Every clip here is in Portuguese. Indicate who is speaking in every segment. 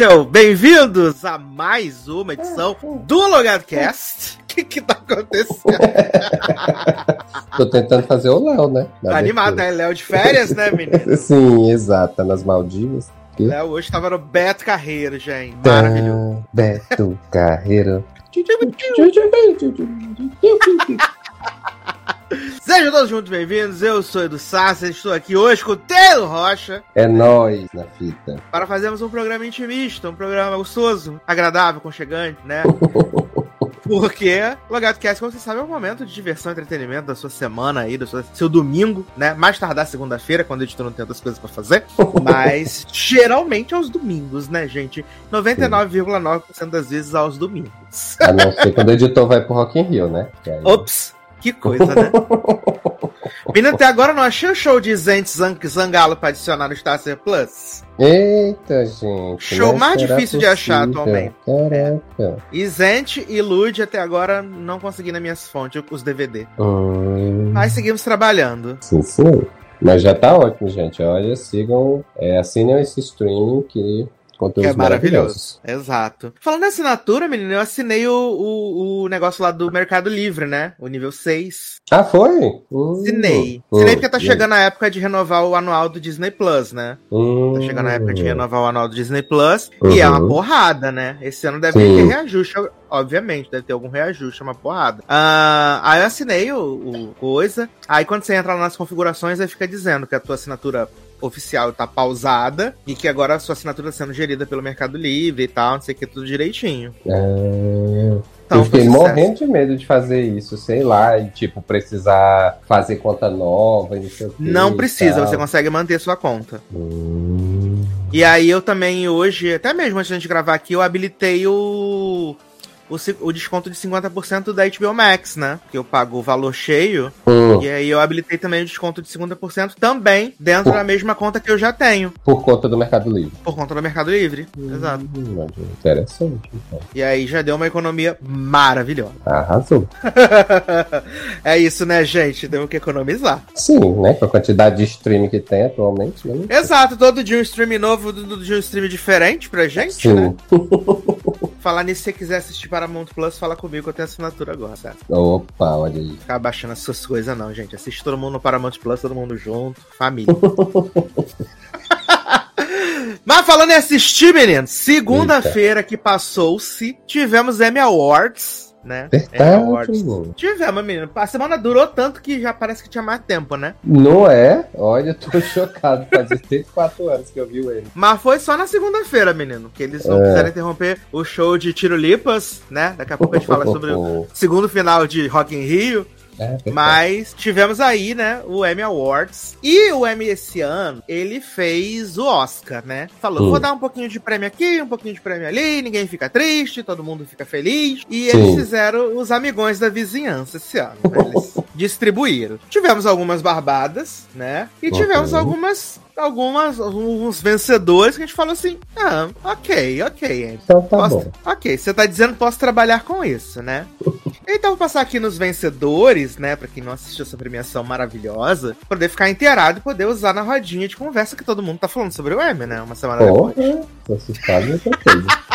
Speaker 1: Sejam bem-vindos a mais uma edição do Logadcast. O que que tá acontecendo?
Speaker 2: Tô tentando fazer o Léo, né?
Speaker 1: Tá animado, né? Léo de férias, né, menino?
Speaker 2: Sim, exato. Tá nas Maldivas.
Speaker 1: Léo hoje tava no Beto Carreiro, gente. Maravilhoso.
Speaker 2: Tá, Beto Carreiro.
Speaker 1: Sejam todos juntos bem-vindos, eu sou Edu Sassi, estou aqui hoje com o Taylor Rocha.
Speaker 2: É nóis na fita.
Speaker 1: Para fazermos um programa intimista, um programa gostoso, agradável, conchegante, né? Porque Logado Cast, como você sabe, é um momento de diversão e entretenimento da sua semana aí, do seu, seu domingo, né? Mais tardar segunda-feira, quando o editor não tem outras coisas pra fazer. Mas geralmente aos domingos, né, gente? 99,9% das vezes aos domingos.
Speaker 2: A não ser quando o editor vai pro Rock in Rio, né?
Speaker 1: Aí... Ops! Que coisa, né? Menino, até agora não achei o show de Zent Zang Zangalo pra adicionar no Starcer Plus.
Speaker 2: Eita, gente.
Speaker 1: Show mais difícil possível? de achar atualmente.
Speaker 2: Caraca.
Speaker 1: E Zent e Lud até agora não consegui nas minhas fontes os DVD.
Speaker 2: Hum...
Speaker 1: Mas seguimos trabalhando.
Speaker 2: Sim, sim. Mas já tá ótimo, gente. Olha, sigam, é, assinem esse streaming que Conteúdos
Speaker 1: é maravilhoso. Exato. Falando em assinatura, menino, eu assinei o, o, o, negócio lá do Mercado Livre, né? O nível 6.
Speaker 2: Ah, foi?
Speaker 1: Hum, assinei. Hum, assinei porque tá chegando a época de renovar o anual do Disney Plus, né?
Speaker 2: Hum,
Speaker 1: tá chegando a época de renovar o anual do Disney Plus. Uhum. E é uma porrada, né? Esse ano deve Sim. ter reajuste obviamente, deve ter algum reajuste, uma porrada. Uh, aí eu assinei o, o, coisa. Aí quando você entra lá nas configurações, aí fica dizendo que a tua assinatura oficial tá pausada e que agora a sua assinatura tá sendo gerida pelo Mercado Livre e tal, não sei o que, tudo direitinho.
Speaker 2: É... Então, eu fiquei morrendo de medo de fazer isso, sei lá, e tipo, precisar fazer conta nova não sei o que.
Speaker 1: Não precisa, você consegue manter sua conta.
Speaker 2: Hum...
Speaker 1: E aí eu também hoje, até mesmo antes de gente gravar aqui, eu habilitei o o, o desconto de 50% da HBO Max, né? Que eu pago o valor cheio.
Speaker 2: Hum.
Speaker 1: E aí eu habilitei também o desconto de 50% também dentro da mesma conta que eu já tenho.
Speaker 2: Por conta do Mercado Livre.
Speaker 1: Por conta do Mercado Livre,
Speaker 2: hum,
Speaker 1: exato.
Speaker 2: Interessante. Então.
Speaker 1: E aí já deu uma economia maravilhosa.
Speaker 2: Arrasou.
Speaker 1: é isso, né, gente? Deu que economizar.
Speaker 2: Sim, né? Com a quantidade de stream que tem atualmente. Né?
Speaker 1: Exato, todo dia um stream novo, todo dia um stream diferente pra gente,
Speaker 2: Sim.
Speaker 1: né? Falar nisso, se você quiser assistir Paramount Plus, fala comigo que eu tenho assinatura agora, certo?
Speaker 2: Opa, olha aí.
Speaker 1: Ficar baixando essas coisas, não, gente. Assiste todo mundo no Paramount Plus, todo mundo junto, família. Mas falando em assistir, meninos, segunda-feira que passou-se, tivemos Emmy Awards né?
Speaker 2: Verdade,
Speaker 1: Tivemos, menino. A semana durou tanto que já parece que tinha mais tempo, né?
Speaker 2: Não é? Olha, eu tô chocado. Fazia 34 anos que eu vi ele.
Speaker 1: Mas foi só na segunda-feira, menino. Que eles não é. quiseram interromper o show de Tiro Lipas, né? Daqui a pouco a gente fala sobre o segundo final de Rock in Rio.
Speaker 2: É,
Speaker 1: Mas tivemos aí, né, o Emmy Awards. E o Emmy esse ano, ele fez o Oscar, né? Falou, hum. vou dar um pouquinho de prêmio aqui, um pouquinho de prêmio ali, ninguém fica triste, todo mundo fica feliz. E Sim. eles fizeram os amigões da vizinhança esse ano. Né? Eles distribuíram. Tivemos algumas barbadas, né? E tivemos uhum. algumas algumas, alguns vencedores que a gente falou assim: ah, ok, ok.
Speaker 2: Então tá
Speaker 1: posso,
Speaker 2: bom.
Speaker 1: Ok, você tá dizendo que posso trabalhar com isso, né? Então vou passar aqui nos vencedores, né? Pra quem não assistiu essa premiação maravilhosa, poder ficar inteirado e poder usar na rodinha de conversa que todo mundo tá falando sobre o M, né? Uma semana
Speaker 2: Porra, depois. Tô assustado e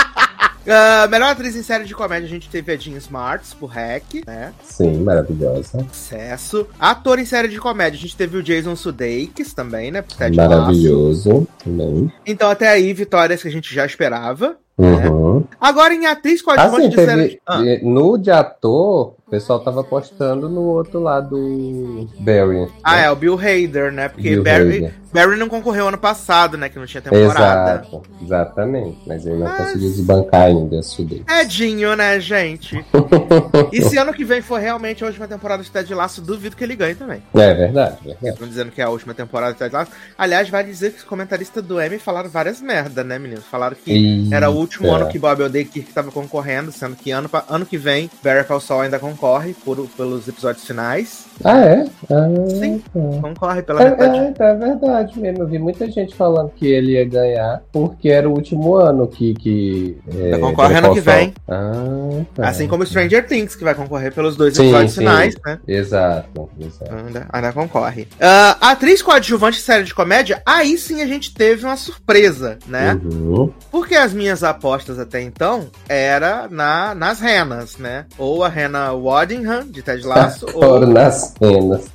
Speaker 1: Uh, melhor atriz em série de comédia, a gente teve a Jean Smarts, por Hack, né?
Speaker 2: Sim, maravilhosa.
Speaker 1: Sucesso. Ator em série de comédia, a gente teve o Jason Sudeikis também, né? Ted
Speaker 2: Maravilhoso também.
Speaker 1: Então, até aí, vitórias que a gente já esperava.
Speaker 2: Uhum.
Speaker 1: Né? Agora, em atriz coadjuvante
Speaker 2: assim, teve,
Speaker 1: série... Ah.
Speaker 2: No de ator, o pessoal tava postando no outro lado do Barry.
Speaker 1: Ah,
Speaker 2: né?
Speaker 1: é, o Bill Hader, né? Porque
Speaker 2: Bill
Speaker 1: Barry,
Speaker 2: Hader.
Speaker 1: Barry não concorreu ano passado, né? Que não tinha temporada.
Speaker 2: Exato, exatamente. Mas ele não Mas... conseguiu desbancar ainda esse dele.
Speaker 1: Edinho, né, gente? e se ano que vem for realmente a última temporada de Ted Laço, duvido que ele ganhe também.
Speaker 2: É verdade, verdade.
Speaker 1: Estão dizendo que é a última temporada de Ted Laço. Aliás, vai dizer que os comentaristas do Emmy falaram várias merda, né, meninos? Falaram que
Speaker 2: Eita.
Speaker 1: era o último ano que Bob Odenkirk estava concorrendo, sendo que ano, ano que vem Barry Saul ainda concorre por, pelos episódios finais.
Speaker 2: Ah, é? Ah,
Speaker 1: Sim. Tá. Concorre pela é, metade.
Speaker 2: É, é, verdade mesmo. Eu vi muita gente falando que ele ia ganhar porque era o último ano que. que
Speaker 1: é, concorre ano que vem. Ah, tá. Assim como Stranger Things, que vai concorrer pelos dois sim, episódios sim. finais, né?
Speaker 2: Exato. exato.
Speaker 1: Ainda, ainda concorre. Uh, atriz coadjuvante série de comédia, aí sim a gente teve uma surpresa, né? Uhum. Porque as minhas apostas até então era na, nas renas, né? Ou a rena Waddingham, de Ted Lasso, ou,
Speaker 2: nas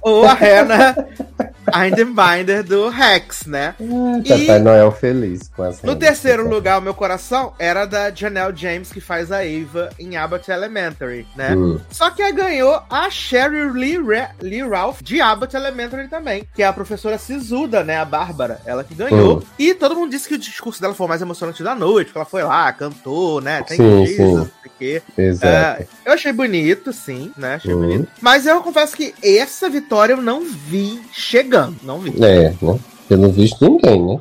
Speaker 1: ou a rena Binder do Rex, né?
Speaker 2: Ah, e Papai Noel feliz com essa.
Speaker 1: No terceiro lugar, o meu coração era da Janelle James, que faz a Ava em Abbott Elementary, né? Hum. Só que ganhou a Sherry Lee, Lee Ralph de Abbott Elementary também, que é a professora Sisuda, né? A Bárbara, ela que ganhou. Hum. E todo mundo disse que o discurso dela foi o mais emocionante da noite, porque ela foi lá, cantou, né? Tem sim, sim. Quê.
Speaker 2: Exato. Uh,
Speaker 1: eu achei bonito, sim, né? Achei hum. bonito. Mas eu confesso que essa vitória eu não vi chegando. Não vi.
Speaker 2: É, né? Eu não vi ninguém, né?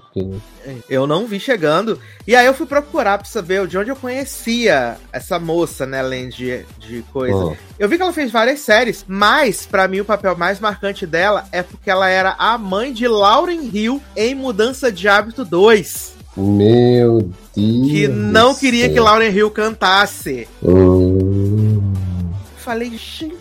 Speaker 1: Eu não vi chegando. E aí eu fui procurar pra saber de onde eu conhecia essa moça, né? Além de, de coisa. Oh. Eu vi que ela fez várias séries, mas para mim o papel mais marcante dela é porque ela era a mãe de Lauren Hill em Mudança de Hábito 2.
Speaker 2: Meu Deus.
Speaker 1: Que não queria céu. que Lauren Hill cantasse.
Speaker 2: Hum.
Speaker 1: Falei, gente,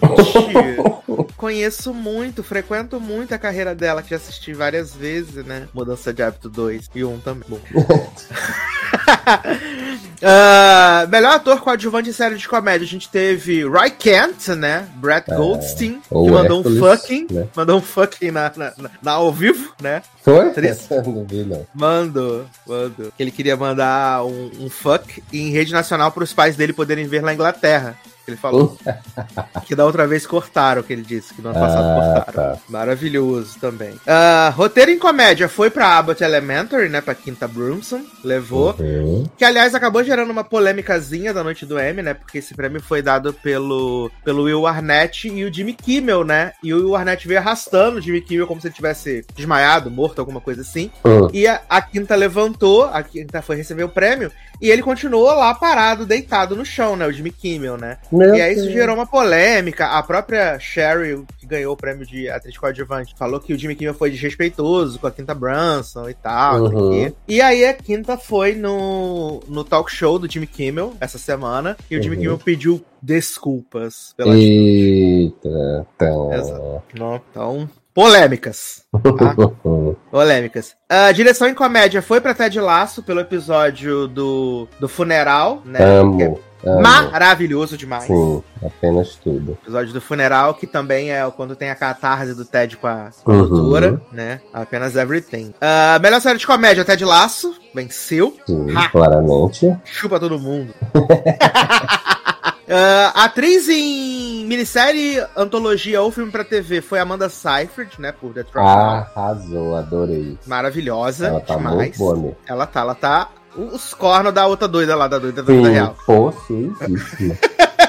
Speaker 1: conheço muito, frequento muito a carreira dela, que já assisti várias vezes, né? Mudança de hábito 2 e 1 um também. Bom. uh, melhor ator coadjuvante em série de comédia. A gente teve Roy Kent, né? Brett é, Goldstein, é, que mandou Hércules, um fucking. Né? Mandou um fucking na, na, na, na ao vivo, né?
Speaker 2: Foi? não vi, não.
Speaker 1: Mandou, mandou. Ele queria mandar um, um fuck em rede nacional para os pais dele poderem ver na Inglaterra ele falou. que da outra vez cortaram, que ele disse, que no ano passado ah, cortaram. Tá. Maravilhoso também. Uh, roteiro em comédia foi pra Abbott Elementary, né? Pra Quinta Brunson. Levou. Uhum. Que, aliás, acabou gerando uma polêmicazinha da noite do M, né? Porque esse prêmio foi dado pelo, pelo Will Arnett e o Jimmy Kimmel, né? E o Will Arnett veio arrastando o Jimmy Kimmel como se ele tivesse desmaiado, morto, alguma coisa assim. Uhum. E a, a Quinta levantou, a Quinta foi receber o prêmio, e ele continuou lá parado, deitado no chão, né? O Jimmy Kimmel, né? Meu e aí isso gerou uma polêmica. A própria Sherry, que ganhou o prêmio de atriz coadjuvante, falou que o Jimmy Kimmel foi desrespeitoso com a Quinta Brunson e tal. Uhum. E aí a Quinta foi no, no talk show do Jimmy Kimmel essa semana e o Jimmy uhum. Kimmel pediu desculpas
Speaker 2: pela Eita, então.
Speaker 1: Exato. Então, Polêmicas. Tá? Polêmicas. A direção em comédia foi pra Ted Laço pelo episódio do, do funeral, né?
Speaker 2: Amo.
Speaker 1: Maravilhoso demais.
Speaker 2: Sim, apenas tudo.
Speaker 1: Episódio do funeral, que também é quando tem a catarse do Ted com a cultura, uhum. né? Apenas Everything. Uh, melhor série de comédia, Ted Laço, venceu.
Speaker 2: Sim, ha. claramente.
Speaker 1: Chupa todo mundo. Uh, atriz em minissérie, antologia ou filme pra TV foi Amanda Seyfried, né? Por The Trump.
Speaker 2: Ah, arrasou, adorei.
Speaker 1: Maravilhosa ela tá demais. Muito boa, né? Ela tá, ela tá os cornos da outra doida lá, da doida da vida real.
Speaker 2: Pô, sim,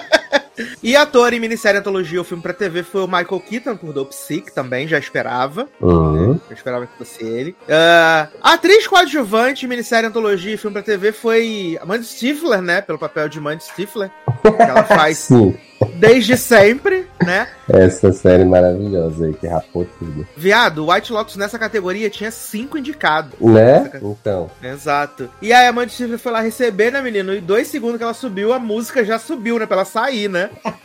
Speaker 1: E ator em minissérie antologia ou filme pra TV foi o Michael Keaton, por Dope Sick, também já esperava.
Speaker 2: Uhum.
Speaker 1: Né? Já esperava que fosse ele. Uh, atriz coadjuvante em minissérie antologia e filme pra TV foi a Mandy Stifler, né? Pelo papel de Mandy Stifler. Que ela faz Sim. desde sempre, né?
Speaker 2: Essa série maravilhosa aí, que rapou tudo.
Speaker 1: Viado, White Lotus nessa categoria tinha cinco indicados.
Speaker 2: Né? Então.
Speaker 1: Exato. E aí a Mandy Stifler foi lá receber, né, menino? E dois segundos que ela subiu, a música já subiu, né? Pra ela sair, né?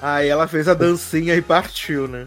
Speaker 1: Aí ela fez a dancinha e partiu, né?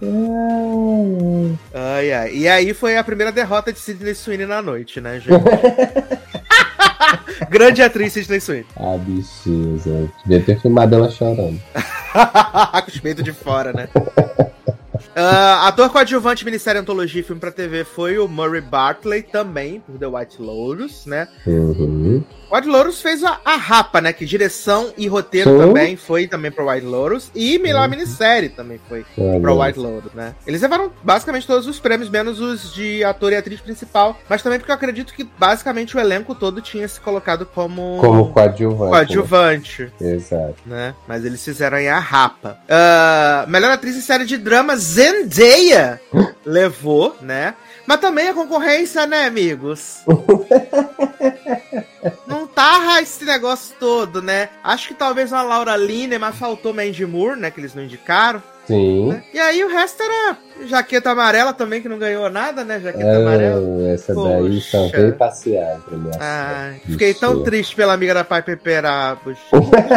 Speaker 1: ai, ai. E aí foi a primeira derrota de Sidney Sweeney na noite, né, gente? Grande atriz Sidney Sweeney.
Speaker 2: Ah, bichinho, Zé. Devia ter filmado ela chorando.
Speaker 1: Com os peitos de fora, né? Uh, ator coadjuvante minissérie Antologia e Filme pra TV foi o Murray Bartley, também, por The White Lotus, né?
Speaker 2: Uhum.
Speaker 1: White Lotus fez a, a Rapa, né? Que direção e roteiro Sim. também foi também pro White Lotus. E Milá uhum. Minissérie também foi uhum. pro White Lotus, né? Eles levaram basicamente todos os prêmios, menos os de ator e atriz principal. Mas também porque eu acredito que basicamente o elenco todo tinha se colocado como...
Speaker 2: Como coadjuvante. Né?
Speaker 1: Coadjuvante.
Speaker 2: Né? Exato.
Speaker 1: Né? Mas eles fizeram aí a Rapa. Uh, melhor atriz em série de drama, Zendaya levou, né? Mas também a concorrência, né, amigos? não tá esse negócio todo, né? Acho que talvez uma Laura Linney, mas faltou Mandy Moore, né? Que eles não indicaram.
Speaker 2: Sim. Né?
Speaker 1: E aí o resto era jaqueta amarela também, que não ganhou nada, né? Jaqueta é, amarela.
Speaker 2: Essa Poxa. daí só veio passear.
Speaker 1: Ai, fiquei tão triste pela amiga da Pai Peperabos.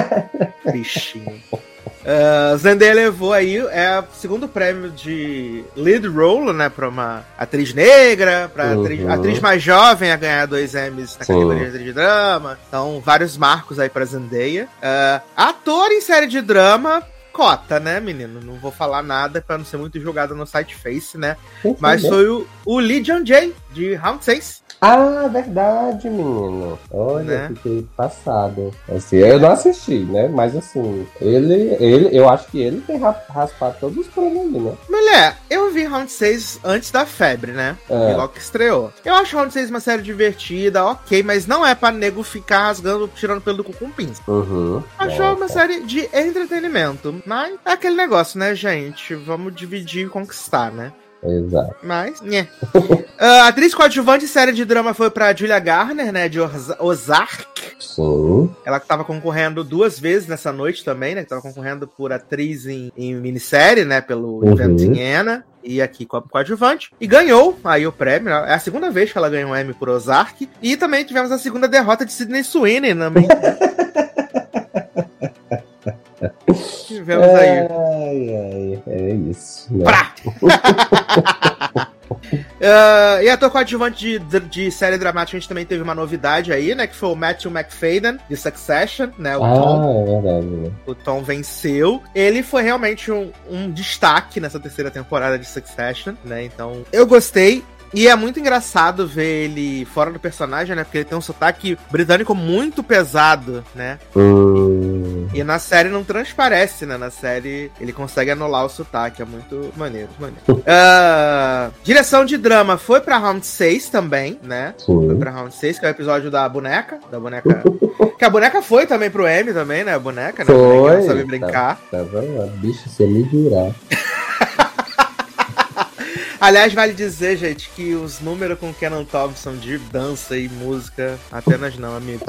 Speaker 1: Tristinho. Uh, Zendaya levou aí é o segundo prêmio de lead role, né, para uma atriz negra, para uhum. atriz, atriz, mais jovem a ganhar dois Emmys na Sim. categoria de drama. Então, vários marcos aí para Zendaya. Uh, ator em série de drama, cota, né, menino? Não vou falar nada para não ser muito julgado no site Face, né? Mas foi o, o Lee Jung Jae de Round 6.
Speaker 2: Ah, verdade, menino. Olha, né? fiquei passado. Assim, eu não assisti, né? Mas assim, ele, ele, eu acho que ele tem raspado todos os prêmios ali, né?
Speaker 1: Mulher, eu vi Round 6 antes da febre, né? É. E logo que estreou. Eu acho Round 6 uma série divertida, ok, mas não é pra nego ficar rasgando, tirando pelo do cu com pinça.
Speaker 2: Uhum.
Speaker 1: Acho é, uma tá. série de entretenimento. Mas é aquele negócio, né, gente? Vamos dividir e conquistar, né?
Speaker 2: Exato.
Speaker 1: Mas, né. uh, atriz coadjuvante série de drama foi pra Julia Garner, né? De Ozark.
Speaker 2: Sim.
Speaker 1: Ela que tava concorrendo duas vezes nessa noite também, né? Que tava concorrendo por atriz em, em minissérie, né? Pelo uhum. Em Anna. E aqui como coadjuvante. E ganhou aí o prêmio. É a segunda vez que ela ganhou um Emmy por Ozark. E também tivemos a segunda derrota de Sidney Sweeney também.
Speaker 2: Tivemos aí. Ai, ai, é isso. Né? Pra!
Speaker 1: uh, e ator coadjuvante de, de, série dramática, a gente também teve uma novidade aí, né? Que foi o Matthew McFadden, de Succession, né? O
Speaker 2: ah, Tom. É verdade?
Speaker 1: O Tom venceu. Ele foi realmente um, um destaque nessa terceira temporada de Succession, né? Então, eu gostei. E é muito engraçado ver ele fora do personagem, né? Porque ele tem um sotaque britânico muito pesado, né?
Speaker 2: Hum.
Speaker 1: E na série não transparece, né? Na série ele consegue anular o sotaque. É muito maneiro, maneiro. uh, direção de drama foi pra Round 6 também, né?
Speaker 2: Sim.
Speaker 1: Foi pra Round 6, que é o episódio da boneca. Da boneca. que a boneca foi também pro M também, né? A boneca, né?
Speaker 2: Foi. A boneca
Speaker 1: não sabe brincar.
Speaker 2: Tá, vendo? Bicho, me jurar.
Speaker 1: Aliás, vale dizer, gente, que os números com Kenan Thompson de dança e música, apenas não, amigo.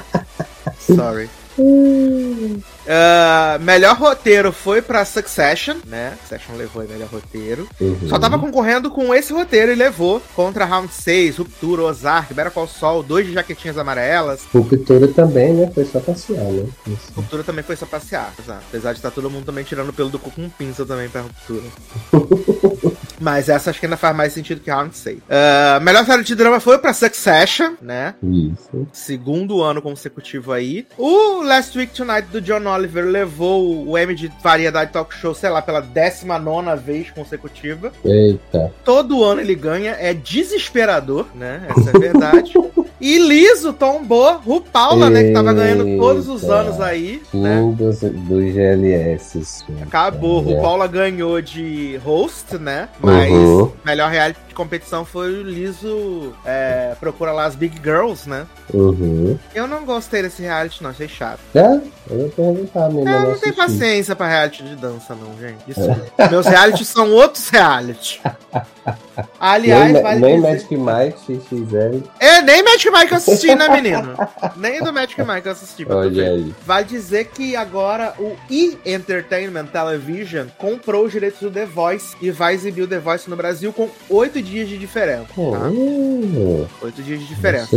Speaker 1: Sorry. Uh, melhor roteiro foi pra Succession, né? Succession levou aí melhor roteiro. Uhum. Só tava concorrendo com esse roteiro e levou contra Round 6, Ruptura, Ozark, Better Call Sol, dois de jaquetinhas amarelas.
Speaker 2: Ruptura também, né? Foi só passear, né?
Speaker 1: Isso. Ruptura também foi só passear, exato. Apesar de estar tá todo mundo também tirando pelo do cu com pinça também pra Ruptura. Mas essa acho que ainda faz mais sentido que Round 6. Uh, melhor série de drama foi pra Succession, né?
Speaker 2: Isso.
Speaker 1: Segundo ano consecutivo aí. O Last Week Tonight do John Oliver levou o Emmy de variedade talk show, sei lá, pela 19 vez consecutiva.
Speaker 2: Eita.
Speaker 1: Todo ano ele ganha, é desesperador, né? Essa é a verdade. e liso tombou Ru Paula, Eita. né? Que tava ganhando todos os anos aí. Né?
Speaker 2: Dos, dos GLS.
Speaker 1: Acabou. É. Ru Paula ganhou de host, né? Mas uhum. melhor reality competição foi o Liso é, Procura lá as Big Girls, né?
Speaker 2: Uhum.
Speaker 1: Eu não gostei desse reality, não, achei chato.
Speaker 2: É? Eu ia perguntar mesmo.
Speaker 1: É, eu não tenho paciência pra reality de dança, não, gente. Isso, é. Meus realities são outros reality. Aliás,
Speaker 2: nem, vale nem Magic Mike XXL.
Speaker 1: É, nem Magic Mike eu assisti, né, menino? nem do Magic Mike eu assisti.
Speaker 2: Olha aí.
Speaker 1: Vale dizer que agora o E! Entertainment Television comprou os direitos do The Voice e vai exibir o The Voice no Brasil com oito dias de diferença. Tá?
Speaker 2: Oh.
Speaker 1: Oito dias de diferença.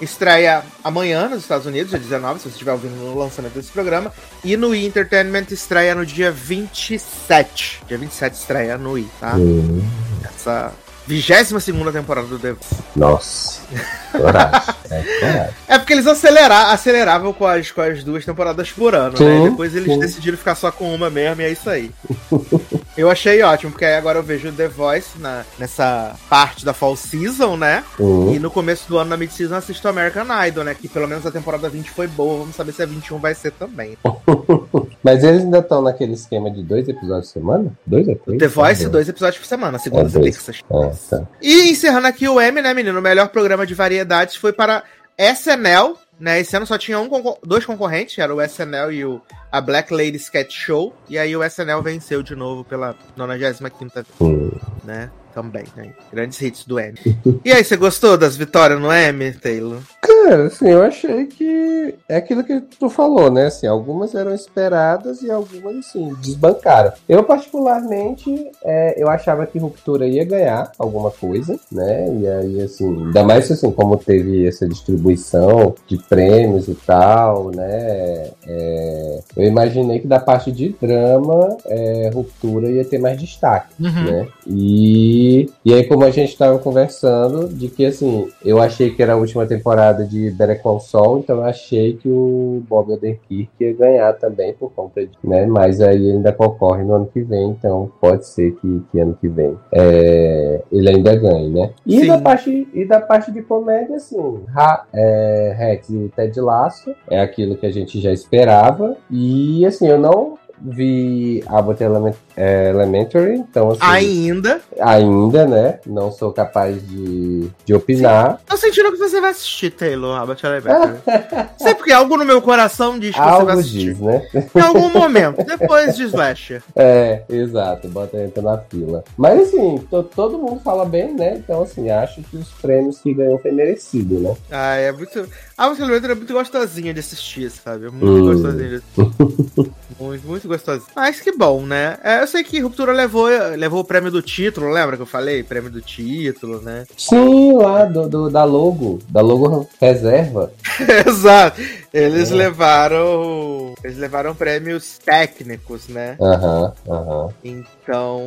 Speaker 1: Estreia amanhã nos Estados Unidos, dia 19, se você estiver ouvindo no lançamento desse programa. E no E! Entertainment estreia no dia 27. Dia 27 estreia no E! tá?
Speaker 2: Hum.
Speaker 1: Essa 22 segunda temporada do The Voice.
Speaker 2: Nossa. Coragem. É,
Speaker 1: é, porque eles acelerar, aceleravam com as, com as duas temporadas por ano, sim, né? Depois eles sim. decidiram ficar só com uma mesmo, e é isso aí. eu achei ótimo, porque aí agora eu vejo The Voice na, nessa parte da Fall Season, né?
Speaker 2: Uhum.
Speaker 1: E no começo do ano, na Mid-Season, assisto American Idol, né? Que pelo menos a temporada 20 foi boa. Vamos saber se a 21 vai ser também.
Speaker 2: Mas eles ainda estão naquele esquema de dois episódios por semana? Dois ou três?
Speaker 1: The Voice, dois episódios por semana, segundas
Speaker 2: é
Speaker 1: e terças.
Speaker 2: Ah, tá.
Speaker 1: E encerrando aqui o M, né, menino? O melhor programa de variedades foi para SNL, né? Esse ano só tinha um, dois concorrentes, era o SNL e o, a Black Lady Sketch Show. E aí o SNL venceu de novo pela 95
Speaker 2: hum.
Speaker 1: né? Também, né? Grandes hits do M. e aí, você gostou das vitórias no M, Taylor?
Speaker 2: Cara, assim, eu achei que é aquilo que tu falou, né? Assim, algumas eram esperadas e algumas, assim, desbancaram. Eu, particularmente, é, eu achava que Ruptura ia ganhar alguma coisa, né? E aí, assim, ainda mais assim, como teve essa distribuição de prêmios e tal, né? É, eu imaginei que da parte de drama, é, Ruptura ia ter mais destaque, uhum. né? E, e aí, como a gente estava conversando, de que, assim, eu achei que era a última temporada de Better Call Saul, então eu achei que o Bob Odenkirk ia ganhar também por conta de, né? Mas aí ainda concorre no ano que vem, então pode ser que, que ano que vem é, ele ainda ganhe, né? E da, parte, e da parte de comédia, assim, ha, é, Rex e Ted Lasso é aquilo que a gente já esperava. E assim, eu não vi Abbott Element, Elementary, então assim,
Speaker 1: Ainda.
Speaker 2: Ainda, né? Não sou capaz de, de opinar. Sim.
Speaker 1: Tô sentindo que você vai assistir, Taylor, Abbott Elementary. Sei porque algo no meu coração diz que
Speaker 2: algo
Speaker 1: você vai assistir.
Speaker 2: Diz, né?
Speaker 1: Em algum momento, depois de Slash.
Speaker 2: É, exato, bota entra na fila. Mas assim, to, todo mundo fala bem, né? Então assim, acho que os prêmios que ganhou foi merecido, né?
Speaker 1: Ah, é muito... Abbott Elementary é muito gostosinha de assistir, sabe? É muito hum. gostosinha de assistir. muito, muito gostosinho. Mas que bom, né? É, eu sei que Ruptura levou, levou o prêmio do título, lembra que eu falei? Prêmio do título, né?
Speaker 2: Sim, lá do, do da logo, da logo reserva.
Speaker 1: Exato. Eles é. levaram. Eles levaram prêmios técnicos, né?
Speaker 2: Aham, uhum, aham. Uhum.
Speaker 1: Então,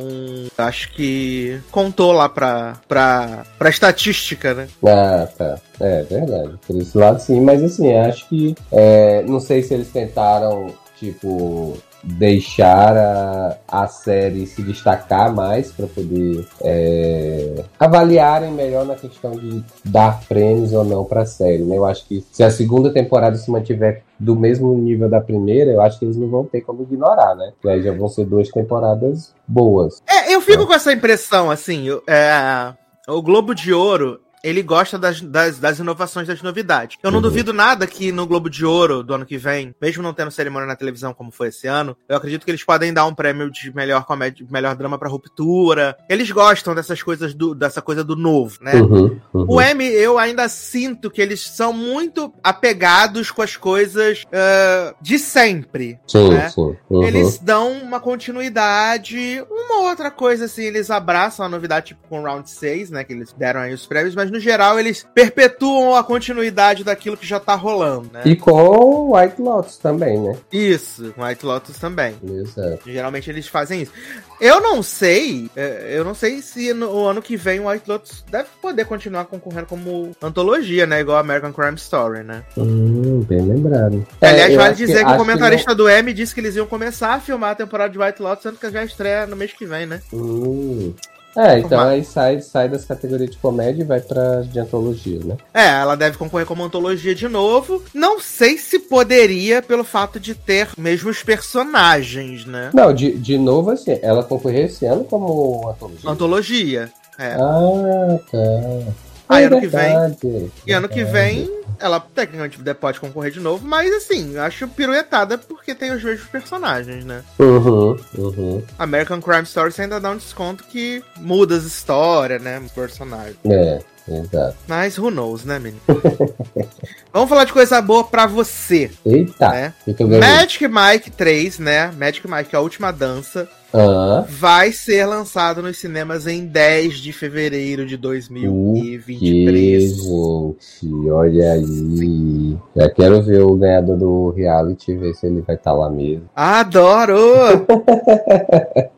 Speaker 1: acho que contou lá pra, pra, pra estatística, né?
Speaker 2: Ah, tá. É verdade. Por esse lado, sim. Mas assim, acho que. É, não sei se eles tentaram tipo, deixar a, a série se destacar mais para poder é, avaliarem melhor na questão de dar prêmios ou não para a série. Né? Eu acho que se a segunda temporada se mantiver do mesmo nível da primeira, eu acho que eles não vão ter como ignorar, né? E aí já vão ser duas temporadas boas.
Speaker 1: É, eu fico né? com essa impressão, assim, é, o Globo de Ouro ele gosta das, das, das, inovações, das novidades. Eu não uhum. duvido nada que no Globo de Ouro do ano que vem, mesmo não tendo cerimônia na televisão como foi esse ano, eu acredito que eles podem dar um prêmio de melhor comédia, melhor drama para ruptura. Eles gostam dessas coisas do, dessa coisa do novo, né? Uhum, uhum. O M, eu ainda sinto que eles são muito apegados com as coisas uh, de sempre.
Speaker 2: Sim, né? sim.
Speaker 1: Uhum. Eles dão uma continuidade, uma outra coisa assim, eles abraçam a novidade, tipo com o Round 6, né? Que eles deram aí os prêmios, mas no geral eles perpetuam a continuidade daquilo que já tá rolando, né?
Speaker 2: E com White Lotus também, né?
Speaker 1: Isso, White Lotus também.
Speaker 2: Exato.
Speaker 1: Geralmente eles fazem isso. Eu não sei, é, eu não sei se no ano que vem o White Lotus deve poder continuar concorrendo como antologia, né? Igual American Crime Story, né?
Speaker 2: Hum, bem lembrado.
Speaker 1: Aliás, é, vale dizer que, que o comentarista que do M disse que eles iam começar a filmar a temporada de White Lotus, sendo que já estreia no mês que vem, né?
Speaker 2: Hum. É, então aí sai, sai das categorias de comédia e vai pra de antologia, né?
Speaker 1: É, ela deve concorrer como antologia de novo. Não sei se poderia, pelo fato de ter mesmos personagens, né?
Speaker 2: Não, de, de novo, assim, ela concorreu esse ano como antologia.
Speaker 1: Antologia,
Speaker 2: é. Ah, tá.
Speaker 1: Aí é ano verdade, que vem. E ano que vem ela tecnicamente pode concorrer de novo, mas assim, acho piruetada porque tem os mesmos personagens, né?
Speaker 2: Uhum, uhum.
Speaker 1: American Crime Story ainda dá um desconto que muda as histórias, né? Personagem.
Speaker 2: É. Exato.
Speaker 1: Mas who knows, né, menino? Vamos falar de coisa boa pra você.
Speaker 2: Eita!
Speaker 1: Né? Magic Mike 3, né? Magic Mike, a última dança.
Speaker 2: Ah.
Speaker 1: Vai ser lançado nos cinemas em 10 de fevereiro de 2023.
Speaker 2: gente, olha aí. Já quero ver o ganhador do reality, ver se ele vai estar tá lá mesmo.
Speaker 1: Adoro!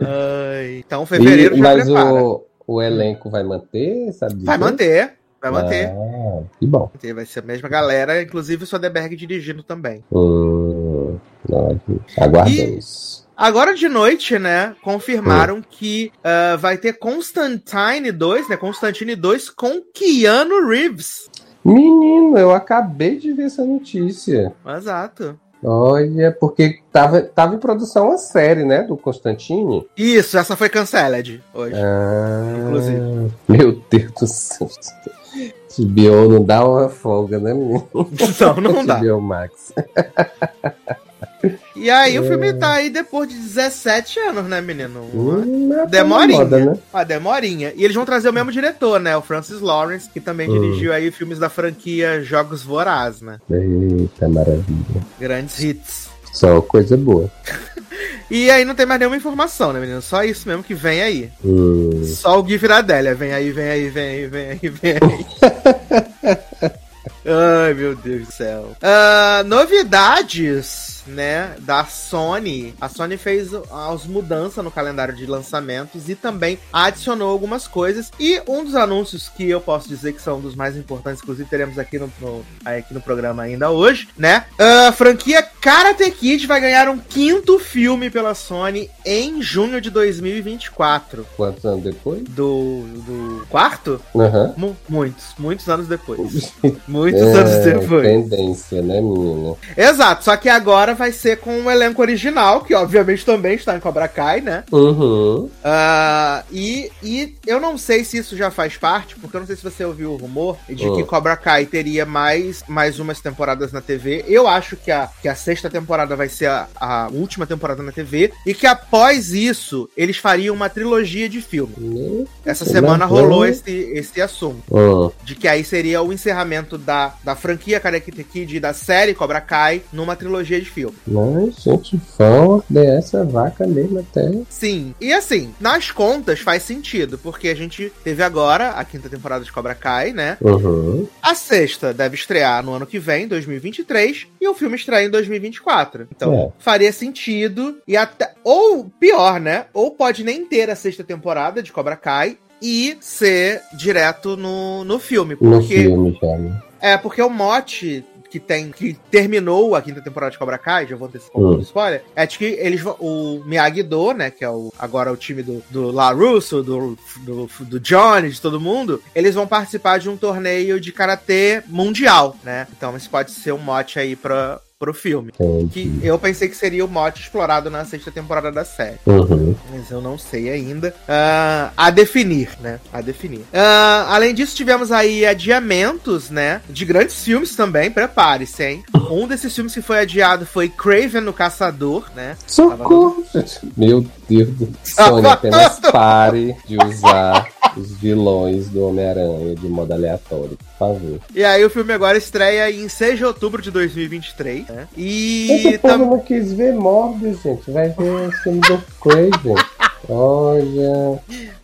Speaker 1: Ai, então, fevereiro
Speaker 2: e, já mas prepara. O, o elenco vai manter, sabe?
Speaker 1: Vai manter. Vai manter.
Speaker 2: Ah, que bom.
Speaker 1: Vai ser a mesma galera, inclusive o Soderbergh dirigindo também.
Speaker 2: Hum, aguardemos.
Speaker 1: E... Agora de noite, né, confirmaram hum. que uh, vai ter Constantine 2, né, Constantine 2 com Keanu Reeves.
Speaker 2: Menino, eu acabei de ver essa notícia.
Speaker 1: Exato.
Speaker 2: Olha, porque tava, tava em produção a série, né, do Constantine.
Speaker 1: Isso, essa foi canceled hoje.
Speaker 2: Ah, inclusive. Meu Deus do céu. TBO não dá uma folga, né, menino?
Speaker 1: Não, não dá.
Speaker 2: TBO Max.
Speaker 1: E aí o filme tá aí depois de 17 anos, né, menino?
Speaker 2: Hum, é
Speaker 1: Demorinha.
Speaker 2: moda, né?
Speaker 1: Uma demorinha. E eles vão trazer o mesmo diretor, né? O Francis Lawrence, que também
Speaker 2: Hum.
Speaker 1: dirigiu aí filmes da franquia Jogos Voraz, né?
Speaker 2: Eita, maravilha.
Speaker 1: Grandes hits.
Speaker 2: Só coisa boa.
Speaker 1: E aí não tem mais nenhuma informação, né, menino? Só isso mesmo que vem aí.
Speaker 2: Hum.
Speaker 1: Só o Gui Viradélia. Vem aí, vem aí, vem aí, vem aí, vem aí. Ai, meu Deus do céu. Ah, novidades, né, da Sony. A Sony fez as mudanças no calendário de lançamentos e também adicionou algumas coisas. E um dos anúncios que eu posso dizer que são dos mais importantes, inclusive teremos aqui no, no- aqui no programa ainda hoje, né? A franquia Karate Kid vai ganhar um quinto filme pela Sony em junho de 2024.
Speaker 2: Quantos anos depois?
Speaker 1: Do, do quarto? Mu- muitos, muitos anos depois. Muitos anos
Speaker 2: É,
Speaker 1: depois.
Speaker 2: tendência, né, menina?
Speaker 1: Exato, só que agora vai ser com o elenco original, que obviamente também está em Cobra Kai, né?
Speaker 2: Uhum.
Speaker 1: Ah, e, e eu não sei se isso já faz parte, porque eu não sei se você ouviu o rumor de que
Speaker 2: Hum.
Speaker 1: Cobra Kai teria mais, mais umas temporadas na TV. Eu acho que a, que a sexta temporada vai ser a, a última temporada na TV, e que após isso eles fariam uma trilogia de filme.
Speaker 2: Né?
Speaker 1: Essa semana
Speaker 2: Uhum.
Speaker 1: rolou esse, esse assunto.
Speaker 2: Hum.
Speaker 1: De que aí seria o encerramento da, da franquia Karate Kid e da série Cobra Kai numa trilogia de filme.
Speaker 2: Mas, gente, vão ordenar essa vaca mesmo até.
Speaker 1: Sim. E assim, nas contas faz sentido, porque a gente teve agora a quinta temporada de Cobra Kai, né?
Speaker 2: Uhum.
Speaker 1: A sexta deve estrear no ano que vem, 2023, e o filme estreia em 2024. Então,
Speaker 2: É.
Speaker 1: faria sentido e até ou pior, né? Ou pode nem ter a sexta temporada de Cobra Kai e ser direto no, no filme,
Speaker 2: No
Speaker 1: porque
Speaker 2: filme já, né?
Speaker 1: é, porque o mote que tem, que terminou a quinta temporada de Cobra Kai, já vou antecipar um
Speaker 2: Hum.
Speaker 1: de spoiler, é de que eles o Miyagi-Do, né, que é o, agora o time do, do La Russo, do, do, do Johnny, de todo mundo, eles vão participar de um torneio de karatê mundial, né? Então esse pode ser um mote aí pra, pro filme. Que
Speaker 2: Entendi.
Speaker 1: eu pensei que seria o mote explorado na sexta temporada da série.
Speaker 2: Uhum.
Speaker 1: Mas eu não sei ainda. Ah, a definir, né? A definir. Ah, além disso, tivemos aí adiamentos, né? De grandes filmes também. Prepare-se, hein? Um desses filmes que foi adiado foi Craven, o Caçador, né?
Speaker 2: Socorro. Meu Deus do céu. Sony, apenas pare de usar os vilões do Homem-Aranha de modo aleatório, por favor.
Speaker 1: E aí o filme agora estreia em 6 de outubro de 2023, né? E
Speaker 2: Esse povo
Speaker 1: tam-
Speaker 2: não quis ver Morbius, gente. Vai ver o filme do Craven. Olha.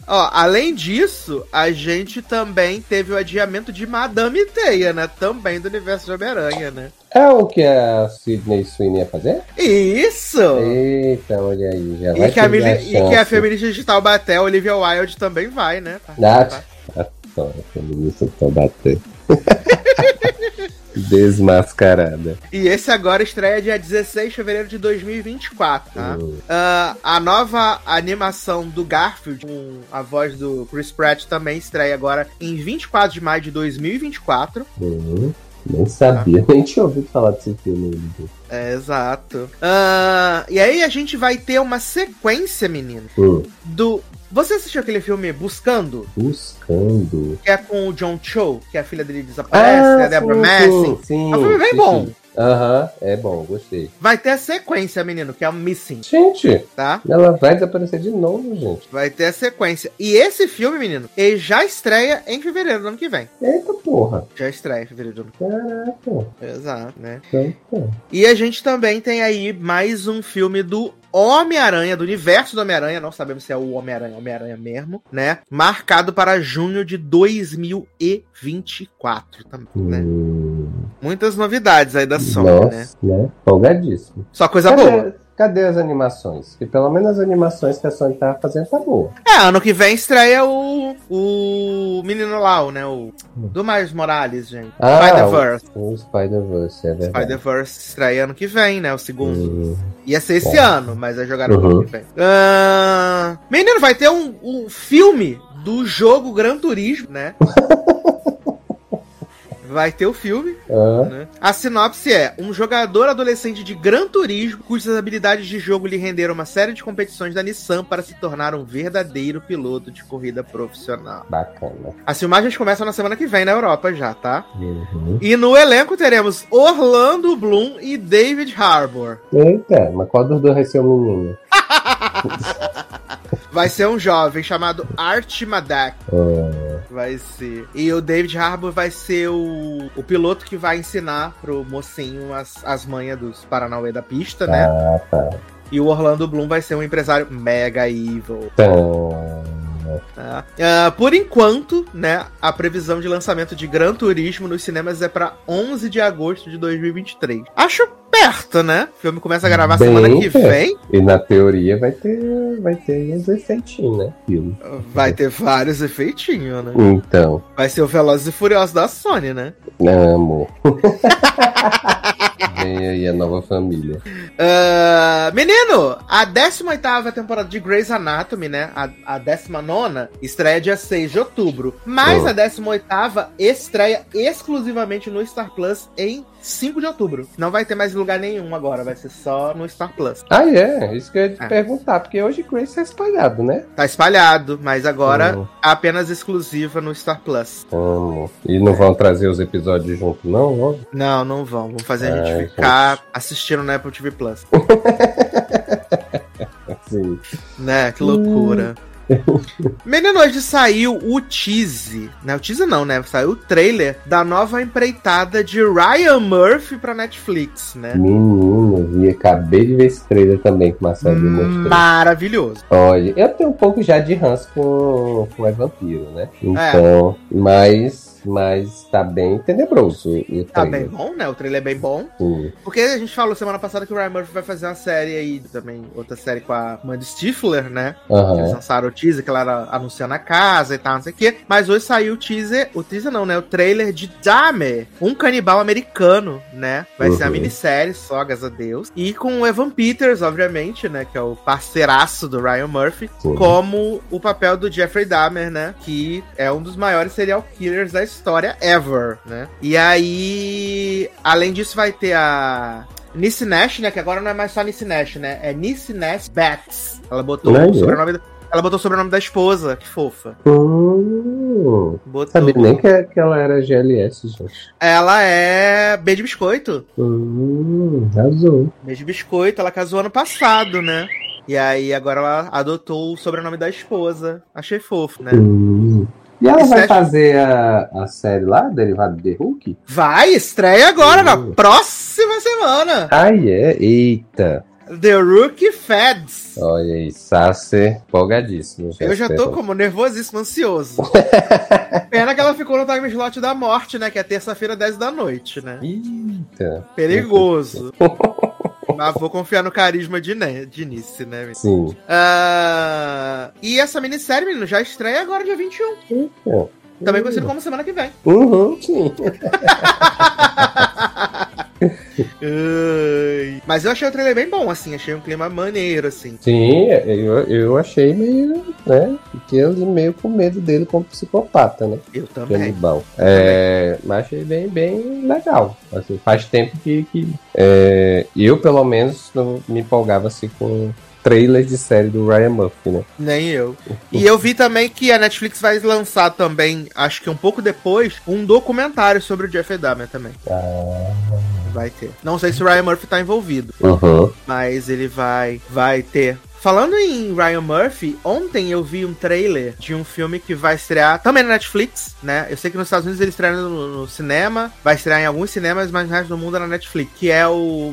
Speaker 1: ó, além disso, a gente também teve o adiamento de Madame Teia, né? Também do universo de Homem-Aranha, né?
Speaker 2: É o que a Sidney Sweeney ia fazer?
Speaker 1: Isso!
Speaker 2: Eita, olha aí. Já vai
Speaker 1: E que, a,
Speaker 2: ter
Speaker 1: mili-
Speaker 2: a
Speaker 1: e que a feminista digital Baté, Olivia Wilde, também vai, né?
Speaker 2: Ah, Só, a feminista tá batendo. Desmascarada.
Speaker 1: E esse agora estreia dia 16 de fevereiro de 2024, tá?
Speaker 2: Hum.
Speaker 1: Ah, a nova animação do Garfield, com a voz do Chris Pratt, também estreia agora em 24 de maio de 2024.
Speaker 2: Uhum. Nem sabia, nem tinha ouvido falar desse filme ainda.
Speaker 1: É, exato. Ah, e aí a gente vai ter uma sequência, menino,
Speaker 2: Hum.
Speaker 1: do... Você assistiu aquele filme Buscando?
Speaker 2: Buscando.
Speaker 1: Que é com o John Cho, que a filha dele desaparece, né? a Deborah Messing.
Speaker 2: sim.
Speaker 1: É um filme bem
Speaker 2: sim,
Speaker 1: bom.
Speaker 2: sim. Aham, é bom, gostei.
Speaker 1: Vai ter a sequência, menino, que é o Missing,
Speaker 2: Gente,
Speaker 1: tá?
Speaker 2: ela vai desaparecer de novo, gente.
Speaker 1: Vai ter a sequência. E esse filme, menino, ele já estreia em fevereiro do ano que vem.
Speaker 2: Eita porra.
Speaker 1: Já estreia em fevereiro do ano que
Speaker 2: Caraca.
Speaker 1: vem. Exato, né?
Speaker 2: Então,
Speaker 1: E a gente também tem aí mais um filme do Homem-Aranha, do universo do Homem-Aranha, não sabemos se é o Homem-Aranha, Homem-Aranha mesmo, né? Marcado para junho de 2024 também, né?
Speaker 2: hum,
Speaker 1: Muitas novidades aí da Sony,
Speaker 2: nossa,
Speaker 1: né?
Speaker 2: né? Folgadíssimo.
Speaker 1: Só coisa boa.
Speaker 2: Cadê as animações? Que pelo menos as animações que a Sony tava fazendo tá boa.
Speaker 1: É, ano que vem estreia o. O menino lá, o, né? O. Do Miles Morales, gente.
Speaker 2: Ah,
Speaker 1: Spider-Verse.
Speaker 2: O Spider-Verse, é verdade.
Speaker 1: Spider-Verse estreia ano que vem, né? O segundo.
Speaker 2: Hum,
Speaker 1: Ia ser esse
Speaker 2: É.
Speaker 1: ano, mas vai jogar no
Speaker 2: Uhum.
Speaker 1: ano que vem. Ah, menino, vai ter um, um filme do jogo Gran Turismo, né? vai ter o filme.
Speaker 2: Ah.
Speaker 1: Né? A sinopse é: um jogador adolescente de Gran Turismo, cujas habilidades de jogo lhe renderam uma série de competições da Nissan para se tornar um verdadeiro piloto de corrida profissional.
Speaker 2: Bacana.
Speaker 1: As filmagens começam na semana que vem na Europa já, tá?
Speaker 2: Uhum.
Speaker 1: E no elenco teremos Orlando Bloom e David Harbour.
Speaker 2: Eita, mas qual dos dois vai ser o menino?
Speaker 1: Vai ser um jovem chamado Art Madak.
Speaker 2: Ah,
Speaker 1: Vai ser. E o David Harbour vai ser o, o piloto que vai ensinar pro mocinho as, as manhas dos Paranauê da pista, né?
Speaker 2: ah, tá.
Speaker 1: E o Orlando Bloom vai ser um empresário mega evil. Ah, por enquanto, né, a previsão de lançamento de Gran Turismo nos cinemas é pra 11 de agosto de 2023. Acho perto, né? O filme começa a gravar
Speaker 2: Bem
Speaker 1: semana que
Speaker 2: perto.
Speaker 1: vem.
Speaker 2: E na teoria vai ter, vai ter uns efeitinhos, né? Filme.
Speaker 1: Vai ter vários efeitinhos, né?
Speaker 2: Então,
Speaker 1: Vai ser o Velozes e Furiosos da Sony, né?
Speaker 2: amo. Vem aí a nova família.
Speaker 1: Ah, menino, a 18ª temporada de Grey's Anatomy, né? A, a 19 estreia dia 6 de outubro. Mas
Speaker 2: Oh.
Speaker 1: a 18ª estreia exclusivamente no Star Plus em 5 de outubro. Não vai ter mais lugar nenhum agora, vai ser só no Star Plus.
Speaker 2: Ah, é? Isso que eu ia te
Speaker 1: É.
Speaker 2: perguntar, porque hoje Grace é espalhado, né?
Speaker 1: Tá espalhado, mas agora
Speaker 2: Oh.
Speaker 1: apenas exclusiva no Star Plus.
Speaker 2: Amo. E não vão trazer os episódios junto, não? Logo?
Speaker 1: Não, não vão. Vão fazer a
Speaker 2: Ai,
Speaker 1: gente ficar assistindo no Apple TV Plus.
Speaker 2: Sim.
Speaker 1: Né? Que loucura. Menino, hoje saiu o tease, né? O tease não, né? Saiu o trailer da nova empreitada de Ryan Murphy pra Netflix, né?
Speaker 2: Menino, vi, acabei de ver esse trailer também que o Marcelo me mostrou.
Speaker 1: Maravilhoso.
Speaker 2: Olha, eu tenho um pouco já de ranço com, com É Vampiro, né? Então, mas, mas tá bem tenebroso o
Speaker 1: Tá bem bom, né? O trailer é bem bom.
Speaker 2: Sim.
Speaker 1: Porque a gente falou semana passada que o Ryan Murphy vai fazer uma série aí também, outra série com a Mandy Stifler, né? Que Eles lançaram o teaser, que ela era anunciando a casa e tal, não sei o quê. Mas hoje saiu o teaser, o teaser não, né? O trailer de Dahmer, um canibal americano, né? Vai ser a
Speaker 2: Uhum.
Speaker 1: minissérie só, graças a Deus. E com o Evan Peters, obviamente, né? Que é o parceiraço do Ryan Murphy.
Speaker 2: Sim.
Speaker 1: Como o papel do Jeffrey Dahmer, né? Que é um dos maiores serial killers da história ever, né? E aí, além disso, vai ter a Nissy Nash, né? Que agora não é mais só Nissy Nash, né? É Nissy Nash Betts. Ela botou o sobrenome da... Ela botou o sobrenome da esposa, que fofa.
Speaker 2: Hum,
Speaker 1: Botou...
Speaker 2: sabia nem que, que ela era GLS, gente.
Speaker 1: Ela é B de biscoito.
Speaker 2: Hum, azul.
Speaker 1: B de biscoito, ela casou ano passado, né? E aí agora ela adotou o sobrenome da esposa. Achei fofo, né?
Speaker 2: Hum. E ela vai fazer a, a série lá, derivado de The Hulk?
Speaker 1: Vai, estreia agora, na
Speaker 2: Hum.
Speaker 1: próxima semana.
Speaker 2: Ai, é? Eita.
Speaker 1: The Rookie Feds.
Speaker 2: Olha aí, Sasser, empolgadíssimo.
Speaker 1: Eu já tô como nervosíssimo, ansioso. Pena que ela ficou no time slot da morte, né? Que é terça-feira, 10 da noite, né?
Speaker 2: Eita.
Speaker 1: Perigoso. Mas vou confiar no carisma de, ne de Nice, né? menino?
Speaker 2: Sim.
Speaker 1: Ah, e essa minissérie, menino, já estreia agora dia 21.
Speaker 2: É.
Speaker 1: Também conhecido como semana que vem.
Speaker 2: Uhum, sim.
Speaker 1: Mas eu achei o trailer bem bom, assim. Achei um clima maneiro, assim.
Speaker 2: Sim, eu, eu achei meio, né? Fiquei ali meio com medo dele como psicopata, né?
Speaker 1: Eu também.
Speaker 2: Canibal. É, mas achei bem, bem legal. Assim, faz tempo que, que é, eu, pelo menos, não me empolgava assim com trailers de série do Ryan Murphy, né?
Speaker 1: Nem eu. E eu vi também que a Netflix vai lançar também, acho que um pouco depois, um documentário sobre o Jeff Dahmer também. Vai ter. Não sei se o Ryan Murphy tá envolvido,
Speaker 2: Uhum.
Speaker 1: mas ele vai, vai ter. Falando em Ryan Murphy, ontem eu vi um trailer de um filme que vai estrear também na Netflix, né? Eu sei que nos Estados Unidos ele estreia no, no cinema, vai estrear em alguns cinemas, mas no resto do mundo é na Netflix. Que é o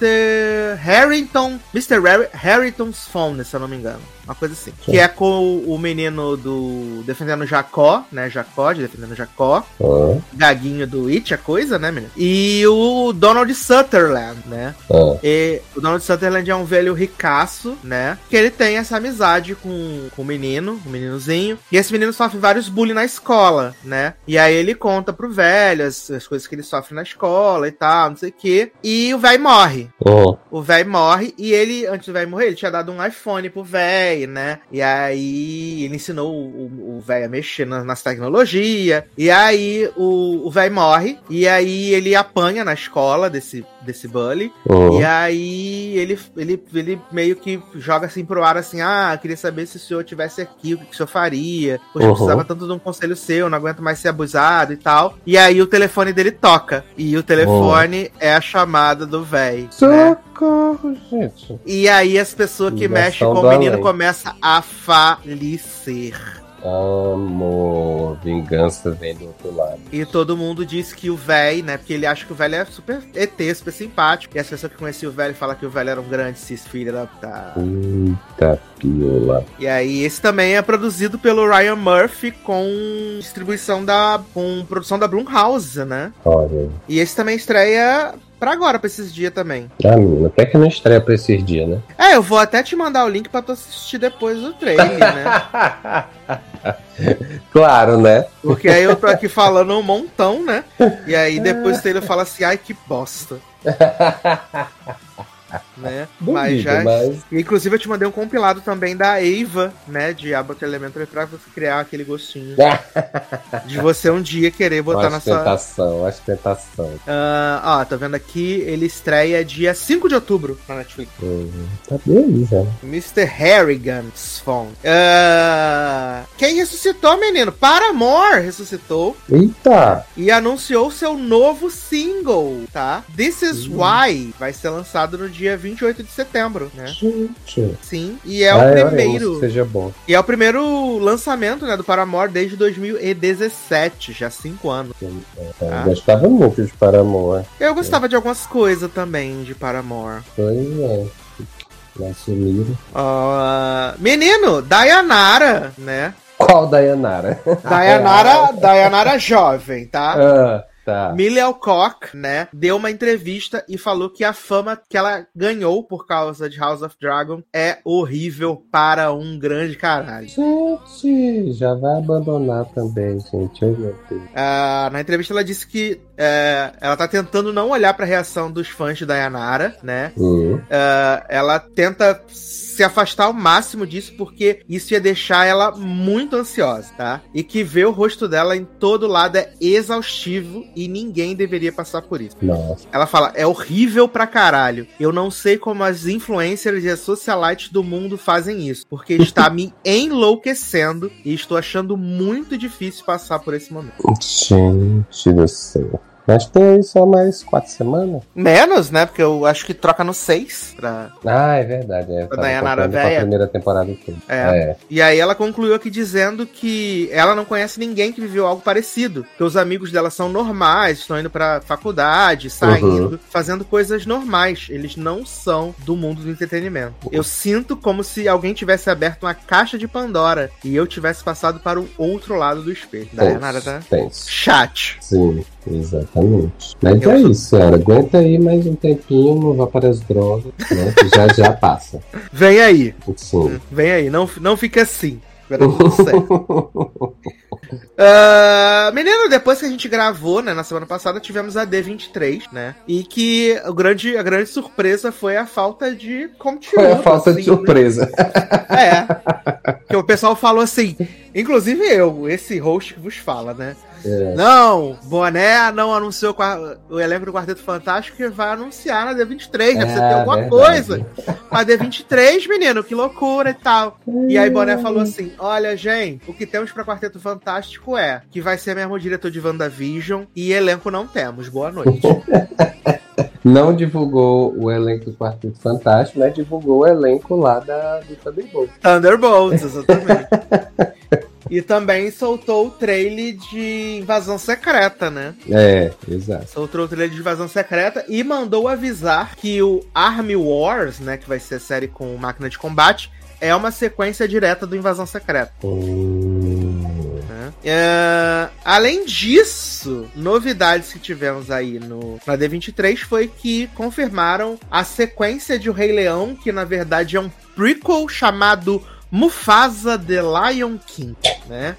Speaker 1: Mr. Harrington. Mr. Harrington's Phone, se eu não me engano. Uma coisa assim. Que é com o menino do Defendendo Jacó, né? Jacó, de Defendendo Jacó.
Speaker 2: Ah,
Speaker 1: Gaguinho do It, a coisa, né, menino? E o Donald Sutherland, né? E o Donald Sutherland é um velho ricaço, né? Que ele tem essa amizade com, com o menino, o meninozinho. E esse menino sofre vários bullying na escola, né? E aí ele conta pro velho as, as coisas que ele sofre na escola e tal, não sei o quê. E o velho morre.
Speaker 2: Uhum.
Speaker 1: O velho morre e ele, antes do velho morrer, ele tinha dado um iPhone pro velho velho, né? E aí ele ensinou o velho a mexer nas, nas tecnologias. E aí o velho morre. E aí ele apanha na escola desse, desse bully. Uhum. E aí ele, ele, ele meio que joga assim pro ar assim: Ah, queria saber se o senhor tivesse aqui, o que, que o senhor faria. Poxa, uhum. precisava tanto de um conselho seu, não aguento mais ser abusado e tal. E aí o telefone dele toca. E o telefone uhum. é a chamada do velho. Né? Socorro, gente. E aí as pessoas que mexem com o menino começam a falecer.
Speaker 2: Amor, vingança vem do outro lado.
Speaker 1: E todo mundo diz que o velho, né? Porque ele acha que o velho é super ET, super simpático. E as pessoas que conheciam o velho falam que o velho era um grande cis filho da.
Speaker 2: Tá... Eita piola.
Speaker 1: E aí, esse também é produzido pelo Ryan Murphy com distribuição da. com produção da Blumhouse, né?
Speaker 2: Olha.
Speaker 1: E esse também estreia pra agora, pra esses dias também.
Speaker 2: Ah, menina, até que não estreia pra esses dias, né?
Speaker 1: É, eu vou até te mandar o link pra tu assistir depois do trailer, né?
Speaker 2: claro, né?
Speaker 1: Porque aí eu tô aqui falando um montão, né? E aí depois o trailer fala assim, ai que bosta. né? Duvido, mas já. Mas... Inclusive, eu te mandei um compilado também da Eva, né? De Abbott Elementary pra você criar aquele gostinho. de você um dia querer botar na sua.
Speaker 2: Tentação, acho tentação.
Speaker 1: Uh, ó, tá vendo aqui? Ele estreia dia 5 de outubro na Netflix.
Speaker 2: Uhum. Tá bem, já.
Speaker 1: Mr. Harrigan's Phone. Uh, quem ressuscitou, menino? Paramore ressuscitou.
Speaker 2: Eita!
Speaker 1: E anunciou seu novo single, tá? This is uhum. Why vai ser lançado no dia 28 de setembro, né?
Speaker 2: Gente.
Speaker 1: Sim, e é o primeiro.
Speaker 2: seja bom.
Speaker 1: E é o primeiro lançamento, né, do Paramore desde 2017, já cinco anos.
Speaker 2: É, é, tá? Eu gostava muito de Paramore.
Speaker 1: Eu gostava é. de algumas coisas também de Paramore.
Speaker 2: Pois é. Assumiram.
Speaker 1: Uh, menino, Dayanara, né?
Speaker 2: Qual Dayanara?
Speaker 1: Dayanara, Dayanara jovem, tá?
Speaker 2: Ah. Tá.
Speaker 1: Millie Alcock, né, deu uma entrevista e falou que a fama que ela ganhou por causa de House of Dragon é horrível para um grande caralho.
Speaker 2: Gente, já vai abandonar também, gente. Eu
Speaker 1: uh, na entrevista ela disse que uh, ela tá tentando não olhar para a reação dos fãs de Dayanara, né?
Speaker 2: Uhum.
Speaker 1: Uh, ela tenta se afastar ao máximo disso, porque isso ia deixar ela muito ansiosa, tá? E que ver o rosto dela em todo lado é exaustivo e ninguém deveria passar por isso.
Speaker 2: Nossa.
Speaker 1: Ela fala: é horrível pra caralho. Eu não sei como as influencers e as socialites do mundo fazem isso, porque está me enlouquecendo e estou achando muito difícil passar por esse momento.
Speaker 2: Gente do céu. Mas tem só mais quatro semanas.
Speaker 1: Menos, né? Porque eu acho que troca no seis pra.
Speaker 2: Ah, é verdade. É,
Speaker 1: pra Dayanara Véia.
Speaker 2: primeira temporada
Speaker 1: aqui. É. é. E aí ela concluiu aqui dizendo que ela não conhece ninguém que viveu algo parecido. Que os amigos dela são normais, estão indo pra faculdade, saindo, uhum. fazendo coisas normais. Eles não são do mundo do entretenimento. Uhum. Eu sinto como se alguém tivesse aberto uma caixa de Pandora e eu tivesse passado para o outro lado do espelho. Dayanara tá. Chat.
Speaker 2: Sim. Exatamente. Mas eu é isso, senhora. Aguenta aí mais um tempinho, não vá para as drogas, né? Que já já passa.
Speaker 1: Vem aí.
Speaker 2: Sim.
Speaker 1: Vem aí, não, não fica assim. uh, menino, depois que a gente gravou, né, na semana passada, tivemos a D23, né? E que o grande, a grande surpresa foi a falta de conteúdo.
Speaker 2: Foi a falta assim, de surpresa.
Speaker 1: Né? É. Que o pessoal falou assim, inclusive eu, esse host que vos fala, né? É. Não, Boné não anunciou o elenco do Quarteto Fantástico que vai anunciar na D23. Deve é, ter alguma verdade. coisa. A D23, menino, que loucura e tal. E aí Boné falou assim: Olha, gente, o que temos pra Quarteto Fantástico é que vai ser mesmo o diretor de WandaVision e elenco não temos. Boa noite.
Speaker 2: não divulgou o elenco do Quarteto Fantástico, mas divulgou o elenco lá da, do Thunderbolts.
Speaker 1: Thunderbolts, exatamente. E também soltou o trailer de Invasão Secreta, né?
Speaker 2: É, exato.
Speaker 1: Soltou o trailer de Invasão Secreta e mandou avisar que o Army Wars, né, que vai ser a série com máquina de combate, é uma sequência direta do Invasão Secreta.
Speaker 2: Hum.
Speaker 1: É, além disso, novidades que tivemos aí no, na D23 foi que confirmaram a sequência de O Rei Leão, que na verdade é um prequel chamado Mufasa The Lion King, né?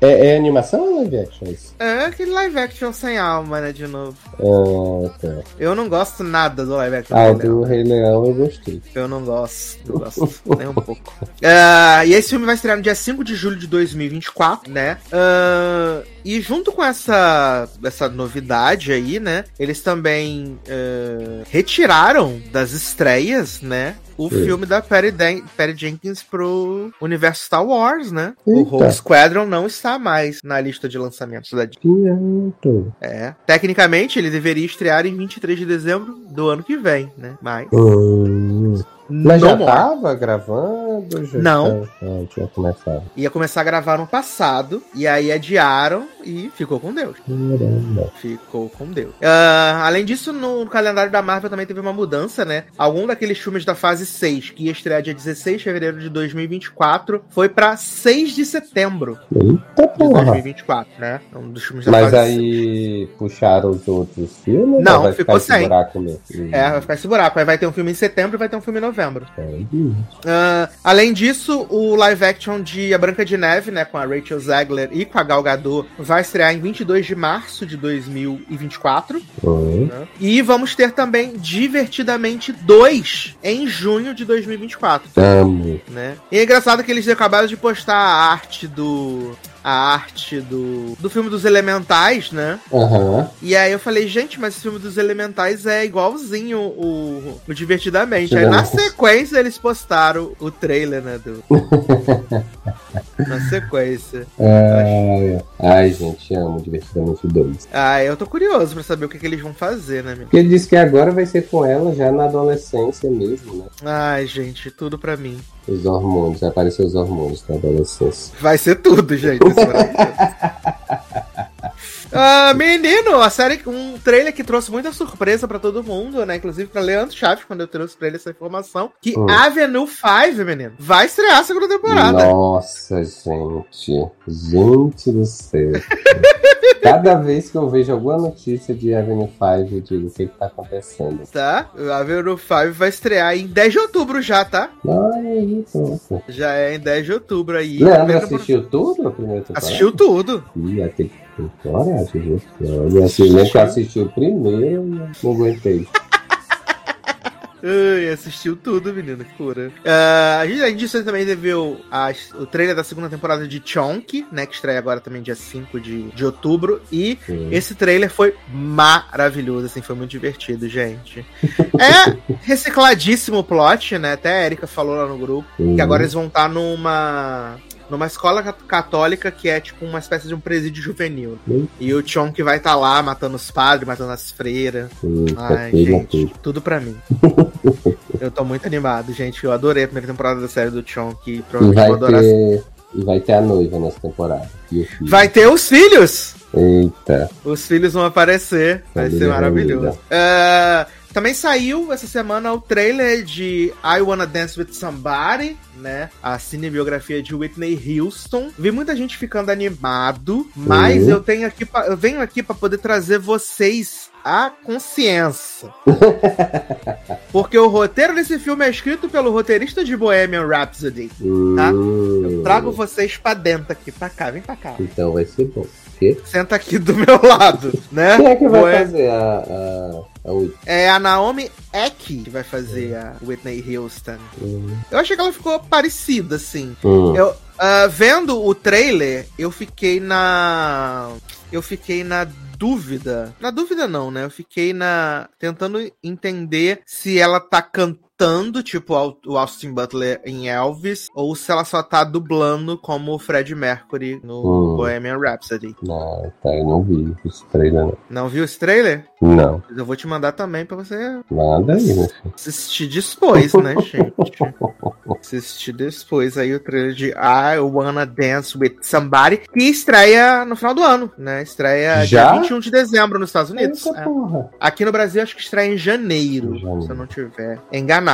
Speaker 2: É, é, é animação ou live action isso?
Speaker 1: É aquele live action sem alma, né, de novo.
Speaker 2: Ah, tá.
Speaker 1: Eu não gosto nada do live action.
Speaker 2: Ah,
Speaker 1: do Rei
Speaker 2: do
Speaker 1: Leão.
Speaker 2: Rei Leão eu gostei.
Speaker 1: Eu não gosto, não gosto nem um pouco. Ah, e esse filme vai estrear no dia 5 de julho de 2024, né? Ah, e junto com essa, essa novidade aí, né? Eles também ah, retiraram das estreias, né? O
Speaker 2: Sim.
Speaker 1: filme da Patty, Dan- Patty Jenkins pro universo Star Wars, né? O
Speaker 2: Eita.
Speaker 1: Rogue Squadron não está mais na lista de lançamentos da Disney. É. Tecnicamente, ele deveria estrear em 23 de dezembro do ano que vem, né? Mas.
Speaker 2: Hum. Mas já
Speaker 1: more.
Speaker 2: tava gravando? Já
Speaker 1: Não.
Speaker 2: tá- Ah, tinha começado.
Speaker 1: Ia começar a gravar no passado, e aí adiaram e ficou com Deus.
Speaker 2: Caramba.
Speaker 1: Ficou com Deus. Ah, além disso, no calendário da Marvel também teve uma mudança, né? Algum daqueles filmes da fase 6, que ia estrear dia 16 de fevereiro de 2024, foi pra 6 de setembro
Speaker 2: Eita
Speaker 1: de
Speaker 2: porra.
Speaker 1: 2024, né? É Um dos filmes da
Speaker 2: Mas
Speaker 1: fase
Speaker 2: aí puxaram os outros filmes?
Speaker 1: Não,
Speaker 2: vai
Speaker 1: ficou
Speaker 2: ficar esse
Speaker 1: sem.
Speaker 2: buraco mesmo?
Speaker 1: É, vai ficar esse buraco. Aí vai ter um filme em setembro e vai ter um filme em novembro.
Speaker 2: Entendi.
Speaker 1: Ah, além disso, o live action de A Branca de Neve, né, com a Rachel Zegler e com a Gal Gadot, vai estrear em 22 de março de 2024.
Speaker 2: Hum.
Speaker 1: né? E vamos ter também Divertidamente 2 em junho de 2024,
Speaker 2: Amo.
Speaker 1: né? E é engraçado que eles acabaram de postar a arte do a arte do, do filme dos Elementais, né?
Speaker 2: Aham.
Speaker 1: E aí eu falei, gente, mas esse filme dos Elementais é igualzinho o, o Divertidamente. Aí na sequência eles postaram o trailer, né? Do... na sequência.
Speaker 2: Ai, ai, gente, amo Divertidamente 2.
Speaker 1: Ah, eu tô curioso pra saber o que, que eles vão fazer, né, meu?
Speaker 2: Porque ele disse que agora vai ser com ela já na adolescência mesmo, né?
Speaker 1: Ai, gente, tudo pra mim.
Speaker 2: Os hormônios, vai aparecer os hormônios na adolescência.
Speaker 1: Vai ser tudo, gente. Ah, menino, a série, um trailer que trouxe muita surpresa pra todo mundo, né? Inclusive pra Leandro Chaves, quando eu trouxe pra ele essa informação. Que
Speaker 2: Hum.
Speaker 1: Avenue 5, menino, vai estrear a segunda temporada.
Speaker 2: Nossa, gente. Gente do céu. Cada vez que eu vejo alguma notícia de Avenue 5, eu digo o que, que tá acontecendo.
Speaker 1: Tá? Avenue 5 vai estrear em 10 de outubro já, tá?
Speaker 2: Ai, pronto.
Speaker 1: Já é em 10 de outubro aí.
Speaker 2: Leandro assistiu tudo a primeira temporada?
Speaker 1: Assistiu tudo.
Speaker 2: Ia ter ter coragem, viu? Olha, assim, lembro que eu assisti o primeiro não aguentei.
Speaker 1: Ai, assistiu tudo, menino, que cura. Ah, a gente, além disso, também teve o, a- o trailer da segunda temporada de Chonk, né? Que estreia agora também dia 5 de, de outubro. E
Speaker 2: Sim.
Speaker 1: esse trailer foi maravilhoso, assim, foi muito divertido, gente. É recicladíssimo o plot, né? Até a Erika falou lá no grupo.
Speaker 2: Uhum.
Speaker 1: Que agora eles vão estar numa. Numa escola cat- católica que é tipo uma espécie de um presídio juvenil.
Speaker 2: Hum.
Speaker 1: E o Chonk vai estar lá matando os padres, matando as freiras.
Speaker 2: Sim,
Speaker 1: Ai,
Speaker 2: capei,
Speaker 1: gente, tudo pra mim. eu tô muito animado, gente. Eu adorei a primeira temporada da série do Chonk. E
Speaker 2: E
Speaker 1: provavelmente vou
Speaker 2: vai
Speaker 1: adorar.
Speaker 2: ter. E vai ter a noiva nessa temporada.
Speaker 1: Vai ter os filhos!
Speaker 2: Eita.
Speaker 1: Os filhos vão aparecer. Vai
Speaker 2: Família
Speaker 1: ser maravilhoso.
Speaker 2: reunida.
Speaker 1: Também saiu essa semana o trailer de I Wanna Dance With Somebody, né? A cinebiografia de Whitney Houston. Vi muita gente ficando animado, mas
Speaker 2: Uhum.
Speaker 1: eu tenho aqui, pra- eu venho aqui para poder trazer vocês a consciência. Porque o roteiro desse filme é escrito pelo roteirista de Bohemian Rhapsody. Tá? Eu trago vocês pra dentro aqui, pra cá, vem pra cá.
Speaker 2: Então vai ser bom.
Speaker 1: Senta aqui do meu lado, né?
Speaker 2: Quem é que vai fazer a, a, a Whitney?
Speaker 1: É a Naomi Eck que vai fazer a Whitney Houston.
Speaker 2: Hum.
Speaker 1: Eu achei que ela ficou parecida, assim.
Speaker 2: Hum.
Speaker 1: Eu, ah, vendo o trailer, eu fiquei na. Eu fiquei na dúvida. Na dúvida não, né? Eu fiquei na. tentando entender se ela tá cantando, tipo Al- o Austin Butler em Elvis, ou se ela só tá dublando como o Fred Mercury no
Speaker 2: Hum.
Speaker 1: Bohemian Rhapsody.
Speaker 2: Não, tá, eu não vi esse trailer, não.
Speaker 1: Não viu esse trailer?
Speaker 2: Não,
Speaker 1: Eu vou te mandar também pra você
Speaker 2: nada aí, né?
Speaker 1: assistir depois, né, gente? assistir depois aí o trailer de I Wanna Dance With Somebody, que estreia no final do ano, né? Estreia
Speaker 2: Já?
Speaker 1: dia 21 de dezembro nos Estados Unidos. É. Aqui no Brasil acho que estreia em janeiro,
Speaker 2: Janeiro.
Speaker 1: se eu não tiver enganado.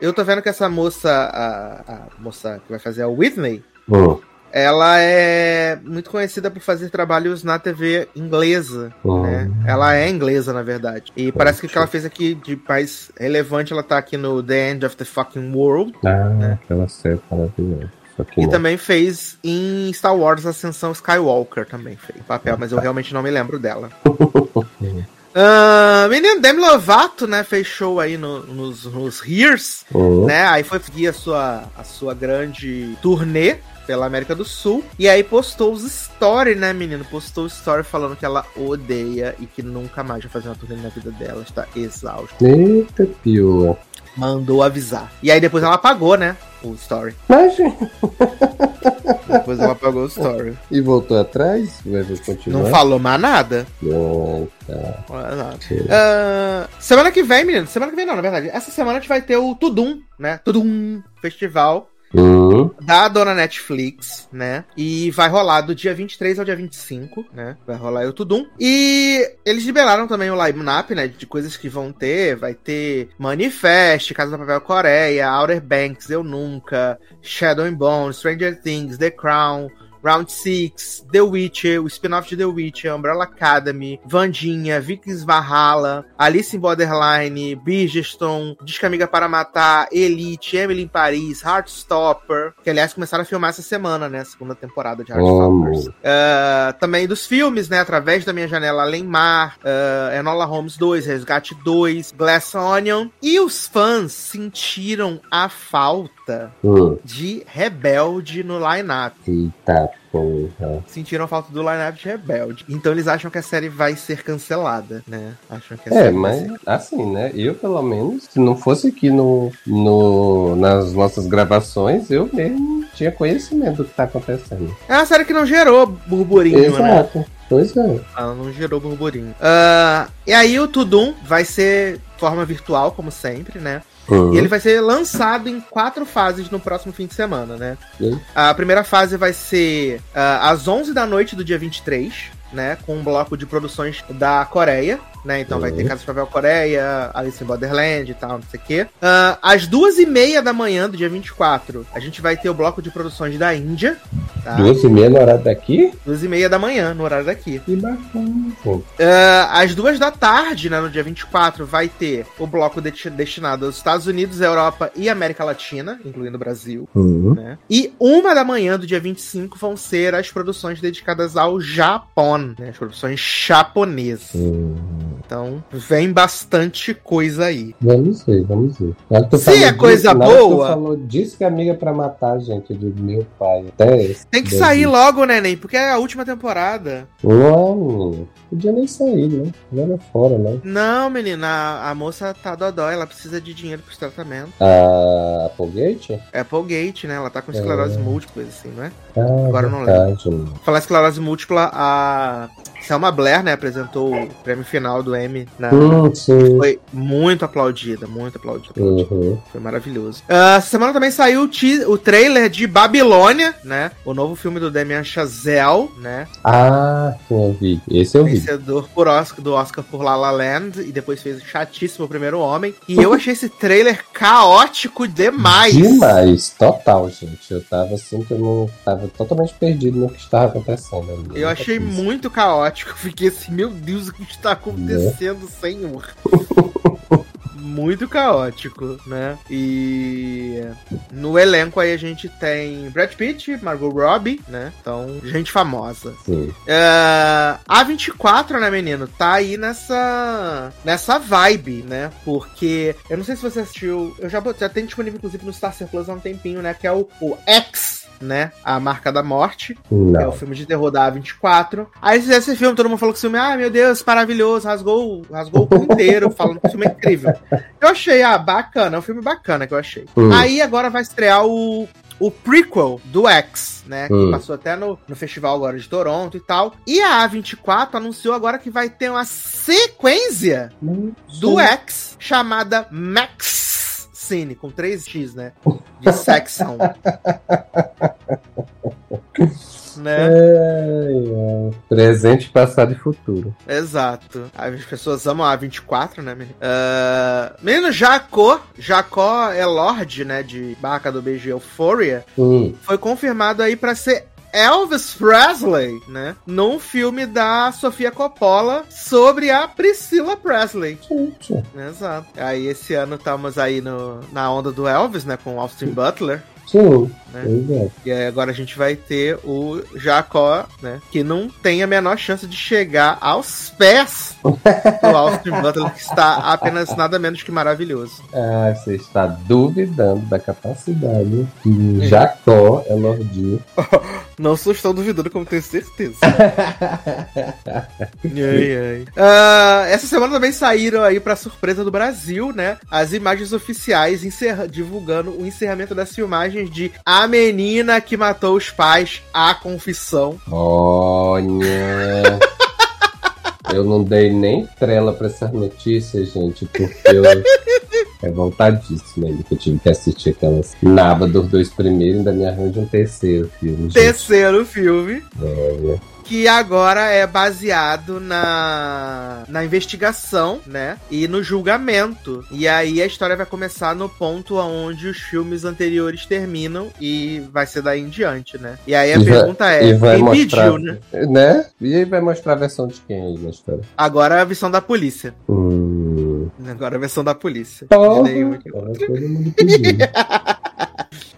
Speaker 1: Eu tô vendo que essa moça, a, a moça que vai fazer a Whitney,
Speaker 2: Hum.
Speaker 1: ela é muito conhecida por fazer trabalhos na TV inglesa,
Speaker 2: Hum.
Speaker 1: né? Ela é inglesa, na verdade. E parece que o que ela fez aqui de mais relevante, ela tá aqui no The End of the Fucking World.
Speaker 2: Ah, aquela série maravilhosa.
Speaker 1: E também fez em Star Wars Ascensão Skywalker também fez papel, mas eu realmente não me lembro dela. Ah, menino, Demi Lovato, né, fez show aí no- nos, nos Hears,
Speaker 2: Hum.
Speaker 1: né, aí foi seguir a sua, a sua grande turnê pela América do Sul, e aí postou os stories, né, menino, postou o story falando que ela odeia e que nunca mais vai fazer uma turnê na vida dela, está exausta.
Speaker 2: Eita, pior.
Speaker 1: Mandou avisar. E aí depois ela apagou, né, o story.
Speaker 2: Mas,
Speaker 1: Depois ela apagou o story.
Speaker 2: e voltou atrás? Vai continuar?
Speaker 1: Não falou mais nada.
Speaker 2: Não, tá.
Speaker 1: Ah, semana que vem, menino. Semana que vem não, na verdade. Essa semana a gente vai ter o Tudum, né? Tudum Festival
Speaker 2: Hum,
Speaker 1: da dona Netflix, né? E vai rolar do dia 23 ao dia 25, né? Vai rolar o Tudum. E eles liberaram também o line-up, né? De coisas que vão ter. Vai ter Manifest, Casa do Papel Coreia, Outer Banks, Eu Nunca, Shadow and Bone, Stranger Things, The Crown, Round 6, The Witcher, o spin-off de The Witcher, Umbrella Academy, Vandinha, Vikings Valhalla, Alice in Borderline, Bridgestone, Disca Amiga para Matar, Elite, Emily em Paris, Heartstopper, que aliás começaram a filmar essa semana, né? Segunda temporada de Heartstoppers.
Speaker 2: amo.
Speaker 1: Ah, também dos filmes, né? Através da minha janela Além Mar, uh, Enola Holmes 2, Resgate 2, Glass Onion. E os fãs sentiram a falta
Speaker 2: Hum,
Speaker 1: de Rebelde no line-up.
Speaker 2: eita porra.
Speaker 1: Sentiram a falta do line-up de Rebelde. Então eles acham que a série vai ser cancelada, né? Acham que a
Speaker 2: É, mas assim, né? Eu, pelo menos, se não fosse aqui no, no, nas nossas gravações, eu mesmo tinha conhecimento do que tá acontecendo.
Speaker 1: É uma série que não gerou burburinho, né?
Speaker 2: Exato. Pois é.
Speaker 1: Ela não gerou burburinho. Ah, e aí o Tudum vai ser forma virtual, como sempre, né?
Speaker 2: Hum,
Speaker 1: E ele vai ser lançado em quatro fases no próximo fim de semana, né?
Speaker 2: Sim.
Speaker 1: A primeira fase vai ser ah, às 11 da noite do dia 23, né? Com um bloco de produções da Coreia, né? Então vai ter
Speaker 2: Uhum.
Speaker 1: Casa de Papel Coreia, Alice in Borderland e tal, não sei o quê. Ah, às duas e meia da manhã do dia 24, a gente vai ter o bloco de produções da Índia, tá?
Speaker 2: Duas e meia no horário daqui?
Speaker 1: Duas e meia da manhã, no horário daqui.
Speaker 2: Que bacana.
Speaker 1: Ah, às duas da tarde, né, no dia 24, vai ter o bloco desti- destinado aos Estados Unidos, Europa e América Latina, incluindo o Brasil.
Speaker 2: Hum.
Speaker 1: Né? E uma da manhã do dia 25 vão ser as produções dedicadas ao Japão, né, as produções japonesas.
Speaker 2: Hum.
Speaker 1: Então, vem bastante coisa aí.
Speaker 2: Vamos ver, vamos ver. Tu
Speaker 1: Se é coisa
Speaker 2: hora que
Speaker 1: boa-
Speaker 2: falou, disse que é amiga pra matar, gente. Eu digo, meu pai. Até esse.
Speaker 1: Tem que sair logo, neném, porque é a última temporada.
Speaker 2: Menino. Podia nem sair, né? Agora fora, né?
Speaker 1: Não, menina, a, a moça tá dodó, ela precisa de dinheiro pro tratamento.
Speaker 2: A Applegate?
Speaker 1: Applegate, né? Ela tá com esclerose múltipla, coisa assim, não é?
Speaker 2: Ah,
Speaker 1: Agora eu não
Speaker 2: verdade, mano.
Speaker 1: Falar esclerose múltipla, a Selma Blair, né, apresentou o prêmio final do Emmy na.
Speaker 2: Hum, sim.
Speaker 1: Foi muito aplaudida, muito aplaudida. aplaudida.
Speaker 2: Uhum.
Speaker 1: Foi maravilhoso. Ah, Essa semana também saiu o, te- o trailer de Babilônia, né? O novo filme do Damien Chazelle, né?
Speaker 2: Ah, sim, eu vi. Esse eu vi.
Speaker 1: Vencedor por Oscar, do Oscar por La La Land. E depois fez o chatíssimo Primeiro Homem. E eu achei esse trailer caótico demais.
Speaker 2: Demais, total, gente. Eu tava assim que eu não tava totalmente perdido no que estava acontecendo ali.
Speaker 1: Eu achei muito caótico. Fiquei assim, meu Deus, o que está acontecendo, Senhor? muito caótico, né? E no elenco aí a gente tem Brad Pitt, Margot Robbie, né? Então, gente famosa.
Speaker 2: Sim.
Speaker 1: É, A24, né, menino? Tá aí nessa nessa vibe, né? Porque eu não sei se você assistiu, eu já, já tem disponível inclusive no Star Plus há um tempinho, né? Que é o, o X, né? A Marca da Morte. É o
Speaker 2: Não.
Speaker 1: filme de terror da A24. Aí fizeram esse filme, todo mundo falou que o filme, ah, meu Deus, maravilhoso, rasgou, rasgou o cu inteiro, falando que o filme é incrível. Eu achei, ah, bacana, é um filme bacana que eu achei.
Speaker 2: Hum.
Speaker 1: Aí agora vai estrear o, o prequel do X, né? Que
Speaker 2: Hum.
Speaker 1: passou até no, no festival agora de Toronto e tal. E a A24 anunciou agora que vai ter uma sequência do X chamada Max Cine, com 3x, né? De Saxon. né?
Speaker 2: Ai, ai. Presente, passado e futuro.
Speaker 1: Exato. As pessoas amam a 24, né, menino? Uh, menino Jacó, Jacó é Lorde, né, de Barca do Beijo e Euphoria,
Speaker 2: Hum.
Speaker 1: foi confirmado aí pra ser Elvis Presley, né? Num filme da Sofia Coppola sobre a Priscilla Presley.
Speaker 2: Gente.
Speaker 1: Exato. Aí esse ano estamos aí no, na onda do Elvis, né? Com Austin Butler.
Speaker 2: Sim,
Speaker 1: Né?
Speaker 2: é.
Speaker 1: E aí agora a gente vai ter o Jacó, né? Que não tem a menor chance de chegar aos pés do Austin Butler, que está apenas nada menos que maravilhoso.
Speaker 2: Ah, você está duvidando da capacidade que Jacó é Lordi.
Speaker 1: Não só estou duvidando, como tenho certeza. Ai, ai. Ah, essa semana também saíram aí, pra surpresa do Brasil, né? As imagens oficiais divulgando o encerramento das filmagens de A Menina que Matou os Pais, A Confissão.
Speaker 2: Olha. Eu não dei nem trela pra essas notícias, gente, porque eu. É vontadíssima ainda que eu tive que assistir aquelas naba dos dois primeiros e ainda me arranja um terceiro filme. gente.
Speaker 1: Terceiro filme.
Speaker 2: Olha.
Speaker 1: Que agora é baseado na, na investigação, né? E no julgamento. E aí a história vai começar no ponto onde os filmes anteriores terminam e vai ser daí em diante, né? E aí a
Speaker 2: E vai-
Speaker 1: pergunta é,
Speaker 2: vai
Speaker 1: quem
Speaker 2: mostrar,
Speaker 1: pediu, né?
Speaker 2: né? E aí vai mostrar a versão de quem aí na história?
Speaker 1: Agora a versão da polícia.
Speaker 2: Hum.
Speaker 1: Agora a versão da polícia.
Speaker 2: Todo mundo pediu.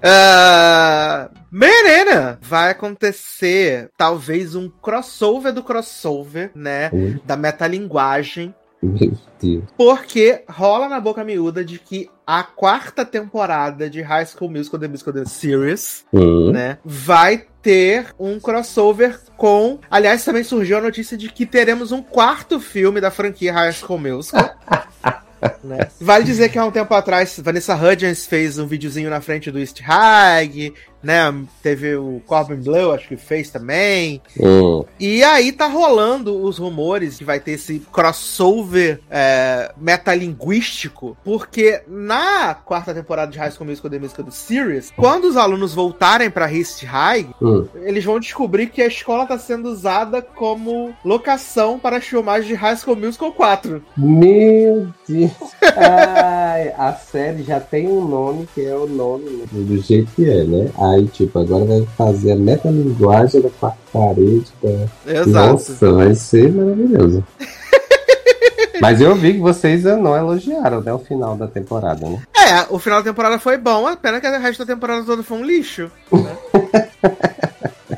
Speaker 1: Ah, Menina, vai acontecer talvez um crossover do crossover, né?
Speaker 2: Hum,
Speaker 1: Da metalinguagem
Speaker 2: Meu Deus.
Speaker 1: Porque rola na boca miúda de que a quarta temporada de High School Musical The Musical The Series,
Speaker 2: Hum.
Speaker 1: né, vai ter um crossover com. Aliás, também surgiu a notícia de que teremos um quarto filme da franquia High School Musical. né? Vale dizer que há um tempo atrás, Vanessa Hudgens fez um videozinho na frente do East High, né? Teve o Corbin Bleu, acho que fez também.
Speaker 2: Hum.
Speaker 1: E aí tá rolando os rumores que vai ter esse crossover é, metalinguístico, porque na quarta temporada de High School Musical The Musical The Series, quando os alunos voltarem pra East High,
Speaker 2: Hum.
Speaker 1: eles vão descobrir que a escola tá sendo usada como locação para as filmagens de High School Musical 4.
Speaker 2: Meu Deus. Ai, a série já tem um nome que é o nome né, do jeito que é, né? Aí, tipo, agora vai fazer a metalinguagem da quarta parede. Da...
Speaker 1: Exato.
Speaker 2: Nossa, vai ser maravilhoso. Mas eu vi que vocês não elogiaram, né? O final da temporada, né?
Speaker 1: É, o final da temporada foi bom, a pena que o resto da temporada toda foi um lixo. né?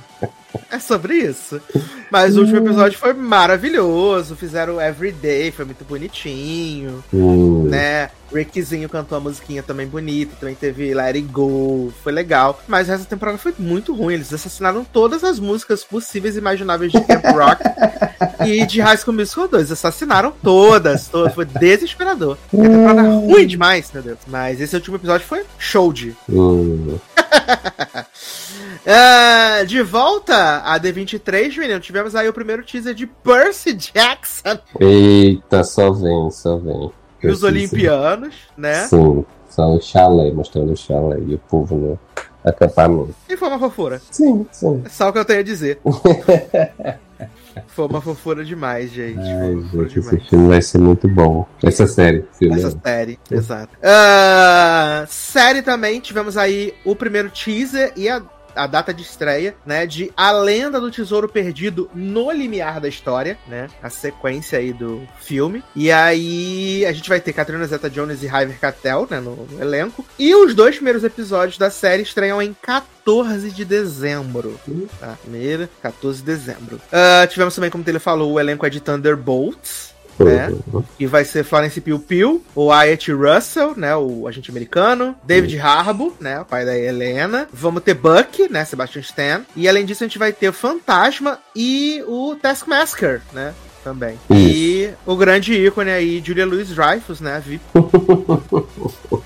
Speaker 1: é sobre isso. Mas o último episódio foi maravilhoso. Fizeram Everyday, foi muito bonitinho,
Speaker 2: Hum.
Speaker 1: né? Rickzinho cantou a musiquinha também bonita, também teve Let It Go, foi legal. Mas essa temporada foi muito ruim. Eles assassinaram todas as músicas possíveis e imagináveis de Camp Rock e de High School Musical 2. Assassinaram todas, todas. Foi desesperador. É a temporada ruim demais, meu Deus. Mas esse último episódio foi show de.
Speaker 2: Hum.
Speaker 1: Ah, de volta a D23, menino, tivemos aí o primeiro teaser de Percy Jackson
Speaker 2: Eita, só vem, só vem.
Speaker 1: e os. Olimpianos, né?
Speaker 2: Sim, só o chalé, mostrando o chalé e o povo no acampamento.
Speaker 1: E foi uma fofura.
Speaker 2: Sim, sim.
Speaker 1: É só o que eu tenho a dizer. foi uma fofura demais, gente.
Speaker 2: Ai, gente, esse
Speaker 1: demais.
Speaker 2: filme vai ser muito bom. Essa série, filme.
Speaker 1: Essa série, exato. Ah, série também, tivemos aí o primeiro teaser e a, a data de estreia, né? De A Lenda do Tesouro Perdido no Limiar da História, né? A sequência aí do filme. E aí a gente vai ter Catherine Zeta-Jones e Hyver Cattell, né? No, no elenco. E os dois primeiros episódios da série estreiam em 14 de dezembro. Tá? Primeira, 14 de dezembro. Ah, tivemos também, como ele falou, o elenco é de Thunderbolts né?
Speaker 2: Uhum.
Speaker 1: que vai ser Florence Pugh Pugh, o Wyatt Russell, né, o agente americano, David Harbour, né, o pai da Helena, vamos ter Buck, né, Sebastian Stan, e além disso a gente vai ter o Fantasma e o Taskmaster, né, também. E o grande ícone aí, Julia Louis-Dreyfus, né, VIP.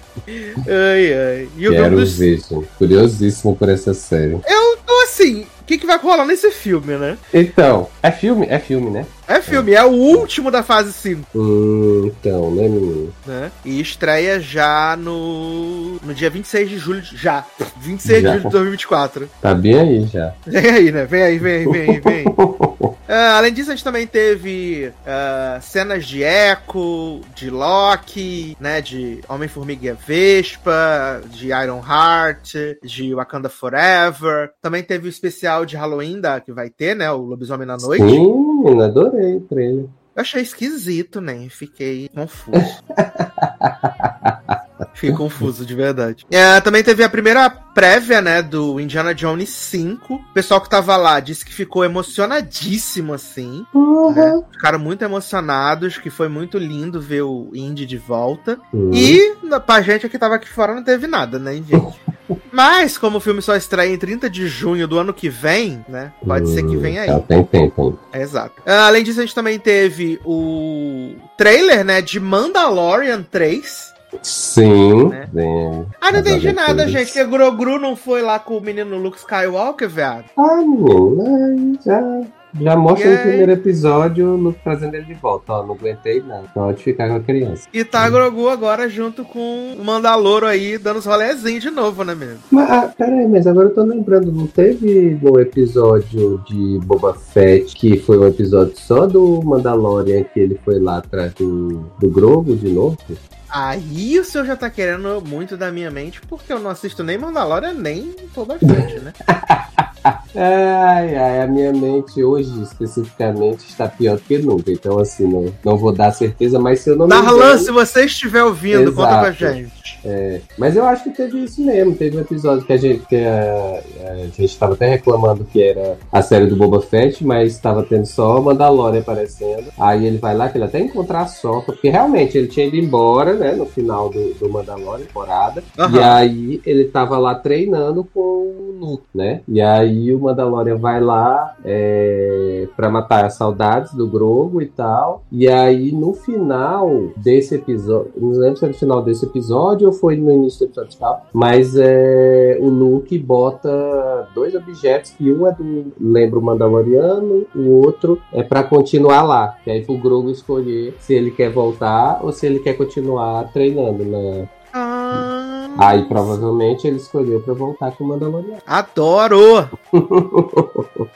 Speaker 1: ai, ai. E o
Speaker 2: Quero
Speaker 1: dos...
Speaker 2: ver, gente. Curiosíssimo por essa série.
Speaker 1: Então, assim, o que, que vai rolar nesse filme, né?
Speaker 2: Então, é filme? É filme, né?
Speaker 1: É filme, é o último da fase 5.
Speaker 2: Hum, então, né, menino?
Speaker 1: né? E estreia já no, no dia 26 de julho. de- Já. 26
Speaker 2: Já.
Speaker 1: de julho de 2024.
Speaker 2: Tá bem aí já.
Speaker 1: Vem aí, né? Vem aí, vem aí, vem aí, vem aí. Uh, além disso, a gente também teve uh, cenas de Echo, de Loki, né? De Homem-Formiga e Vespa, de Iron Heart, de Wakanda Forever. Também teve o especial de Halloween da, que vai ter, né? O Lobisomem na Noite.
Speaker 2: Sim, adorei o trailer.
Speaker 1: Eu achei esquisito, né? Fiquei confuso. Fiquei confuso, de verdade. É, também teve a primeira prévia, né, do Indiana Jones 5. O pessoal que tava lá disse que ficou emocionadíssimo, assim. Uhum. Né? Ficaram muito emocionados, que foi muito lindo ver o Indy de volta. Uhum. E pra gente que tava aqui fora não teve nada, né, gente? Mas, como o filme só estreia em 30 de junho do ano que vem, né? Pode ser que venha aí. Já
Speaker 2: tem tempo.
Speaker 1: Exato. Uh, além disso, a gente também teve o trailer, né, de Mandalorian 3.
Speaker 2: Sim. Né? Bem,
Speaker 1: ah, não entendi nada, gente. Que o Grogru não foi lá com o menino Luke Skywalker, viado?
Speaker 2: Ah, menino, já. Já mostra no primeiro episódio o Luke trazendo ele de volta. Ó, não aguentei não. Pode ficar com a criança.
Speaker 1: E tá Grogu agora junto com o Mandaloro aí, dando os rolezinhos de novo, né mesmo?
Speaker 2: Mas, ah, pera aí, mas agora eu tô lembrando, não teve um episódio de Boba Fett que foi um episódio só do Mandalorian que ele foi lá atrás do, do Grogu de novo?
Speaker 1: Aí o senhor já tá querendo muito da minha mente, porque eu não assisto nem Mandalorian, nem toda a frente, né?
Speaker 2: ai, ai, a minha mente hoje, especificamente, está pior do que nunca. Então, assim, não, não vou dar certeza, mas se eu não
Speaker 1: Darlan, se você estiver ouvindo, Exato. conta com a gente.
Speaker 2: É, mas eu acho que teve isso mesmo. Teve um episódio que a gente, que a, a gente estava até reclamando que era a série do Boba Fett, mas estava tendo só Mandalorian aparecendo. Aí ele vai lá, que ele até encontrar a Soca, porque realmente ele tinha ido embora, né, no final do, do Mandalorian, temporada. Uhum. E aí ele tava lá treinando com o Luke, né? E aí o Mandalorian vai lá é, para matar as saudades do Grogu e tal. E aí no final desse episódio, não lembro se é no final desse episódio foi no início do episódio tal, mas é, o Luke bota dois objetos, que um é do lembra o Mandaloriano, o outro é para continuar lá. Que aí pro Grogu escolher se ele quer voltar ou se ele quer continuar treinando na, ah. Aí provavelmente ele escolheu para voltar com o Mandaloriano.
Speaker 1: Adoro!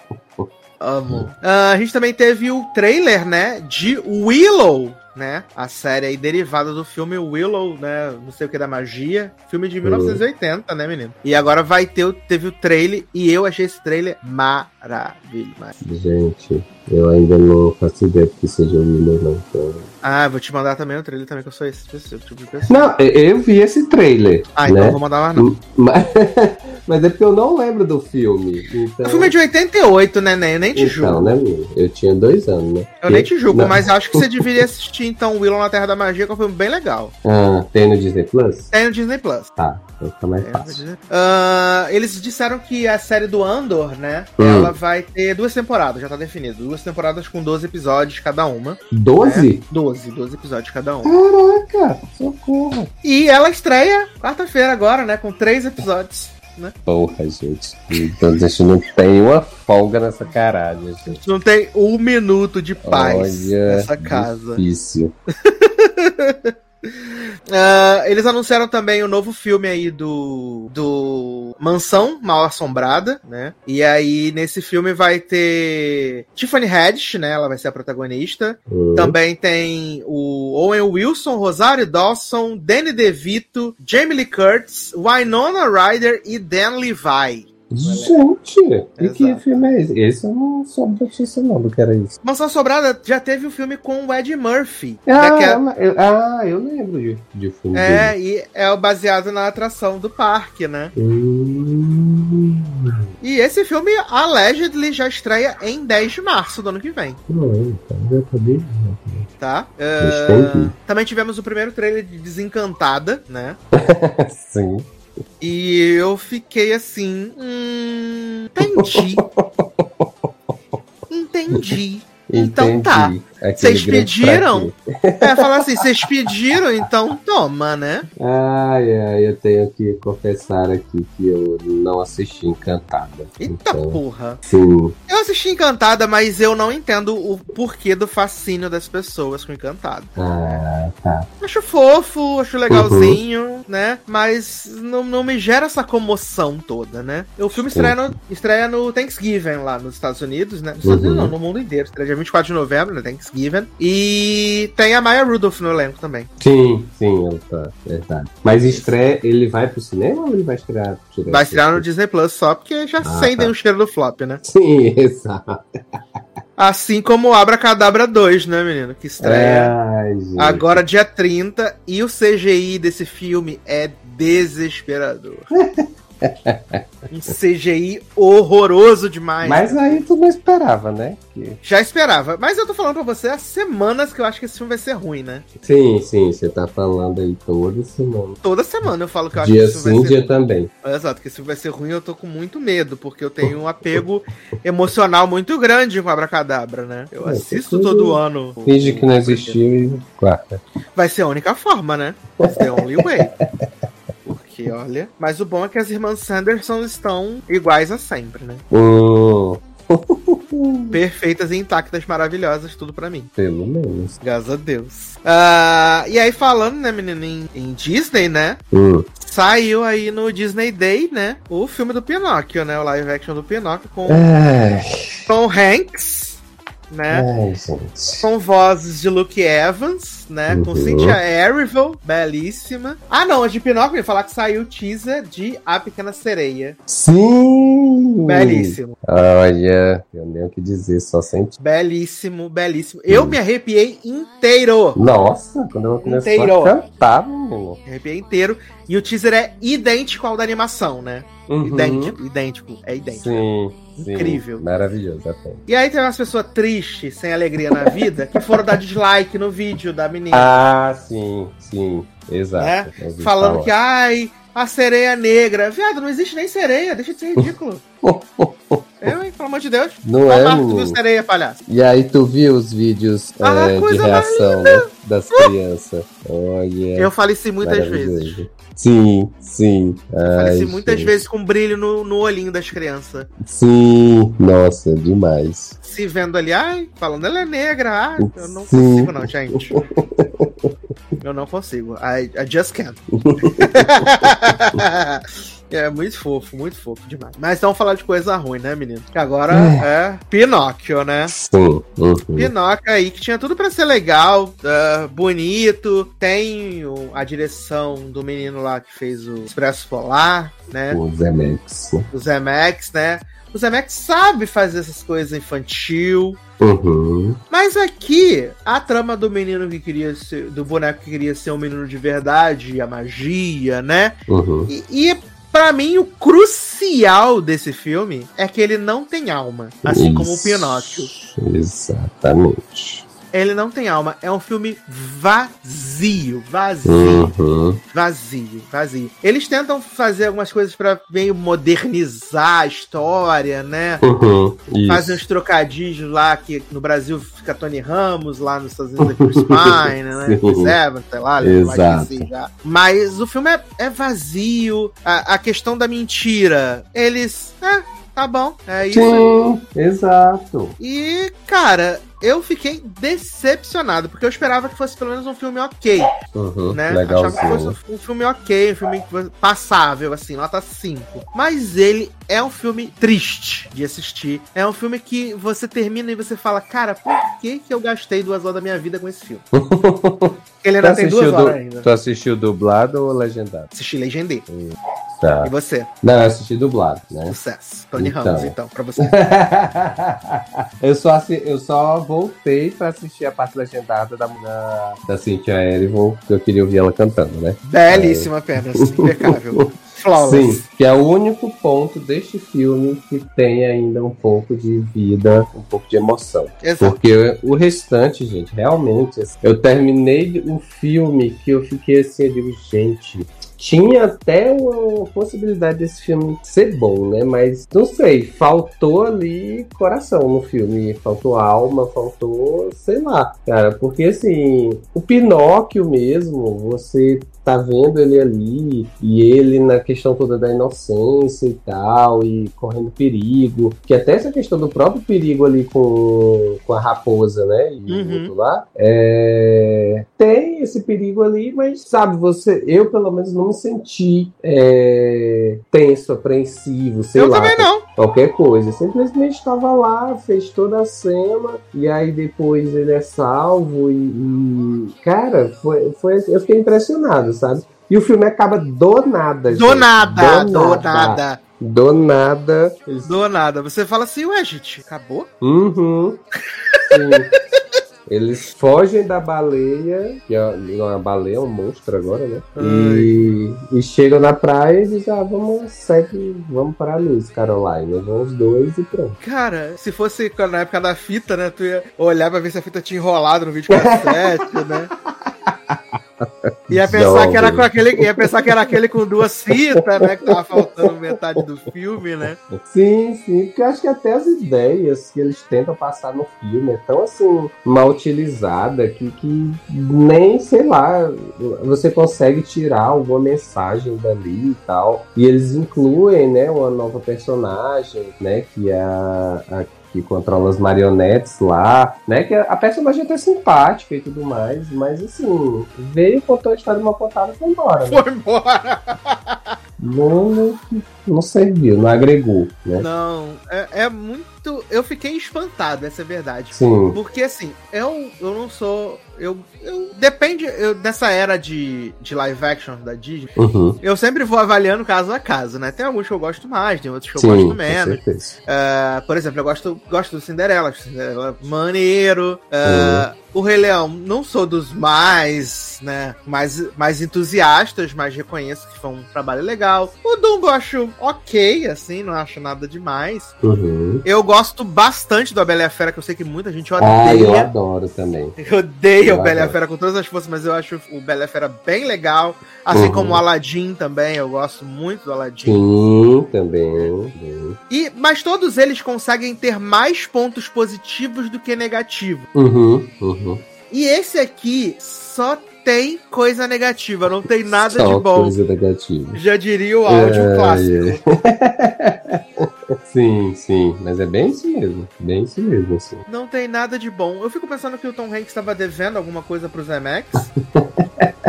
Speaker 1: Amo. Uh, a gente também teve o trailer, né, de Willow né? A série aí derivada do filme Willow, né? Não sei o que da magia. Filme de 1980, uhum. né, menino? E agora vai ter, teve o trailer e eu achei esse trailer maravilhoso.
Speaker 2: Gente, eu ainda não faço ideia do que seja o Willow, não. Então...
Speaker 1: Ah, vou te mandar também o trailer também, que eu sou esse tipo
Speaker 2: de pessoa. Não, eu vi esse trailer.
Speaker 1: Ah, então né? vou mandar lá não.
Speaker 2: Mas, mas é porque eu não lembro do filme. Então...
Speaker 1: O filme é de 88, né, né? Eu nem te então, julgo.
Speaker 2: né, Eu tinha dois anos, né?
Speaker 1: Eu nem te julgo, não. mas acho que você deveria assistir então Willow na Terra da Magia, que é um filme bem legal.
Speaker 2: Ah, tem no Disney Plus?
Speaker 1: Tem no Disney Plus.
Speaker 2: Tá. Então fica mais fácil.
Speaker 1: Uh, eles disseram que a série do Andor, né? Hum. Ela vai ter duas temporadas, já tá definido. Duas temporadas com 12 episódios cada uma.
Speaker 2: 12? Né?
Speaker 1: 12, 12 episódios cada
Speaker 2: uma. Caraca, socorro.
Speaker 1: E ela estreia quarta-feira agora, né? Com três episódios. Né?
Speaker 2: Porra, gente. Então a gente não tem uma folga nessa caralho.
Speaker 1: Gente. A gente não tem um minuto de paz Olha, nessa casa.
Speaker 2: Difícil.
Speaker 1: Uh, eles anunciaram também o um novo filme aí do, do Mansão Mal Assombrada, né? E aí nesse filme vai ter Tiffany Haddish, né? Ela vai ser a protagonista. Uhum. Também tem o Owen Wilson, Rosário Dawson, Danny DeVito, Jamie Lee Curtis, Winona Ryder e Dan Levi.
Speaker 2: Gente, e que filme é esse? Esse eu não soube notícia não do que era isso.
Speaker 1: Mansão Sobrada já teve o um filme com o Ed Murphy.
Speaker 2: Ah, é... eu, ah eu lembro de, de filme
Speaker 1: É, dele. e é baseado na atração do parque, né?
Speaker 2: Hum...
Speaker 1: E esse filme, allegedly, já estreia em 10 de março do ano que vem.
Speaker 2: Não, bem...
Speaker 1: Tá? Uh, também tivemos o primeiro trailer de Desencantada, né?
Speaker 2: Sim.
Speaker 1: E eu fiquei assim. Hum, entendi. entendi. Então tá. Vocês pediram? É, falar assim, vocês pediram, então toma, né?
Speaker 2: Ai, ai, eu tenho que confessar aqui que eu não assisti Encantada.
Speaker 1: Eita então, porra.
Speaker 2: Sim.
Speaker 1: Eu assisti Encantada, mas eu não entendo o porquê do fascínio das pessoas com Encantada.
Speaker 2: Ah, tá.
Speaker 1: Acho fofo, acho legalzinho, uhum. né? Mas não, não me gera essa comoção toda, né? O filme estreia no, estreia no Thanksgiving lá nos Estados Unidos, né? Nos Estados Unidos não, no mundo inteiro. Estreia dia 24 de novembro, né? Thanksgiving. E tem a Maya Rudolph no elenco também.
Speaker 2: Sim, sim, ela tá. Verdade. Mas estreia, ele vai pro cinema ou ele vai estrear?
Speaker 1: Vai estrear no Disney Plus só porque já ah, sentem tá. o cheiro do flop, né?
Speaker 2: Sim, exato.
Speaker 1: Assim como o Abracadabra 2, né, menino? Que estreia Ai, agora dia 30. E o CGI desse filme é desesperador. um CGI horroroso demais.
Speaker 2: Mas aí tu não esperava, né?
Speaker 1: Que... Já esperava. Mas eu tô falando pra você há semanas que eu acho que esse filme vai ser ruim, né?
Speaker 2: Sim, sim. Você tá falando aí toda semana.
Speaker 1: Toda semana eu falo que eu
Speaker 2: acho dia que esse filme sim, vai ser dia ruim. também.
Speaker 1: Exato, que esse filme vai ser ruim eu tô com muito medo, porque eu tenho um apego emocional muito grande com Abracadabra, né? Eu é, assisto todo ano.
Speaker 2: Finge que não existiu e guarda.
Speaker 1: Vai ser a única forma, né? Vai ser the only way. Porque, olha. Mas o bom é que as irmãs Sanderson estão iguais a sempre, né?
Speaker 2: Uh.
Speaker 1: Perfeitas e intactas, maravilhosas, tudo para mim.
Speaker 2: Pelo menos.
Speaker 1: Graças a Deus. Uh, e aí, falando, né, menino, em, em Disney, né?
Speaker 2: Uh.
Speaker 1: Saiu aí no Disney Day, né? O filme do Pinóquio, né? O live action do Pinóquio com
Speaker 2: é.
Speaker 1: Tom Hanks né?
Speaker 2: Ai,
Speaker 1: com vozes de Luke Evans, né? Uhum. Com Cynthia Erivo, belíssima. Ah, não, de Pinóquio, falar que saiu o teaser de A Pequena Sereia.
Speaker 2: Sim!
Speaker 1: Belíssimo.
Speaker 2: Olha, eu nem o que dizer, só senti.
Speaker 1: Belíssimo, belíssimo. Eu hum. me arrepiei inteiro.
Speaker 2: Nossa, quando eu comecei a cantar, menino.
Speaker 1: Me arrepiei inteiro. E o teaser é idêntico ao da animação, né?
Speaker 2: Uhum.
Speaker 1: Idêntico, idêntico, é idêntico.
Speaker 2: Sim.
Speaker 1: Incrível.
Speaker 2: Sim, maravilhoso, até.
Speaker 1: E aí tem umas pessoas tristes, sem alegria na vida, que foram dar dislike no vídeo da menina.
Speaker 2: Ah, sim, sim. Exato.
Speaker 1: Né? Falando que, ai, a sereia negra. Viado, não existe nem sereia, deixa de ser ridículo. Eu, hein, pelo amor de Deus.
Speaker 2: Não é,
Speaker 1: tu viu sereia, palhaço.
Speaker 2: E aí tu viu os vídeos ah, é, de reação né, das crianças. Olha.
Speaker 1: Eu faleci muitas vezes.
Speaker 2: Sim, sim.
Speaker 1: Faleci muitas vezes com brilho no, no olhinho das crianças.
Speaker 2: Sim, nossa, demais.
Speaker 1: Se vendo ali, ai, falando ela é negra, ah, eu não sim. consigo não, gente. eu não consigo. I, I just can't. É muito fofo, muito fofo demais. Mas vamos falar de coisa ruim, né, menino? Que agora é, é Pinóquio, né?
Speaker 2: Sim. Uhum.
Speaker 1: Pinóquio aí, que tinha tudo para ser legal, uh, bonito. Tem a direção do menino lá que fez o Expresso Polar, né?
Speaker 2: O Zemex.
Speaker 1: O Zemex, né? O Zemex sabe fazer essas coisas infantil.
Speaker 2: Uhum.
Speaker 1: Mas aqui, a trama do menino que queria ser. Do boneco que queria ser um menino de verdade, a magia, né?
Speaker 2: Uhum.
Speaker 1: E, e para mim, o crucial desse filme é que ele não tem alma, assim Isso, como o Pinóquio.
Speaker 2: Exatamente
Speaker 1: ele não tem alma. É um filme vazio, vazio,
Speaker 2: uhum.
Speaker 1: vazio, vazio. Eles tentam fazer algumas coisas para meio modernizar a história, né?
Speaker 2: Uhum.
Speaker 1: Fazem uns trocadilhos lá que no Brasil fica Tony Ramos, lá nos Estados Unidos é Chris Pine, né? Chris Evans, sei lá,
Speaker 2: Exato.
Speaker 1: Já. Mas o filme é, é vazio. A, a, questão da mentira, eles. É, tá bom, é isso.
Speaker 2: Sim, exato.
Speaker 1: E, cara, eu fiquei decepcionado, porque eu esperava que fosse pelo menos um filme ok.
Speaker 2: Uhum,
Speaker 1: né? Achava que fosse um filme ok, um filme passável, assim, nota 5. Mas ele é um filme triste de assistir. É um filme que você termina e você fala, cara, por que, que eu gastei duas horas da minha vida com esse filme? ele ainda tem duas horas ainda.
Speaker 2: Tu assistiu dublado ou legendado?
Speaker 1: Assisti legendê.
Speaker 2: Hum. Tá.
Speaker 1: E você?
Speaker 2: Não, eu assisti dublado, né?
Speaker 1: Sucesso. Tony então. Ramos, então, pra você.
Speaker 2: eu, só, eu só voltei pra assistir a parte legendada da, da, da Cynthia Erivo, porque eu queria ouvir ela cantando, né?
Speaker 1: Belíssima é... apenas, impecável. Flawless.
Speaker 2: Sim, que é o único ponto deste filme que tem ainda um pouco de vida, um pouco de emoção.
Speaker 1: Exato.
Speaker 2: Porque o restante, gente, realmente, eu terminei o filme que eu fiquei assim, eu digo, gente, tinha até uma possibilidade desse filme ser bom, né? Mas não sei, faltou ali coração no filme, faltou alma, faltou, sei lá, cara, porque assim, o Pinóquio mesmo, você tá vendo ele ali e ele na questão toda da inocência e tal, e correndo perigo, que até essa questão do próprio perigo ali com, com a raposa, né? E uhum. lá, é, tem esse perigo ali, mas sabe, você, eu pelo menos não me senti é, tenso, apreensivo, sei
Speaker 1: eu
Speaker 2: lá.
Speaker 1: Eu também não.
Speaker 2: Qualquer coisa. Simplesmente estava lá, fez toda a cena, e aí depois ele é salvo, e, e cara, foi, foi, eu fiquei impressionado, sabe? E o filme acaba do nada.
Speaker 1: Do gente. nada, do, do nada. nada.
Speaker 2: Do nada.
Speaker 1: Do nada. Você fala assim, ué, gente, acabou?
Speaker 2: Uhum. Sim. Eles fogem da baleia, que é uma baleia, é um monstro agora, né? E, e, chegam na praia e dizem, ah, vamos, segue, vamos para a luz, Caroline. Vão os dois e pronto.
Speaker 1: Cara, se fosse na época da fita, né? Tu ia olhar pra ver se a fita tinha enrolado no vídeo cassete, né? Ia pensar, que era com aquele, ia pensar que era aquele com duas fitas, né? Que tava faltando metade do filme, né?
Speaker 2: Sim, sim, porque eu acho que até as ideias que eles tentam passar no filme é tão assim, mal utilizada que, que nem, sei lá, você consegue tirar alguma mensagem dali e tal. E eles incluem, né, uma nova personagem, né? Que é a, a que controla as marionetes lá, né? Que a personagem é até simpática e tudo mais, mas assim, veio, contou a história de uma pontada e foi embora.
Speaker 1: Né? Foi embora!
Speaker 2: Não, não serviu, não agregou, né?
Speaker 1: Não, é, é muito. Eu fiquei espantado, essa é a verdade.
Speaker 2: Sim.
Speaker 1: Porque assim, eu, eu não sou eu, eu depende eu, dessa era de, de live action da Disney.
Speaker 2: Uhum.
Speaker 1: Eu sempre vou avaliando caso a caso, né? Tem alguns que eu gosto mais, tem outros que eu Sim, gosto menos. Uh, por exemplo, eu gosto, gosto do Cinderela, Cinderela maneiro. Uh, uhum. O Rei Leão, não sou dos mais, né, mais, mais entusiastas, mas reconheço que foi um trabalho legal. O Dumbo eu acho ok, assim, não acho nada demais.
Speaker 2: Uhum.
Speaker 1: Eu gosto bastante do A Bela e a Fera, que eu sei que muita gente odeia.
Speaker 2: Ah, eu adoro também.
Speaker 1: Eu odeio o Bela e a Fera com todas as forças, mas eu acho o Bela e Fera bem legal. Assim uhum. como o Aladdin também, eu gosto muito do Aladdin.
Speaker 2: Sim, também.
Speaker 1: E, mas todos eles conseguem ter mais pontos positivos do que negativos.
Speaker 2: Uhum, uhum.
Speaker 1: E esse aqui só tem coisa negativa, não tem nada Só de bom.
Speaker 2: coisa negativa.
Speaker 1: Já diria o áudio é, clássico.
Speaker 2: É. sim, sim, mas é bem isso mesmo, bem isso mesmo, assim.
Speaker 1: Não tem nada de bom. Eu fico pensando que o Tom Hanks estava devendo alguma coisa pro Zemex.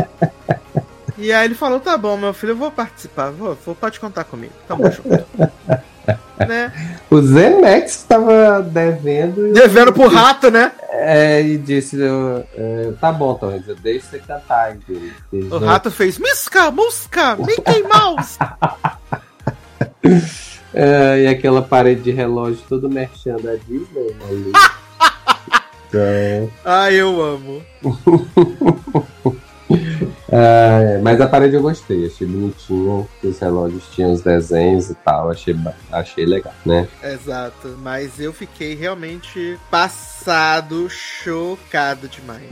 Speaker 1: e aí ele falou, tá bom, meu filho, eu vou participar, vou, vou pode contar comigo. Tamo junto.
Speaker 2: né? O Zemex estava devendo.
Speaker 1: Devendo pro rato, né?
Speaker 2: É, e disse: é, tá bom, Tom, eu deixo você cantar.
Speaker 1: O rato fez: Misca, musca, Mickey Mouse.
Speaker 2: é, e aquela parede de relógio todo merchan da Disney. Ali.
Speaker 1: então... Ah, eu amo.
Speaker 2: É, mas a parede eu gostei, achei bonitinho. Os relógios tinham os desenhos e tal, achei, achei legal, né?
Speaker 1: Exato, mas eu fiquei realmente passado, chocado demais.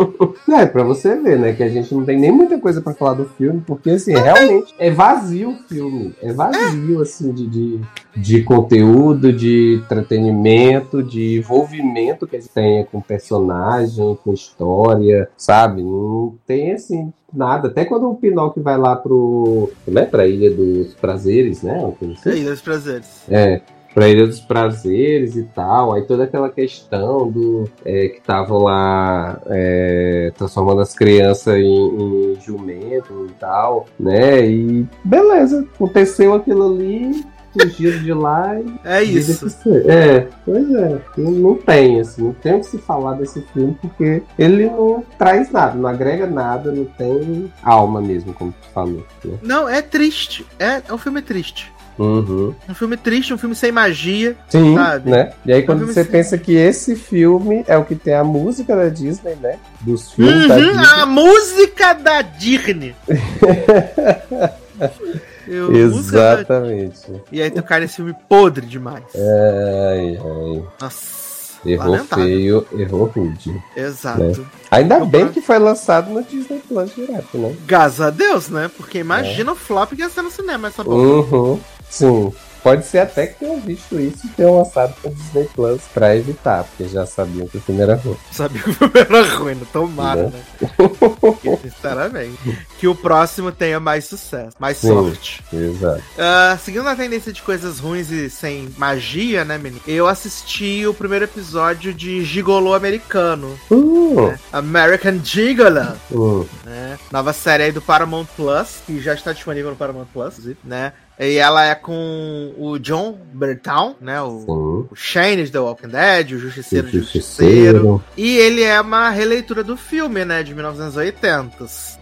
Speaker 2: é, pra você ver, né? Que a gente não tem nem muita coisa para falar do filme, porque assim, não realmente tem. é vazio o filme. É vazio, é. assim, de, de, de, conteúdo, de entretenimento, de envolvimento que ele tenha com personagem, com história, sabe? Não tem assim nada. Até quando o Pinóquio vai lá pro. Né, pra Ilha dos Prazeres, né?
Speaker 1: Assim. Ilha dos Prazeres.
Speaker 2: É. Pra Ilha dos Prazeres e tal. Aí toda aquela questão do. É, que estavam lá é, transformando as crianças em, em jumento e tal, né? E beleza, aconteceu aquilo ali fugiram de lá e.
Speaker 1: É isso.
Speaker 2: É, pois é. Não, não tem, assim, não tem o que se falar desse filme, porque ele não traz nada, não agrega nada, não tem alma mesmo, como tu falou. Né?
Speaker 1: Não, é triste. É, é um filme triste.
Speaker 2: Uhum.
Speaker 1: Um filme triste, um filme sem magia.
Speaker 2: Sim, sabe? né? E aí quando um você sem... pensa que esse filme é o que tem a música da Disney, né? Dos filmes uhum, da Disney.
Speaker 1: A música da Disney.
Speaker 2: Eu, Exatamente.
Speaker 1: E aí tu cai nesse filme podre demais.
Speaker 2: Ai, ai.
Speaker 1: Nossa.
Speaker 2: Errou feio, errou rude.
Speaker 1: Exato. Né?
Speaker 2: Ainda Eu bem que foi lançado no Disney Plus direto, né?
Speaker 1: Graças a Deus, né? Porque imagina é. o flop que ia ser no cinema essa.
Speaker 2: Uhum. Sim. Pode ser até que tenham visto isso e tenham lançado pra Disney Plus pra evitar, porque já sabiam que o filme era ruim.
Speaker 1: Sabiam que o filme era ruim, não tomara, né? né? Sinceramente. Que o próximo tenha mais sucesso, mais Sim, sorte.
Speaker 2: Exato.
Speaker 1: Uh, seguindo a tendência de coisas ruins e sem magia, né, menino? Eu assisti o primeiro episódio de Gigolo Americano.
Speaker 2: Uh. Né?
Speaker 1: American Gigolo. Uh. Né? Nova série aí do Paramount Plus, que já está disponível no Paramount Plus, né? E ela é com o John Bertown, né? O, o Shane de The Walking Dead, o Justiceiro de Justiceiro. E ele é uma releitura do filme, né? De 1980.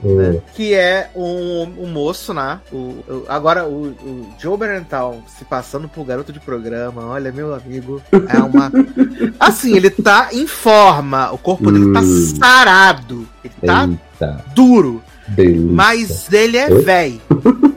Speaker 1: Né, que é um, um moço, né? O, o agora, o, o Joe Bertown se passando por garoto de programa. Olha, meu amigo. É uma. assim, ele tá em forma. O corpo dele tá hum. sarado. Ele tá Eita. duro. Delícia. Mas ele é velho.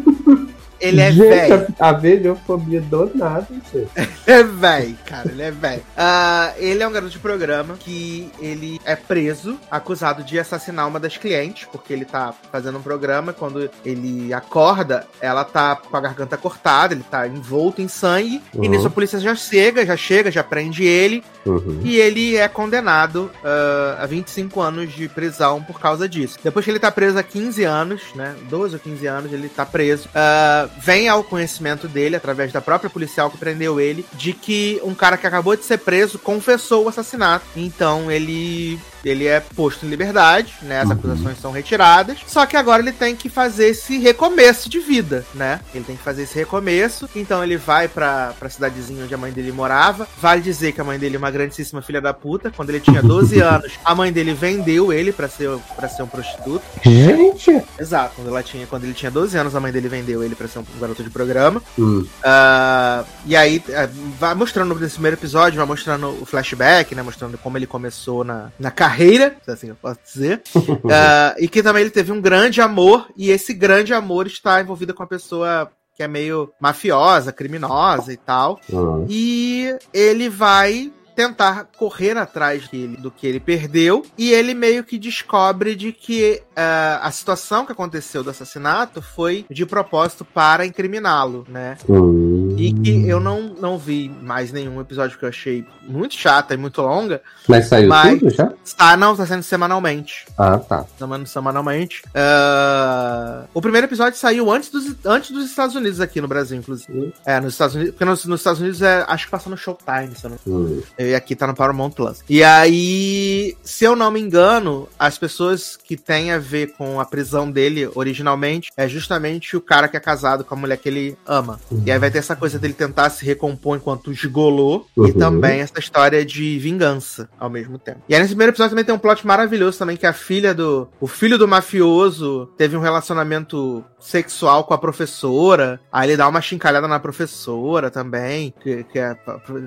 Speaker 1: Ele é velho.
Speaker 2: A velhofobia do nada, gente.
Speaker 1: é velho, cara, ele é velho. Uh, ele é um garoto de programa que ele é preso, acusado de assassinar uma das clientes, porque ele tá fazendo um programa. Quando ele acorda, ela tá com a garganta cortada, ele tá envolto em sangue. Uhum. E nisso a polícia já chega, já chega, já prende ele. Uhum. E ele é condenado uh, a 25 anos de prisão por causa disso. Depois que ele tá preso há 15 anos, né? 12 ou 15 anos, ele tá preso. Uh, vem ao conhecimento dele, através da própria policial que prendeu ele, de que um cara que acabou de ser preso confessou o assassinato. Então ele ele é posto em liberdade, né? As uhum. acusações são retiradas. Só que agora ele tem que fazer esse recomeço de vida, né? Ele tem que fazer esse recomeço. Então ele vai pra, pra cidadezinha onde a mãe dele morava. Vale dizer que a mãe dele é uma grandíssima filha da puta. Quando ele tinha 12 anos, a mãe dele vendeu ele pra ser, pra ser um prostituto.
Speaker 2: Gente!
Speaker 1: Exato. Quando, ela tinha, quando ele tinha 12 anos, a mãe dele vendeu ele pra ser um garoto de programa. Uhum. Uh, e aí, uh, vai mostrando nesse primeiro episódio, vai mostrando o flashback, né? Mostrando como ele começou na, na carreira carreira, se assim eu posso dizer, uh, e que também ele teve um grande amor, e esse grande amor está envolvido com a pessoa que é meio mafiosa, criminosa e tal. Uhum. E ele vai tentar correr atrás dele, do que ele perdeu, e ele meio que descobre de que uh, a situação que aconteceu do assassinato foi de propósito para incriminá-lo, né? Uhum. E que eu não, não vi mais nenhum episódio que eu achei muito chata e muito longa.
Speaker 2: Mas saiu mas... tudo já?
Speaker 1: Ah, não, tá sendo semanalmente.
Speaker 2: Ah, tá.
Speaker 1: Tá semanalmente. Uh... O primeiro episódio saiu antes dos, antes dos Estados Unidos aqui no Brasil, inclusive. Uhum. É, nos Estados Unidos. Porque nos, nos, Estados Unidos é, acho que passou no Showtime, se eu não... Uhum. E aqui tá no Paramount Plus. E aí, se eu não me engano, as pessoas que têm a ver com a prisão dele originalmente é justamente o cara que é casado com a mulher que ele ama. Uhum. E aí vai ter essa coisa dele tentar se recompor enquanto gigolô uhum. e também essa história de vingança ao mesmo tempo. E aí nesse primeiro episódio também tem um plot maravilhoso também que a filha do o filho do mafioso teve um relacionamento sexual com a professora. Aí ele dá uma chincalhada na professora também, que, que é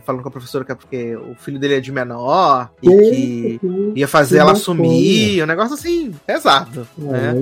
Speaker 1: falando com a professora que é porque o filho dele é de menor e que ia fazer ela sumir, um negócio assim, pesado. Né?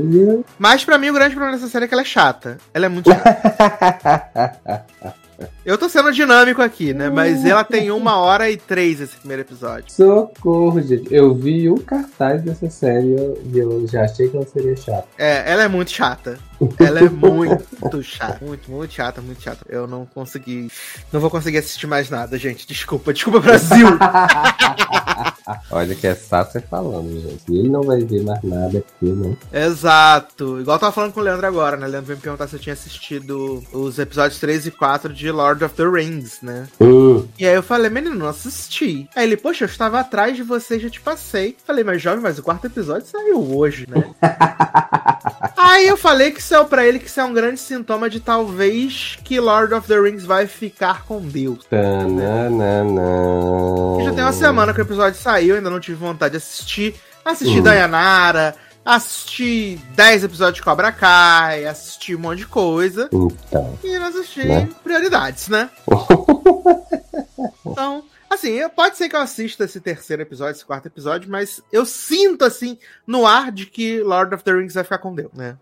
Speaker 1: Mas para mim o grande problema dessa série é que ela é chata. Ela é muito chata. Eu tô sendo dinâmico aqui, né? Mas ela tem uma hora e três esse primeiro episódio.
Speaker 2: Socorro, gente. Eu vi o cartaz dessa série e eu já achei que ela seria chata.
Speaker 1: É, ela é muito chata. Ela é muito chata. Muito, muito chata, muito chata. Eu não consegui. Não vou conseguir assistir mais nada, gente. Desculpa, desculpa, Brasil.
Speaker 2: Olha que é Sasser falando, gente. Ele não vai ver mais nada aqui, né?
Speaker 1: Exato. Igual eu tava falando com o Leandro agora, né? O Leandro veio me perguntar se eu tinha assistido os episódios 3 e 4 de Lord of the Rings, né? Uh. E aí eu falei, menino, não assisti. Aí ele, poxa, eu estava atrás de você e já te passei. Falei, mas jovem, mas o quarto episódio saiu hoje, né? aí eu falei que é pra ele que isso é um grande sintoma de talvez que Lord of the Rings vai ficar com Deus. Já tem uma semana que o episódio saiu, ainda não tive vontade de assistir. Assisti uhum. Dayanara, assisti 10 episódios de Cobra Kai, assisti um monte de coisa. Então, e não assisti né? prioridades, né? então, Assim, pode ser que eu assista esse terceiro episódio, esse quarto episódio, mas eu sinto, assim, no ar de que Lord of the Rings vai ficar com Deus, né?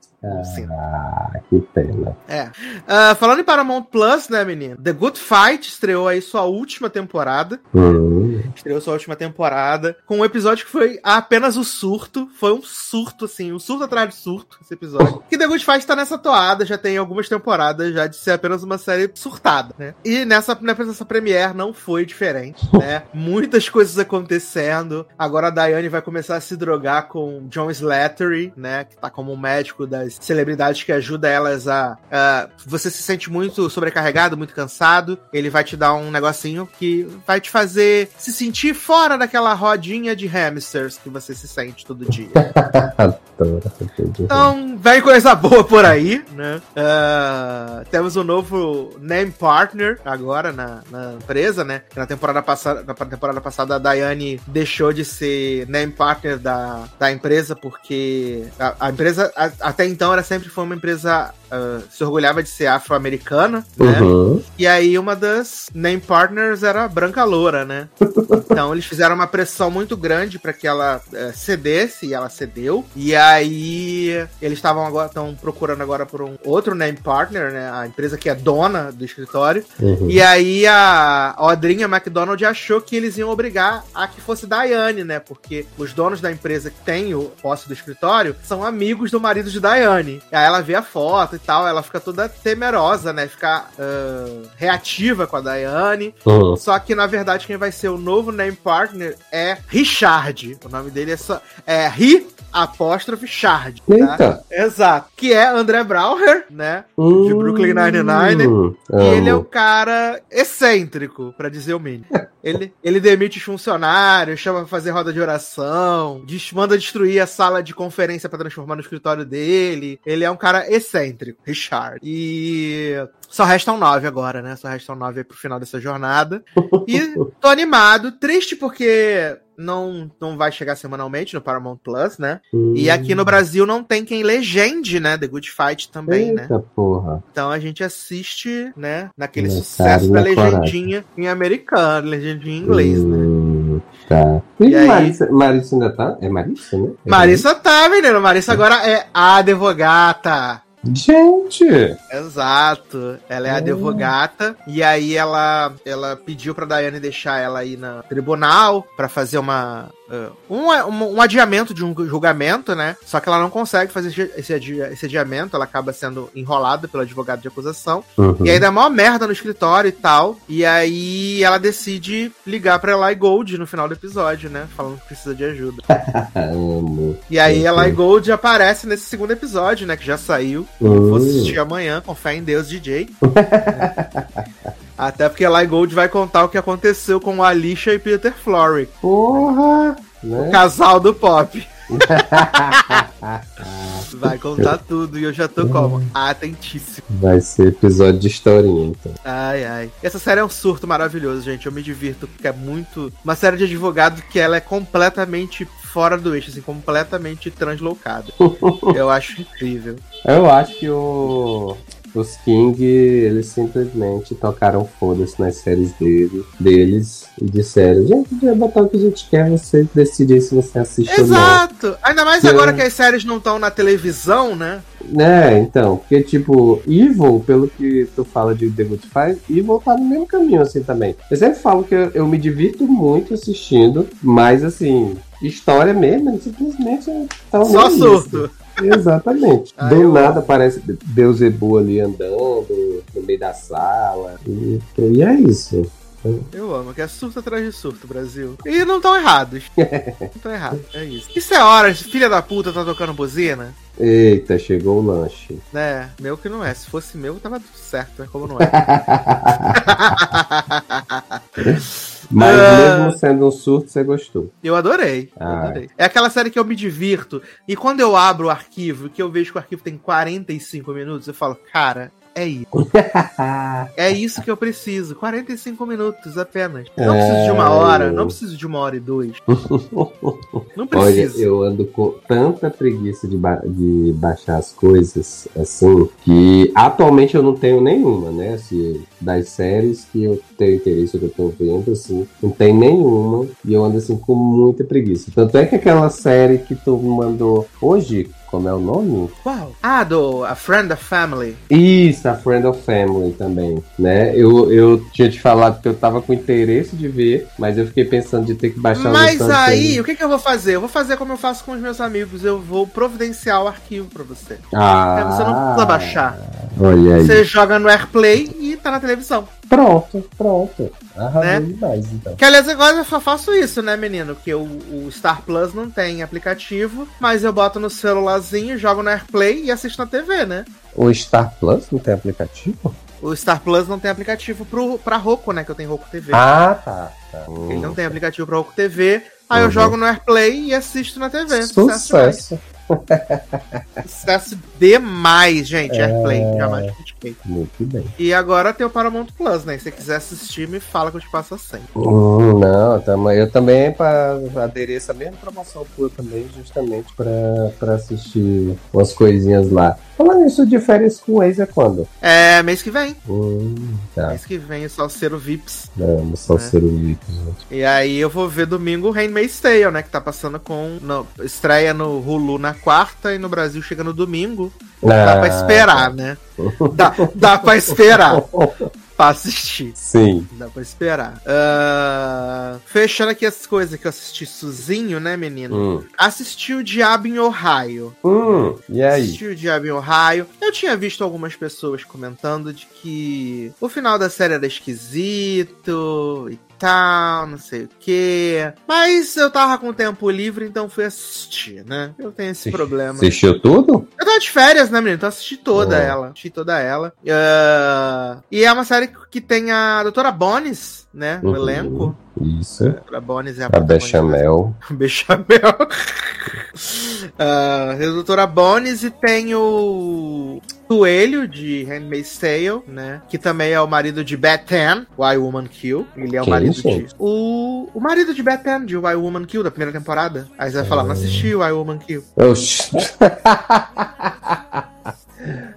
Speaker 2: Ah, que pena.
Speaker 1: É. Uh, falando em Paramount Plus, né, menino? The Good Fight estreou aí sua última temporada.
Speaker 2: Hum.
Speaker 1: Estreou sua última temporada. Com um episódio que foi apenas o surto. Foi um surto, assim, um surto atrás de surto, esse episódio. que The Good Fight tá nessa toada, já tem algumas temporadas já de ser apenas uma série surtada, né? E nessa, nessa premiere não foi diferente, né? Muitas coisas acontecendo. Agora a Diane vai começar a se drogar com John Slattery, né? Que tá como médico das celebridades que ajuda elas a, a, Você se sente muito sobrecarregado, muito cansado. Ele vai te dar um negocinho que vai te fazer se sentir fora daquela rodinha de hamsters que você se sente todo dia. então, vem coisa boa por aí, né? Uh, temos um novo name partner agora na, na empresa, né? Na temporada passada, na temporada passada, a Daiane deixou de ser name partner da, da empresa porque a, a empresa a, até então ela sempre foi uma empresa uh, se orgulhava de ser afro-americana, né? Uhum. E aí uma das name partners era branca loura, né? então eles fizeram uma pressão muito grande para que ela uh, cedesse e ela cedeu. E aí eles estavam agora estão procurando agora por um outro name partner, né? A empresa que é dona do escritório. Uhum. E aí a Odrinha McDonald achou que eles iam obrigar a que fosse Diane, né? Porque os donos da empresa que tem o posse do escritório são amigos do marido de Diane. E aí ela vê a foto e tal, ela fica toda temerosa, né? Fica uh, reativa com a Diane. Uhum. Só que, na verdade, quem vai ser o novo name partner é Richard. O nome dele é, só, é Ri apóstrofe Shard. Tá? Exato. Que é André Brauer, né? Hum, de Brooklyn Nine-Nine. E ele é um cara excêntrico, para dizer o mínimo. ele, ele demite os funcionários, chama pra fazer roda de oração, diz, manda destruir a sala de conferência para transformar no escritório dele. Ele é um cara excêntrico, Richard. E só restam nove agora, né? Só restam nove aí pro final dessa jornada. E tô animado, triste porque não, não vai chegar semanalmente no Paramount Plus, né? E aqui no Brasil não tem quem legende, né? The Good Fight também, né?
Speaker 2: Eita, né? porra.
Speaker 1: Então a gente assiste, né? Naquele sucesso da legendinha coragem. em americano, legendinha em inglês, né?
Speaker 2: hum, né? Tá. E, e aí... Marissa, Marissa ainda tá? É Marissa, né?
Speaker 1: É Marissa tá, menino. Marissa agora é a advogata.
Speaker 2: Gente!
Speaker 1: Exato. Ela é oh. advogata e aí ela ela pediu para Daiane deixar ela aí na tribunal para fazer uma uh, um, um, um, adiamento de um julgamento, né? Só que ela não consegue fazer esse, esse adiamento, ela acaba sendo enrolada pelo advogado de acusação. Uhum. E aí dá maior merda no escritório e tal. E aí ela decide ligar pra Eli Gold no final do episódio, né? Falando que precisa de ajuda. e aí Eli Gold aparece nesse segundo episódio, né? Que já saiu. Uhum. Vou assistir amanhã, com fé em Deus, DJ. Até porque Eli Gold vai contar o que aconteceu com Alicia e Peter Florrick.
Speaker 2: Porra!
Speaker 1: Né? O casal do pop. Vai contar tudo e eu já tô como? Atentíssimo.
Speaker 2: Vai ser episódio de historinha, então.
Speaker 1: Ai, ai. Essa série é um surto maravilhoso, gente. Eu me divirto, porque é muito. Uma série de advogado que ela é completamente fora do eixo, assim, completamente translocada. eu acho incrível.
Speaker 2: Eu acho que o. Os King, eles simplesmente tocaram foda-se nas séries dele, deles e disseram: gente, vai botar o que a gente quer, você decidir se você assiste
Speaker 1: Exato. ou não. Exato! Ainda mais agora que as séries não estão na televisão, né?
Speaker 2: É, então, porque tipo, Evil, pelo que tu fala de The Good Fight, Evil tá no mesmo caminho assim também. Eu sempre falo que eu, eu me divirto muito assistindo, mas assim, história mesmo, simplesmente
Speaker 1: tá Só surto.
Speaker 2: Exatamente. Ah, Do nada aparece Beuzebu ali andando no meio da sala. E, e é isso.
Speaker 1: Eu amo, que é surto atrás de surto, Brasil. E não estão errados. não estão errados, é isso. Isso é hora, filha da puta tá tocando buzina?
Speaker 2: Eita, chegou o lanche.
Speaker 1: É, meu que não é. Se fosse meu, tava tudo certo, né? Como não é.
Speaker 2: Mas uh... mesmo sendo um surto, você gostou.
Speaker 1: Eu adorei, ah. adorei. É aquela série que eu me divirto. E quando eu abro o arquivo, que eu vejo que o arquivo tem 45 minutos, eu falo, cara, é isso. é isso que eu preciso. 45 minutos apenas. Não preciso de uma hora, não preciso de uma hora e dois.
Speaker 2: Não preciso. Olha, eu ando com tanta preguiça de, ba de baixar as coisas, assim, que atualmente eu não tenho nenhuma, né? Se das séries que eu tenho interesse, que eu tô vendo, assim, não tem nenhuma. E eu ando assim com muita preguiça. Tanto é que aquela série que tu me mandou hoje, como é o nome?
Speaker 1: Qual? Ah, do A Friend of Family.
Speaker 2: Isso, A Friend of Family também, né? Eu, eu tinha te falado que eu tava com interesse de ver, mas eu fiquei pensando de ter que baixar
Speaker 1: Mas aí, o que, que eu vou fazer? Eu vou fazer como eu faço com os meus amigos, eu vou providenciar o arquivo pra você.
Speaker 2: Ah,
Speaker 1: você não precisa baixar.
Speaker 2: Olha aí.
Speaker 1: Você joga no AirPlay e tá na televisão.
Speaker 2: Pronto, pronto. Arrasou
Speaker 1: Né?
Speaker 2: demais, então.
Speaker 1: Que aliás, agora eu só faço isso, né, menino? Que o, o Star Plus não tem aplicativo, mas eu boto no celularzinho, jogo no AirPlay e assisto na TV, né?
Speaker 2: O Star Plus não tem aplicativo?
Speaker 1: O Star Plus não tem aplicativo pro, pra Roku, né? Que eu tenho Roku TV.
Speaker 2: Ah, tá. tá.
Speaker 1: Ele não tem aplicativo pra Roku TV. Aí eu
Speaker 2: Uhum.
Speaker 1: jogo no AirPlay e assisto na TV. Sucesso.
Speaker 2: Sucesso.
Speaker 1: Sucesso demais, gente.
Speaker 2: É.
Speaker 1: AirPlay, jamais critiquei.
Speaker 2: Muito bem.
Speaker 1: E agora tem o Paramount Plus, né? Se você quiser assistir, me fala que eu te passo a senha.
Speaker 2: Hum, não, tamo, eu também para aderir essa mesma promoção tua também, justamente pra pra assistir umas coisinhas lá. Falando isso de férias com o ex é quando?
Speaker 1: É, mês que vem.
Speaker 2: Hum, tá.
Speaker 1: Mês que vem o Salseiro Vips.
Speaker 2: Não, só ser o VIP, gente.
Speaker 1: E aí eu vou ver domingo o Handmaid's Tale, né? Que tá passando com. no- estreia no Hulu na quarta e no Brasil chega no domingo. Dá
Speaker 2: Ah,
Speaker 1: pra esperar, né? Dá, dá pra esperar pra assistir.
Speaker 2: Sim.
Speaker 1: Dá pra esperar. Ah, fechando aqui as coisas que eu assisti sozinho, né, menino?
Speaker 2: Hum.
Speaker 1: Assisti o Diabo em Ohio.
Speaker 2: Hum, e aí?
Speaker 1: Assisti o Diabo em Ohio. Eu tinha visto algumas pessoas comentando de que o final da série era esquisito e tal, não sei o quê. Mas eu tava com tempo livre, então fui assistir, né? Eu tenho esse problema.
Speaker 2: Assistiu tudo?
Speaker 1: Eu tava de férias, né, menino? Então assisti toda
Speaker 2: Oh.
Speaker 1: ela. Assisti toda ela. Ah, e é uma série que tem a Doutora Bones, né? No
Speaker 2: Uhum.
Speaker 1: elenco.
Speaker 2: Isso.
Speaker 1: A Doutora Bones é a
Speaker 2: A Bechamel.
Speaker 1: Bechamel. Tem a Doutora Bones e tem o Coelho de Handmaid's Tale, né? Que também é o marido de Bethan, Why Woman Kill. Ele é o
Speaker 2: Quem,
Speaker 1: marido
Speaker 2: gente?
Speaker 1: de. O, o marido de Bethan, de Why Woman Kill, da primeira temporada. Aí você vai falar, não assisti Why Woman Kill.
Speaker 2: Oxi.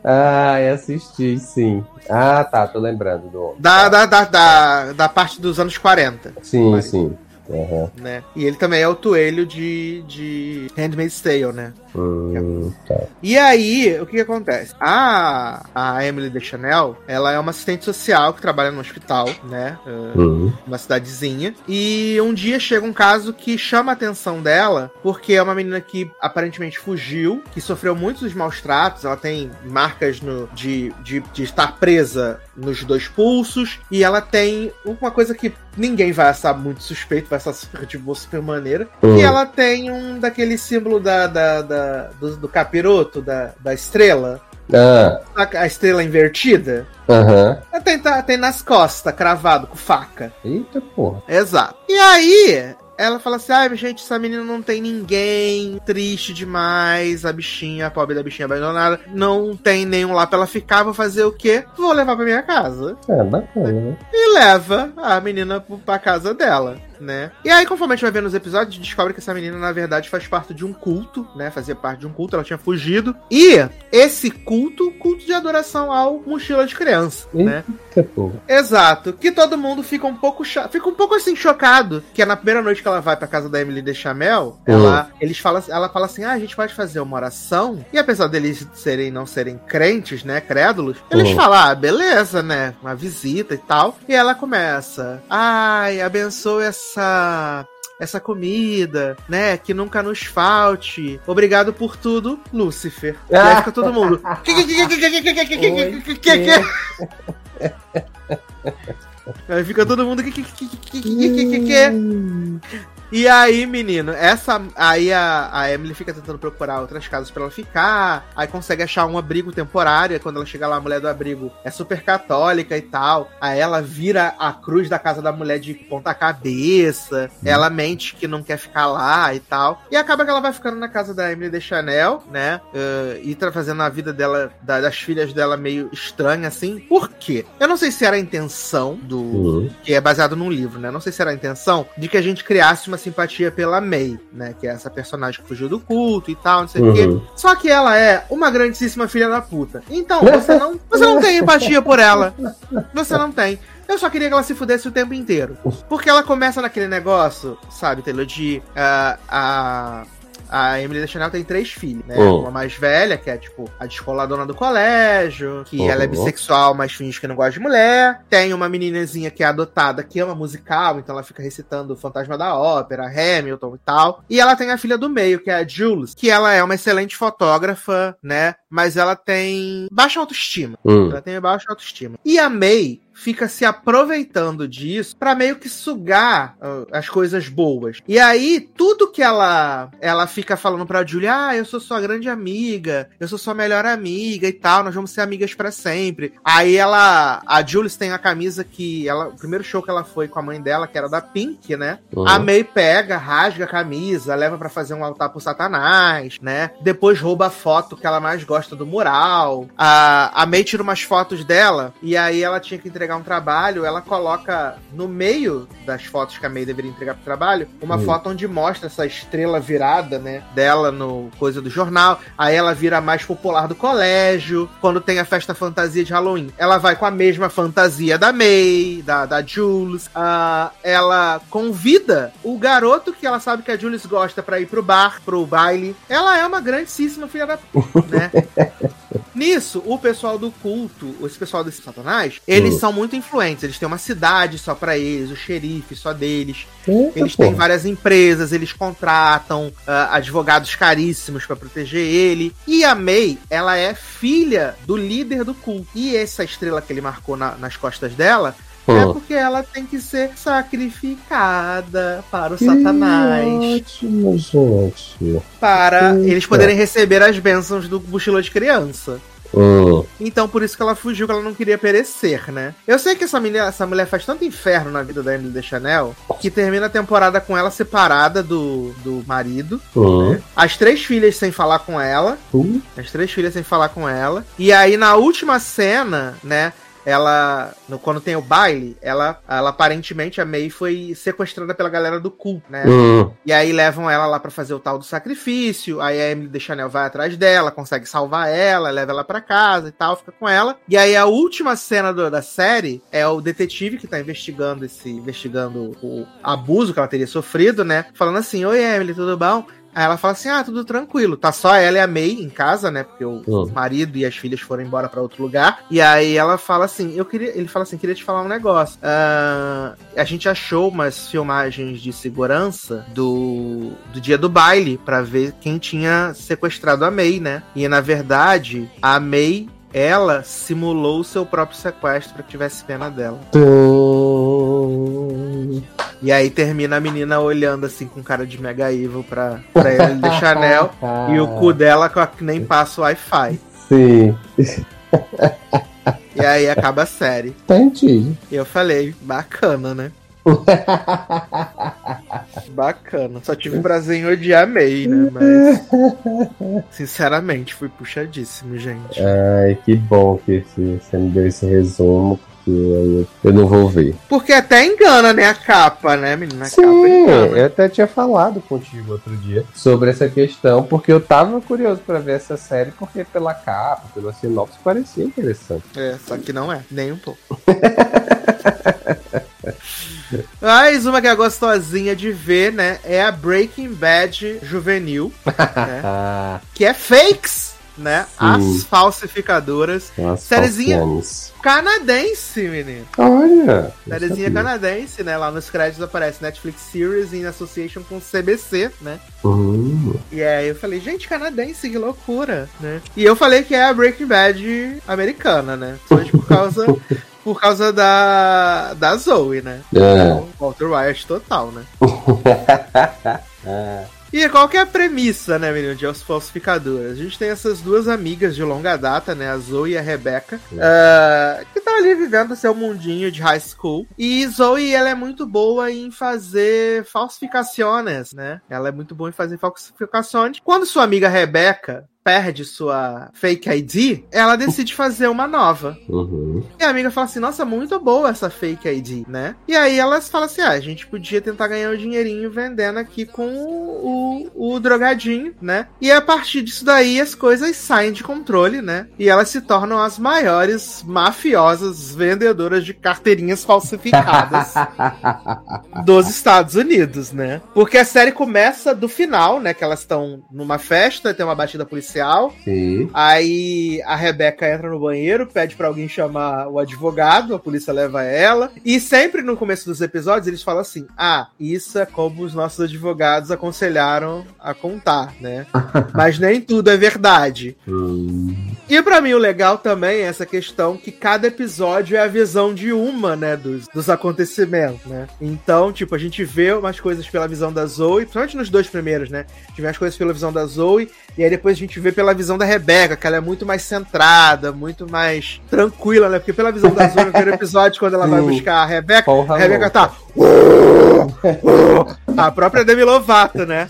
Speaker 2: Ai, assisti, sim. Ah, tá, tô lembrando do.
Speaker 1: Da, da, da, da, da parte dos anos 40,
Speaker 2: Sim, sim. Aham.
Speaker 1: né? E ele também é o Coelho de, de Handmaid's Tale, né?
Speaker 2: Hum, tá.
Speaker 1: E aí, o que, que acontece? A, a Emily Deschanel, ela é uma assistente social que trabalha no hospital, né? Uh,
Speaker 2: Hum.
Speaker 1: uma cidadezinha. E um dia chega um caso que chama a atenção dela, porque é uma menina que aparentemente fugiu, que sofreu muitos maus tratos, ela tem marcas no, de, de, de estar presa nos dois pulsos, e ela tem uma coisa que ninguém vai achar muito suspeito, vai achar super boa, super maneira,
Speaker 2: Hum.
Speaker 1: que ela tem um daquele símbolo da, da, da- do, do capiroto, da, da estrela,
Speaker 2: Ah,
Speaker 1: a, a estrela invertida.
Speaker 2: aham.
Speaker 1: Tem, tá- tem nas costas, cravado, com faca.
Speaker 2: Eita porra.
Speaker 1: Exato. E aí, ela fala assim: ai, gente, essa menina não tem ninguém, triste demais, a bichinha, a pobre da bichinha abandonada, não tem nenhum lá pra ela ficar, vou fazer o quê? Vou levar pra minha casa.
Speaker 2: É, bacana, né?
Speaker 1: E leva a menina pra casa dela. Né? E aí, conforme a gente vai vendo os episódios, a gente descobre que essa menina, na verdade, faz parte de um culto, né? Fazia parte de um culto, ela tinha fugido. E esse culto, culto de adoração ao mochila de criança, né?
Speaker 2: Eita porra.
Speaker 1: Exato. Que todo mundo fica um pouco fica um pouco assim chocado, que é na primeira noite que ela vai pra casa da Emily Deschamel, ela eles falam, ela fala assim: "Ah, a gente pode fazer uma oração". E apesar deles serem não serem crentes, né, crédulos, eles
Speaker 2: Uhum.
Speaker 1: falam: "Ah, beleza, né, uma visita e tal". E ela começa: "Ai, abençoe essa essa comida, né? Que nunca nos falte. Obrigado por tudo, Lúcifer. E aí fica todo mundo. Aí fica todo mundo. E aí, menino, essa. Aí a, a Emily fica tentando procurar outras casas pra ela ficar. Aí consegue achar um abrigo temporário. Aí quando ela chega lá, a mulher do abrigo é super católica e tal. Aí ela vira a cruz da casa da mulher de ponta-cabeça. Ela mente que não quer ficar lá e tal. E acaba que ela vai ficando na casa da Emily de Chanel, né? eh, e tá fazendo a vida dela, da- das filhas dela meio estranha, assim. Por quê? Eu não sei se era a intenção do
Speaker 2: Hum.
Speaker 1: que é baseado num livro, né? Não sei se era a intenção de que a gente criasse uma uma simpatia pela May, né? Que é essa personagem que fugiu do culto e tal, não sei o quê. Só que ela é uma grandíssima filha da puta. Então, você não, você não tem empatia por ela. Você não tem. Eu só queria que ela se fudesse o tempo inteiro. Porque ela começa naquele negócio, sabe, Taylor, de uh, a a Emily Deschanel tem três filhos, né? Uhum. Uma mais velha, que é, tipo, a descoladona do colégio, que uhum. ela é bissexual, mas finge que não gosta de mulher. Tem uma meninazinha que é adotada, que ama musical, então ela fica recitando o Fantasma da Ópera, Hamilton e tal. E ela tem a filha do meio, que é a Jules, que ela é uma excelente fotógrafa, né? Mas ela tem baixa autoestima. Uhum. Ela tem baixa autoestima. E a May fica se aproveitando disso para meio que sugar uh, as coisas boas. E aí, tudo que ela ela fica falando pra Julia, ah, eu sou sua grande amiga, eu sou sua melhor amiga e tal, nós vamos ser amigas para sempre. Aí ela, a Jules tem a camisa que ela, o primeiro show que ela foi com a mãe dela, que era da Pink, né? Uhum. A May pega, rasga a camisa, leva para fazer um altar pro Satanás, né? Depois rouba a foto que ela mais gosta do mural. A, a May tira umas fotos dela e aí ela tinha que entregar entregar um trabalho, ela coloca no meio das fotos que a May deveria entregar pro trabalho, uma hum. foto onde mostra essa estrela virada, né, dela no coisa do jornal. Aí ela vira a mais popular do colégio. Quando tem a festa fantasia de Halloween, ela vai com a mesma fantasia da May, da, da Jules. Uh, ela convida o garoto que ela sabe que a Jules gosta para ir pro bar, pro baile. Ela é uma grandíssima filha da puta, né? Nisso, o pessoal do culto, esse pessoal desse satanás, eles hum. são muito influentes. Eles têm uma cidade só para eles, o xerife só deles. Eita, eles têm várias empresas, eles contratam uh, advogados caríssimos para proteger ele. E a May, ela é filha do líder do culto. E essa estrela que ele marcou na, nas costas dela é porque ela tem que ser sacrificada para o que Satanás.
Speaker 2: Ótimo, gente.
Speaker 1: Para Eita. eles poderem receber as bênçãos do mochila de criança. Hum. Então, por isso que ela fugiu, que ela não queria perecer, né? Eu sei que essa mulher, essa mulher faz tanto inferno na vida da Emily de Chanel que termina a temporada com ela separada do, do marido. Hum. Né? As três filhas sem falar com ela. Hum. As três filhas sem falar com ela. E aí, na última cena, né? Ela, no, quando tem o baile, ela, ela aparentemente, a May foi sequestrada pela galera do culto, né? Uhum. E aí levam ela lá para fazer o tal do sacrifício, aí a Emily de Chanel vai atrás dela, consegue salvar ela, leva ela para casa e tal, fica com ela. E aí a última cena do, da série é o detetive que tá investigando esse, investigando o abuso que ela teria sofrido, né? Falando assim, oi Emily, tudo bom? Aí ela fala assim: ah, tudo tranquilo. Tá só ela e a May em casa, né? Porque o uhum. marido e as filhas foram embora para outro lugar. E aí ela fala assim: eu queria. Ele fala assim: queria te falar um negócio. Uh, a gente achou umas filmagens de segurança do, do dia do baile para ver quem tinha sequestrado a May, né? E na verdade, a May ela simulou o seu próprio sequestro para que tivesse pena dela. E aí termina a menina olhando assim com cara de mega evil pra, pra ele de Chanel e o cu dela que nem passa o Wi-Fi.
Speaker 2: Sim.
Speaker 1: E aí acaba a série.
Speaker 2: Entendi.
Speaker 1: E eu falei, bacana, né? Bacana. Só tive prazer em odiar a May, né? Mas. Sinceramente, fui puxadíssimo, gente.
Speaker 2: Ai, que bom que você me deu esse resumo. Eu, eu não vou ver.
Speaker 1: Porque até engana, né? A capa, né, menina? A
Speaker 2: Sim, eu até tinha falado contigo outro dia sobre essa questão, porque eu tava curioso para ver essa série, porque pela capa, pela sinopse, parecia interessante.
Speaker 1: É, só que não é, nem um pouco. Mais uma que é gostosinha de ver, né? É a Breaking Bad juvenil. né? que é fakes, né? Sim. As falsificadoras. As Sériezinha canadense, menino.
Speaker 2: Olha.
Speaker 1: Sériezinha canadense, né? Lá nos créditos aparece Netflix Series in Association com CBC, né? Uhum. E aí eu falei, gente, canadense, que loucura, né? E eu falei que é a Breaking Bad americana, né? Foi por causa por causa da, da Zoe, né? É. Então, Walter White total, né? é. E qual que é a premissa, né, menino, de Os Falsificadores? A gente tem essas duas amigas de longa data, né, a Zoe e a Rebecca, uh, que estão ali vivendo seu mundinho de high school. E Zoe, ela é muito boa em fazer falsificações, né? Ela é muito boa em fazer falsificações. Quando sua amiga Rebecca perde sua fake ID, ela decide fazer uma nova.
Speaker 2: Uhum.
Speaker 1: E a amiga fala assim: Nossa, muito boa essa fake ID, né? E aí elas falam assim: Ah, a gente podia tentar ganhar um dinheirinho vendendo aqui com o, o drogadinho, né? E a partir disso daí as coisas saem de controle, né? E elas se tornam as maiores mafiosas vendedoras de carteirinhas falsificadas dos Estados Unidos, né? Porque a série começa do final, né? Que elas estão numa festa, tem uma batida policial.
Speaker 2: Sim.
Speaker 1: Aí a Rebeca entra no banheiro, pede pra alguém chamar o advogado, a polícia leva ela. E sempre no começo dos episódios eles falam assim: ah, isso é como os nossos advogados aconselharam a contar, né? Mas nem tudo é verdade.
Speaker 2: Hum.
Speaker 1: E pra mim o legal também é essa questão que cada episódio é a visão de uma, né, dos, dos acontecimentos, né? Então, tipo, a gente vê umas coisas pela visão da Zoe, principalmente nos dois primeiros, né? A gente vê as coisas pela visão da Zoe, e aí depois a gente vê pela visão da Rebeca, que ela é muito mais centrada, muito mais tranquila, né? Porque pela visão da Zoe, no primeiro episódio, quando ela vai buscar a Rebeca,
Speaker 2: Porra
Speaker 1: a Rebeca tá. a própria Demi Lovato, né?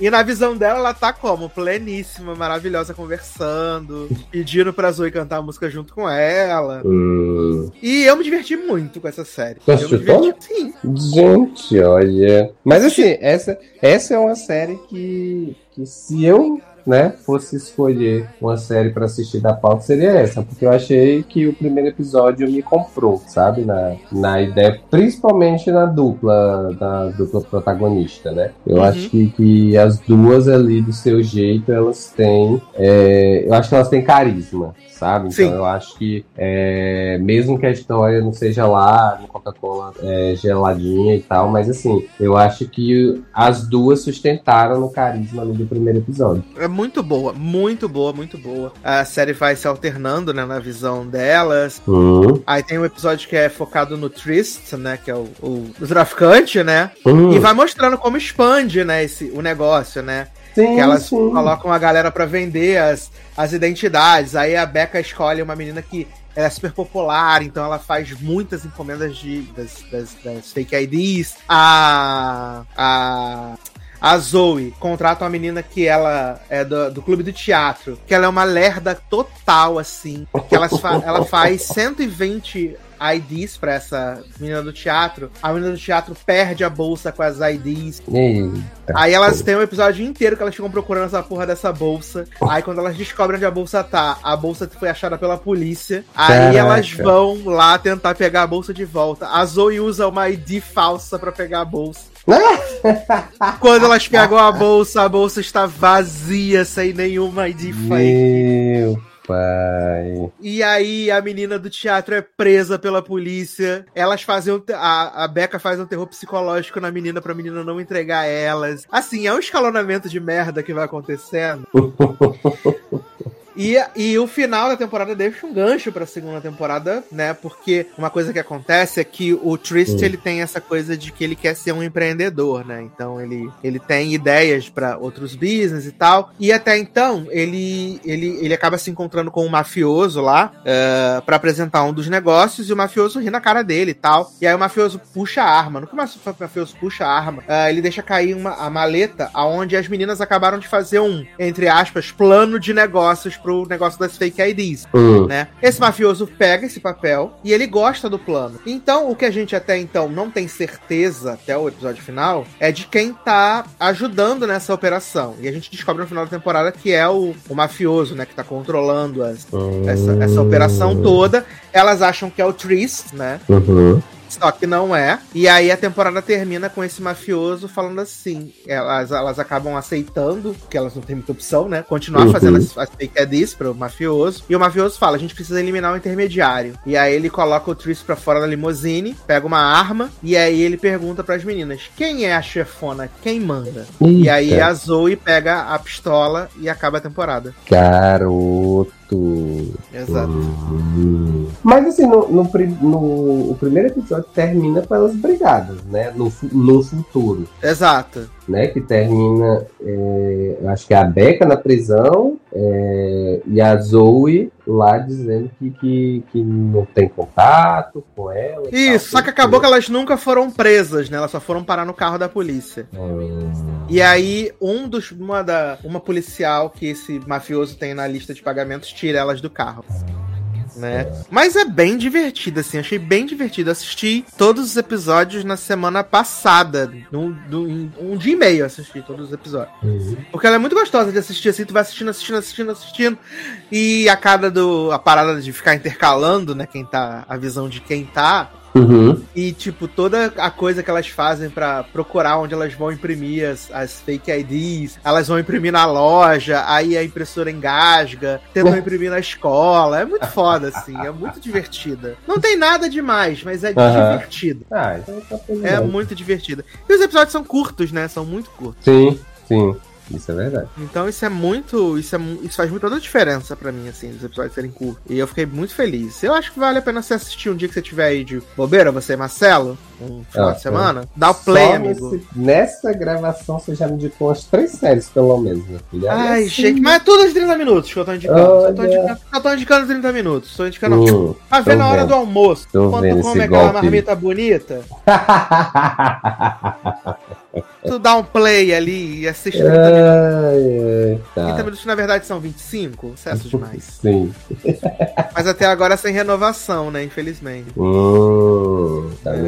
Speaker 1: E na visão dela, ela tá como? Pleníssima, maravilhosa, conversando, pedindo pra Zoe cantar a música junto com ela.
Speaker 2: hum.
Speaker 1: E eu me diverti muito com essa série.
Speaker 2: Tu
Speaker 1: eu me diverti, sim.
Speaker 2: Gente, olha. Mas assim, essa, essa é uma série que, que se eu né, fosse escolher uma série pra assistir da pauta, seria essa. Porque eu achei que o primeiro episódio me comprou, sabe? Na, na ideia, principalmente na dupla, na dupla protagonista, né? Eu
Speaker 1: Uhum.
Speaker 2: acho que, que as duas ali, do seu jeito, elas têm. é, eu acho que elas têm carisma. Sabe? Então
Speaker 1: Sim.
Speaker 2: eu acho que é, mesmo que a história não seja lá no Coca-Cola é, geladinha e tal, mas assim, eu acho que as duas sustentaram no carisma ali do primeiro episódio.
Speaker 1: É muito boa, muito boa, muito boa. A série vai se alternando, né, na visão delas.
Speaker 2: Hum,
Speaker 1: Aí tem um episódio que é focado no Trist, né, que é o, o, o traficante, né?
Speaker 2: hum.
Speaker 1: E vai mostrando como expande, né, esse, o negócio, né?
Speaker 2: Sim,
Speaker 1: Que elas
Speaker 2: sim.
Speaker 1: colocam a galera pra vender as, as identidades. Aí a Becca escolhe uma menina que ela é super popular, então ela faz muitas encomendas de, das, das, das fake IDs. A. A. A Zoe contrata uma menina que ela é do, do clube do teatro, que ela é uma lerda total, assim. Que ela, fa ela faz 120 IDs pra essa menina do teatro. A menina do teatro perde a bolsa com as IDs.
Speaker 2: Eita,
Speaker 1: Aí elas têm um episódio inteiro que elas ficam procurando essa porra dessa bolsa. Aí quando elas descobrem onde a bolsa tá, a bolsa foi achada pela polícia. Aí
Speaker 2: Caraca.
Speaker 1: elas vão lá tentar pegar a bolsa de volta. A Zoe usa uma ID falsa pra pegar a bolsa. Quando elas pegam a bolsa, a bolsa está vazia, sem nenhuma ID.
Speaker 2: Meu pai.
Speaker 1: E aí a menina do teatro é presa pela polícia. Elas fazem um a, a Becca faz um terror psicológico na menina pra menina não entregar elas. Assim, é um escalonamento de merda que vai acontecendo. E, e o final da temporada deixa um gancho pra segunda temporada, né? Porque uma coisa que acontece é que o Trist,
Speaker 2: Hum.
Speaker 1: ele tem essa coisa de que ele quer ser um empreendedor, né? Então ele, ele tem ideias pra outros business e tal. E até então, ele, ele, ele acaba se encontrando com um mafioso lá eh, pra apresentar um dos negócios e o mafioso ri na cara dele e tal. E aí o mafioso puxa a arma. No que o mafioso puxa a arma, eh, ele deixa cair uma, a maleta aonde as meninas acabaram de fazer um, entre aspas, plano de negócios pro negócio das fake IDs
Speaker 2: Hum,
Speaker 1: né? Esse mafioso pega esse papel e ele gosta do plano. Então, o que a gente até então não tem certeza até o episódio final é de quem tá ajudando nessa operação. E a gente descobre no final da temporada que é o, o mafioso, né? Que tá controlando as- essa, essa operação toda. Elas acham que é o Trist, né?
Speaker 2: Uhum.
Speaker 1: Só que não é. E aí a temporada termina com esse mafioso falando assim. Elas, elas acabam aceitando, porque elas não têm muita opção, né? Continuar
Speaker 2: Uhum.
Speaker 1: fazendo as, as fake IDs pro mafioso. E o mafioso fala: a gente precisa eliminar o intermediário. E aí ele coloca o Tris pra fora da limusine, pega uma arma, e aí ele pergunta pras meninas: quem é a chefona? Quem manda? E aí
Speaker 2: Eita,
Speaker 1: a Zoe pega a pistola e acaba a temporada.
Speaker 2: Garoto.
Speaker 1: Exato.
Speaker 2: Mas assim, no, no, no- o primeiro episódio termina com elas brigadas, né? No, no futuro.
Speaker 1: Exato.
Speaker 2: Né? Que termina, é, acho que é a Becca na prisão é, e a Zoe lá dizendo que, que, que não tem contato com ela.
Speaker 1: Isso,
Speaker 2: tal,
Speaker 1: só que acabou que elas nunca foram presas, né? Elas só foram parar no carro da polícia.
Speaker 2: Hum,
Speaker 1: E aí, um dos, uma, da, uma policial que esse mafioso tem na lista de pagamentos tira elas do carro né? Mas é bem divertido, assim. Achei bem divertido. Assisti todos os episódios na semana passada. Num, num, um dia e meio assisti todos os episódios. Uhum. Porque ela é muito gostosa de assistir, assim. Tu vai assistindo, assistindo, assistindo, assistindo. E a cada do. A parada de ficar intercalando, né? Quem tá. A visão de quem tá
Speaker 2: Uhum.
Speaker 1: E, tipo, toda a coisa que elas fazem para procurar onde elas vão imprimir as, as, fake IDs, elas vão imprimir na loja, aí a impressora engasga, tentam imprimir na escola. É muito foda, assim, é muito divertida. Não tem nada demais, mas é uhum. divertido.
Speaker 2: Ah, então tá
Speaker 1: é muito divertida. E os episódios são curtos, né? São muito curtos.
Speaker 2: Sim, sim. Isso é verdade.
Speaker 1: Então isso é muito. Isso, é, isso faz muita diferença para mim, assim, os episódios serem curtos. E eu fiquei muito feliz. Eu acho que vale a pena você assistir um dia que você tiver aí de bobeira, você Marcelo, um final ah, de semana. É. Dá o play, Só amigo.
Speaker 2: Nesse, nessa gravação você já me indicou umas três séries, pelo menos, filho.
Speaker 1: Ai, assim... mas é tudo de 30 minutos que eu tô indicando. Olha... Só, tô indicando só tô indicando 30 minutos. Tô indicando. Hum, pra ver na hora vendo. do almoço. Tô quando tu come aquela marmita bonita. tu dá um play ali e assiste 30 minutos. Tá. 30 minutos, na verdade, são 25. Excesso demais.
Speaker 2: Sim.
Speaker 1: Mas até agora sem renovação, né? Infelizmente.
Speaker 2: Hum, tá
Speaker 1: é.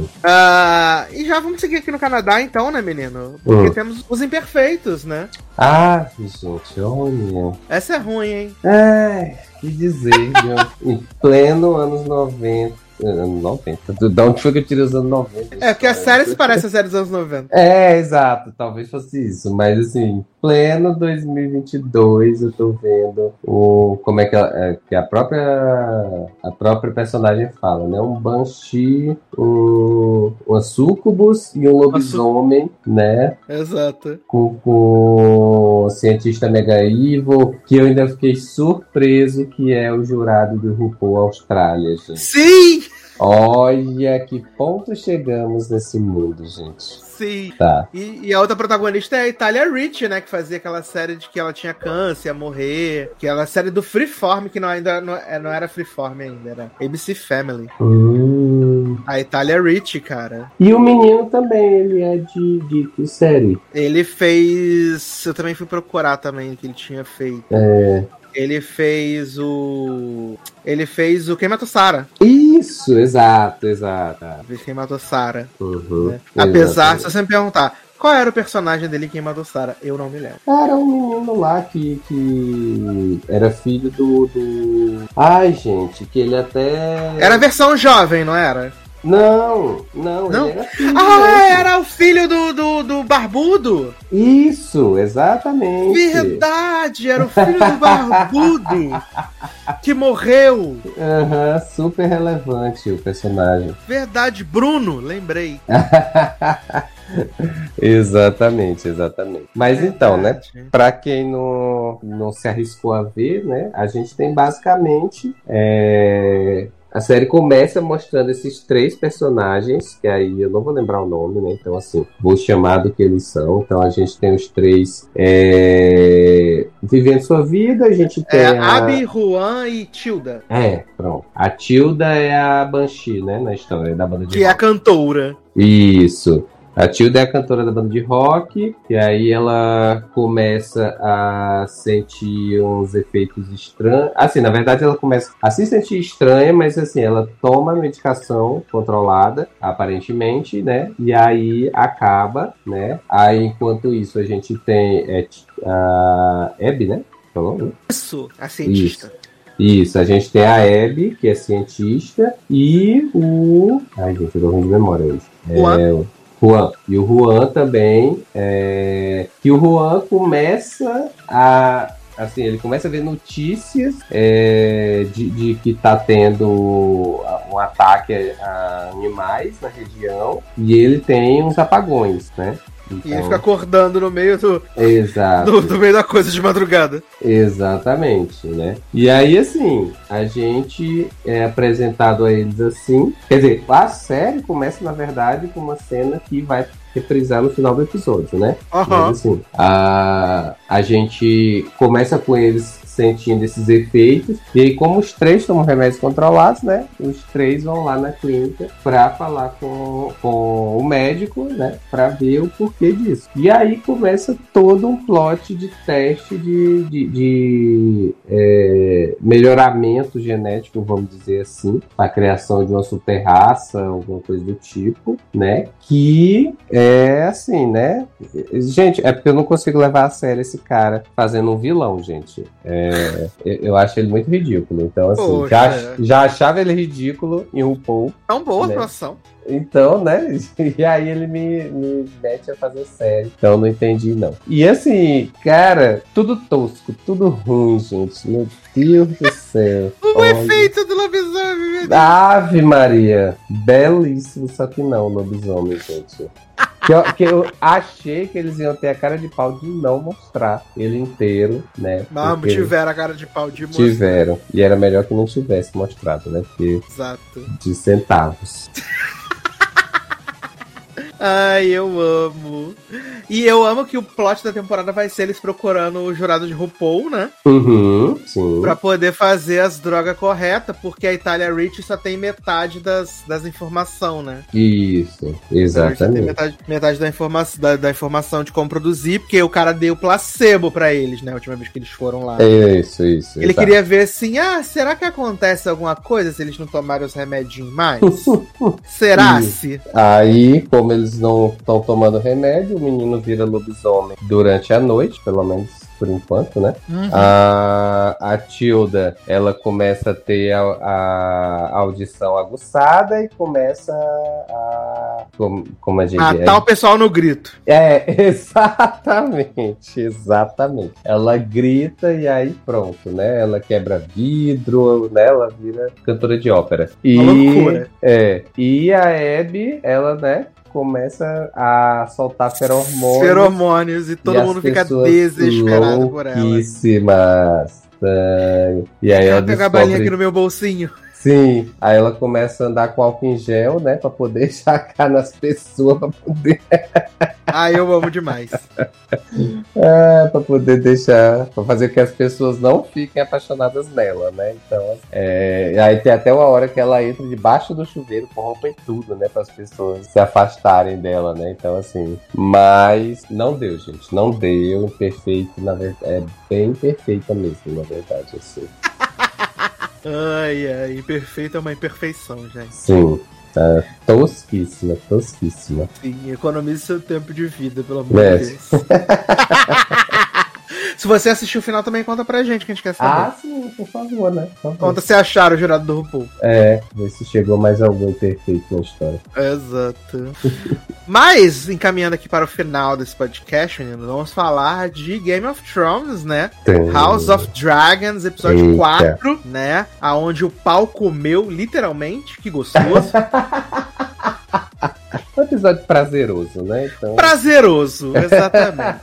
Speaker 1: Uh, e já vamos seguir aqui no Canadá, então, né, menino? Porque hum. temos os imperfeitos, né?
Speaker 2: Ah, gente, olha.
Speaker 1: Essa é ruim, hein?
Speaker 2: É, que dizer, viu? em pleno anos 90 anos 90. Da onde foi que eu tirei os anos 90?
Speaker 1: É, porque a série se parece a série dos anos 90.
Speaker 2: É, exato. Talvez fosse isso. Mas, assim, pleno 2022, eu tô vendo o, como é que, a, é, que a própria a própria personagem fala, né? Um Banshee, um, uma Sucubus e um lobisomem, né?
Speaker 1: Exato.
Speaker 2: Com, com o cientista mega evil, que eu ainda fiquei surpreso que é o jurado do RuPaul Austrália, gente.
Speaker 1: Sim!
Speaker 2: Olha que ponto chegamos nesse mundo, gente.
Speaker 1: Sim.
Speaker 2: Tá.
Speaker 1: E, e, a outra protagonista é a Italia Rich, né? Que fazia aquela série de que ela tinha câncer, ia morrer. Que era a série do Freeform, que não, ainda não, é, não era Freeform ainda, era ABC Family.
Speaker 2: Hum.
Speaker 1: A Italia Rich, cara.
Speaker 2: E o menino também, ele é de, de que série?
Speaker 1: Ele fez. Eu também fui procurar também o que ele tinha feito.
Speaker 2: É.
Speaker 1: Ele fez o. Ele fez o Quem Matou Sarah.
Speaker 2: Isso, exato, exato.
Speaker 1: Fez Quem Matou Sarah.
Speaker 2: Uhum,
Speaker 1: né? Apesar, se você me perguntar, qual era o personagem dele Quem Matou Sarah? Eu não me lembro.
Speaker 2: Era um menino lá que, que era filho do, do. Ai, gente, que ele até.
Speaker 1: Era a versão jovem, não era?
Speaker 2: Não, não,
Speaker 1: não? Era ah, era o filho do, do, do Barbudo?
Speaker 2: Isso, exatamente.
Speaker 1: Verdade, era o filho do Barbudo que morreu.
Speaker 2: Aham, uhum, super relevante o personagem.
Speaker 1: Verdade, Bruno, lembrei.
Speaker 2: exatamente, exatamente. Mas então, né? Para quem não, não se arriscou a ver, né? A gente tem basicamente é, a série começa mostrando esses três personagens, que aí eu não vou lembrar o nome, né? Então, assim, vou chamar do que eles são. Então, a gente tem os três é... vivendo sua vida. A gente tem. É,
Speaker 1: a... Abby, Juan e Tilda.
Speaker 2: É, pronto. A Tilda é a Banshee, né? Na história da banda de.
Speaker 1: Que rock. é a cantora.
Speaker 2: Isso. A Tilda é a cantora da banda de rock, e aí ela começa a sentir uns efeitos estranhos. Assim, na verdade, ela começa a se sentir estranha, mas assim, ela toma medicação controlada, aparentemente, né? E aí acaba, né? Aí, enquanto isso, a gente tem é, a Abby, né?
Speaker 1: Falou, né? Isso, a cientista.
Speaker 2: Isso. Isso, a gente tem a Abby, que é cientista, e o. Ai, gente, eu tô ruim de memória hoje. É, Juan. E o Juan também, é... que o Juan começa a assim, ele começa a ver notícias é, de, de, que está tendo um ataque a animais na região e ele tem uns apagões, né?
Speaker 1: Então... E ele fica acordando no meio do,
Speaker 2: Exato.
Speaker 1: Do, do, meio da coisa de madrugada.
Speaker 2: Exatamente, né? E aí, assim, a gente é apresentado a eles assim. Quer dizer, a série começa, na verdade, com uma cena que vai reprisar no final do episódio, né?
Speaker 1: Uhum.
Speaker 2: Mas assim, a, a gente começa com eles sentindo esses efeitos. E aí, como os três tomam remédios controlados, né? Os três vão lá na clínica para falar com, com o médico, né? Para ver o porquê disso. E aí começa todo um plot de teste de, de, de é, melhoramento genético, vamos dizer assim, a criação de uma super raça, alguma coisa do tipo, né? Que é assim, né? Gente, é porque eu não consigo levar a sério esse cara fazendo um vilão, gente. É, é, eu acho ele muito ridículo. Então, assim, já, já achava ele ridículo em RuPaul.
Speaker 1: Tão boa
Speaker 2: né?
Speaker 1: a atuação.
Speaker 2: Então, né? E aí ele me, me mete a fazer série. Então não entendi, não. E assim, cara, tudo tosco, tudo ruim, gente. Meu Deus do céu.
Speaker 1: o Olha. efeito do lobisomem, meu Deus.
Speaker 2: Ave Maria. Belíssimo, só que não, lobisomem, gente. Que eu, que eu, achei que eles iam ter a cara de pau de não mostrar ele inteiro, né?
Speaker 1: Não, tiveram a cara de pau de
Speaker 2: mostrar. Tiveram. E era melhor que não tivesse mostrado, né? Porque
Speaker 1: Exato.
Speaker 2: De centavos.
Speaker 1: Ai, eu amo. E eu amo que o plot da temporada vai ser eles procurando o jurado de RuPaul, né?
Speaker 2: Uhum, sim.
Speaker 1: Pra poder fazer as drogas corretas, porque a Itália Rich só tem metade das, das informações, né?
Speaker 2: Isso, exatamente.
Speaker 1: Metade, metade da, informa da, da, informação de como produzir, porque o cara deu placebo pra eles, né? A última vez que eles foram lá.
Speaker 2: Isso, isso.
Speaker 1: Ele exato. queria ver assim, ah, será que acontece alguma coisa se eles não tomarem os remedinhos mais? será se?
Speaker 2: Aí, como eles não estão tomando remédio, o menino vira lobisomem durante a noite, pelo menos por enquanto, né? Uhum. A, a Tilda, ela começa a ter a, a audição aguçada e começa a. Como, como a gente.
Speaker 1: Matar o pessoal no grito.
Speaker 2: É, exatamente, exatamente. Ela grita e aí pronto, né? Ela quebra vidro, né? Ela vira cantora de ópera. E,
Speaker 1: Uma loucura.
Speaker 2: É. E a Abby, ela, né? Começa a soltar feromônios.
Speaker 1: Feromônios e todo e mundo fica desesperado por ela.
Speaker 2: Louquíssimas. E aí ela
Speaker 1: descobre... a balinha aqui no meu bolsinho.
Speaker 2: Sim, aí ela começa a andar com álcool em gel, né? Pra poder chacar nas pessoas, pra poder.
Speaker 1: ah, eu amo demais.
Speaker 2: é, pra poder deixar. Pra fazer que as pessoas não fiquem apaixonadas nela, né? Então, é... aí tem até uma hora que ela entra debaixo do chuveiro com roupa e tudo, né? Para as pessoas se afastarem dela, né? Então, assim. Mas não deu, gente. Não deu. Perfeito, na verdade. É bem perfeita mesmo, na verdade, assim.
Speaker 1: Ai, ai, imperfeito é uma imperfeição, gente.
Speaker 2: Sim. Tá tosquíssima, tosquíssima.
Speaker 1: Sim, economize seu tempo de vida, pelo amor é. de Deus. Se você assistiu o final, também conta pra gente que a gente quer saber.
Speaker 2: Ah, sim, por favor, né? Por favor.
Speaker 1: Conta se acharam o jurado do RuPaul.
Speaker 2: É, ver se chegou mais algum imperfeito na história.
Speaker 1: Exato. Mas, encaminhando aqui para o final desse podcast, menino, vamos falar de Game of Thrones, né? Tem. House of Dragons, episódio Eita. 4, né? Aonde o pau comeu, literalmente. Que gostoso.
Speaker 2: episódio prazeroso, né?
Speaker 1: Então... Prazeroso, exatamente.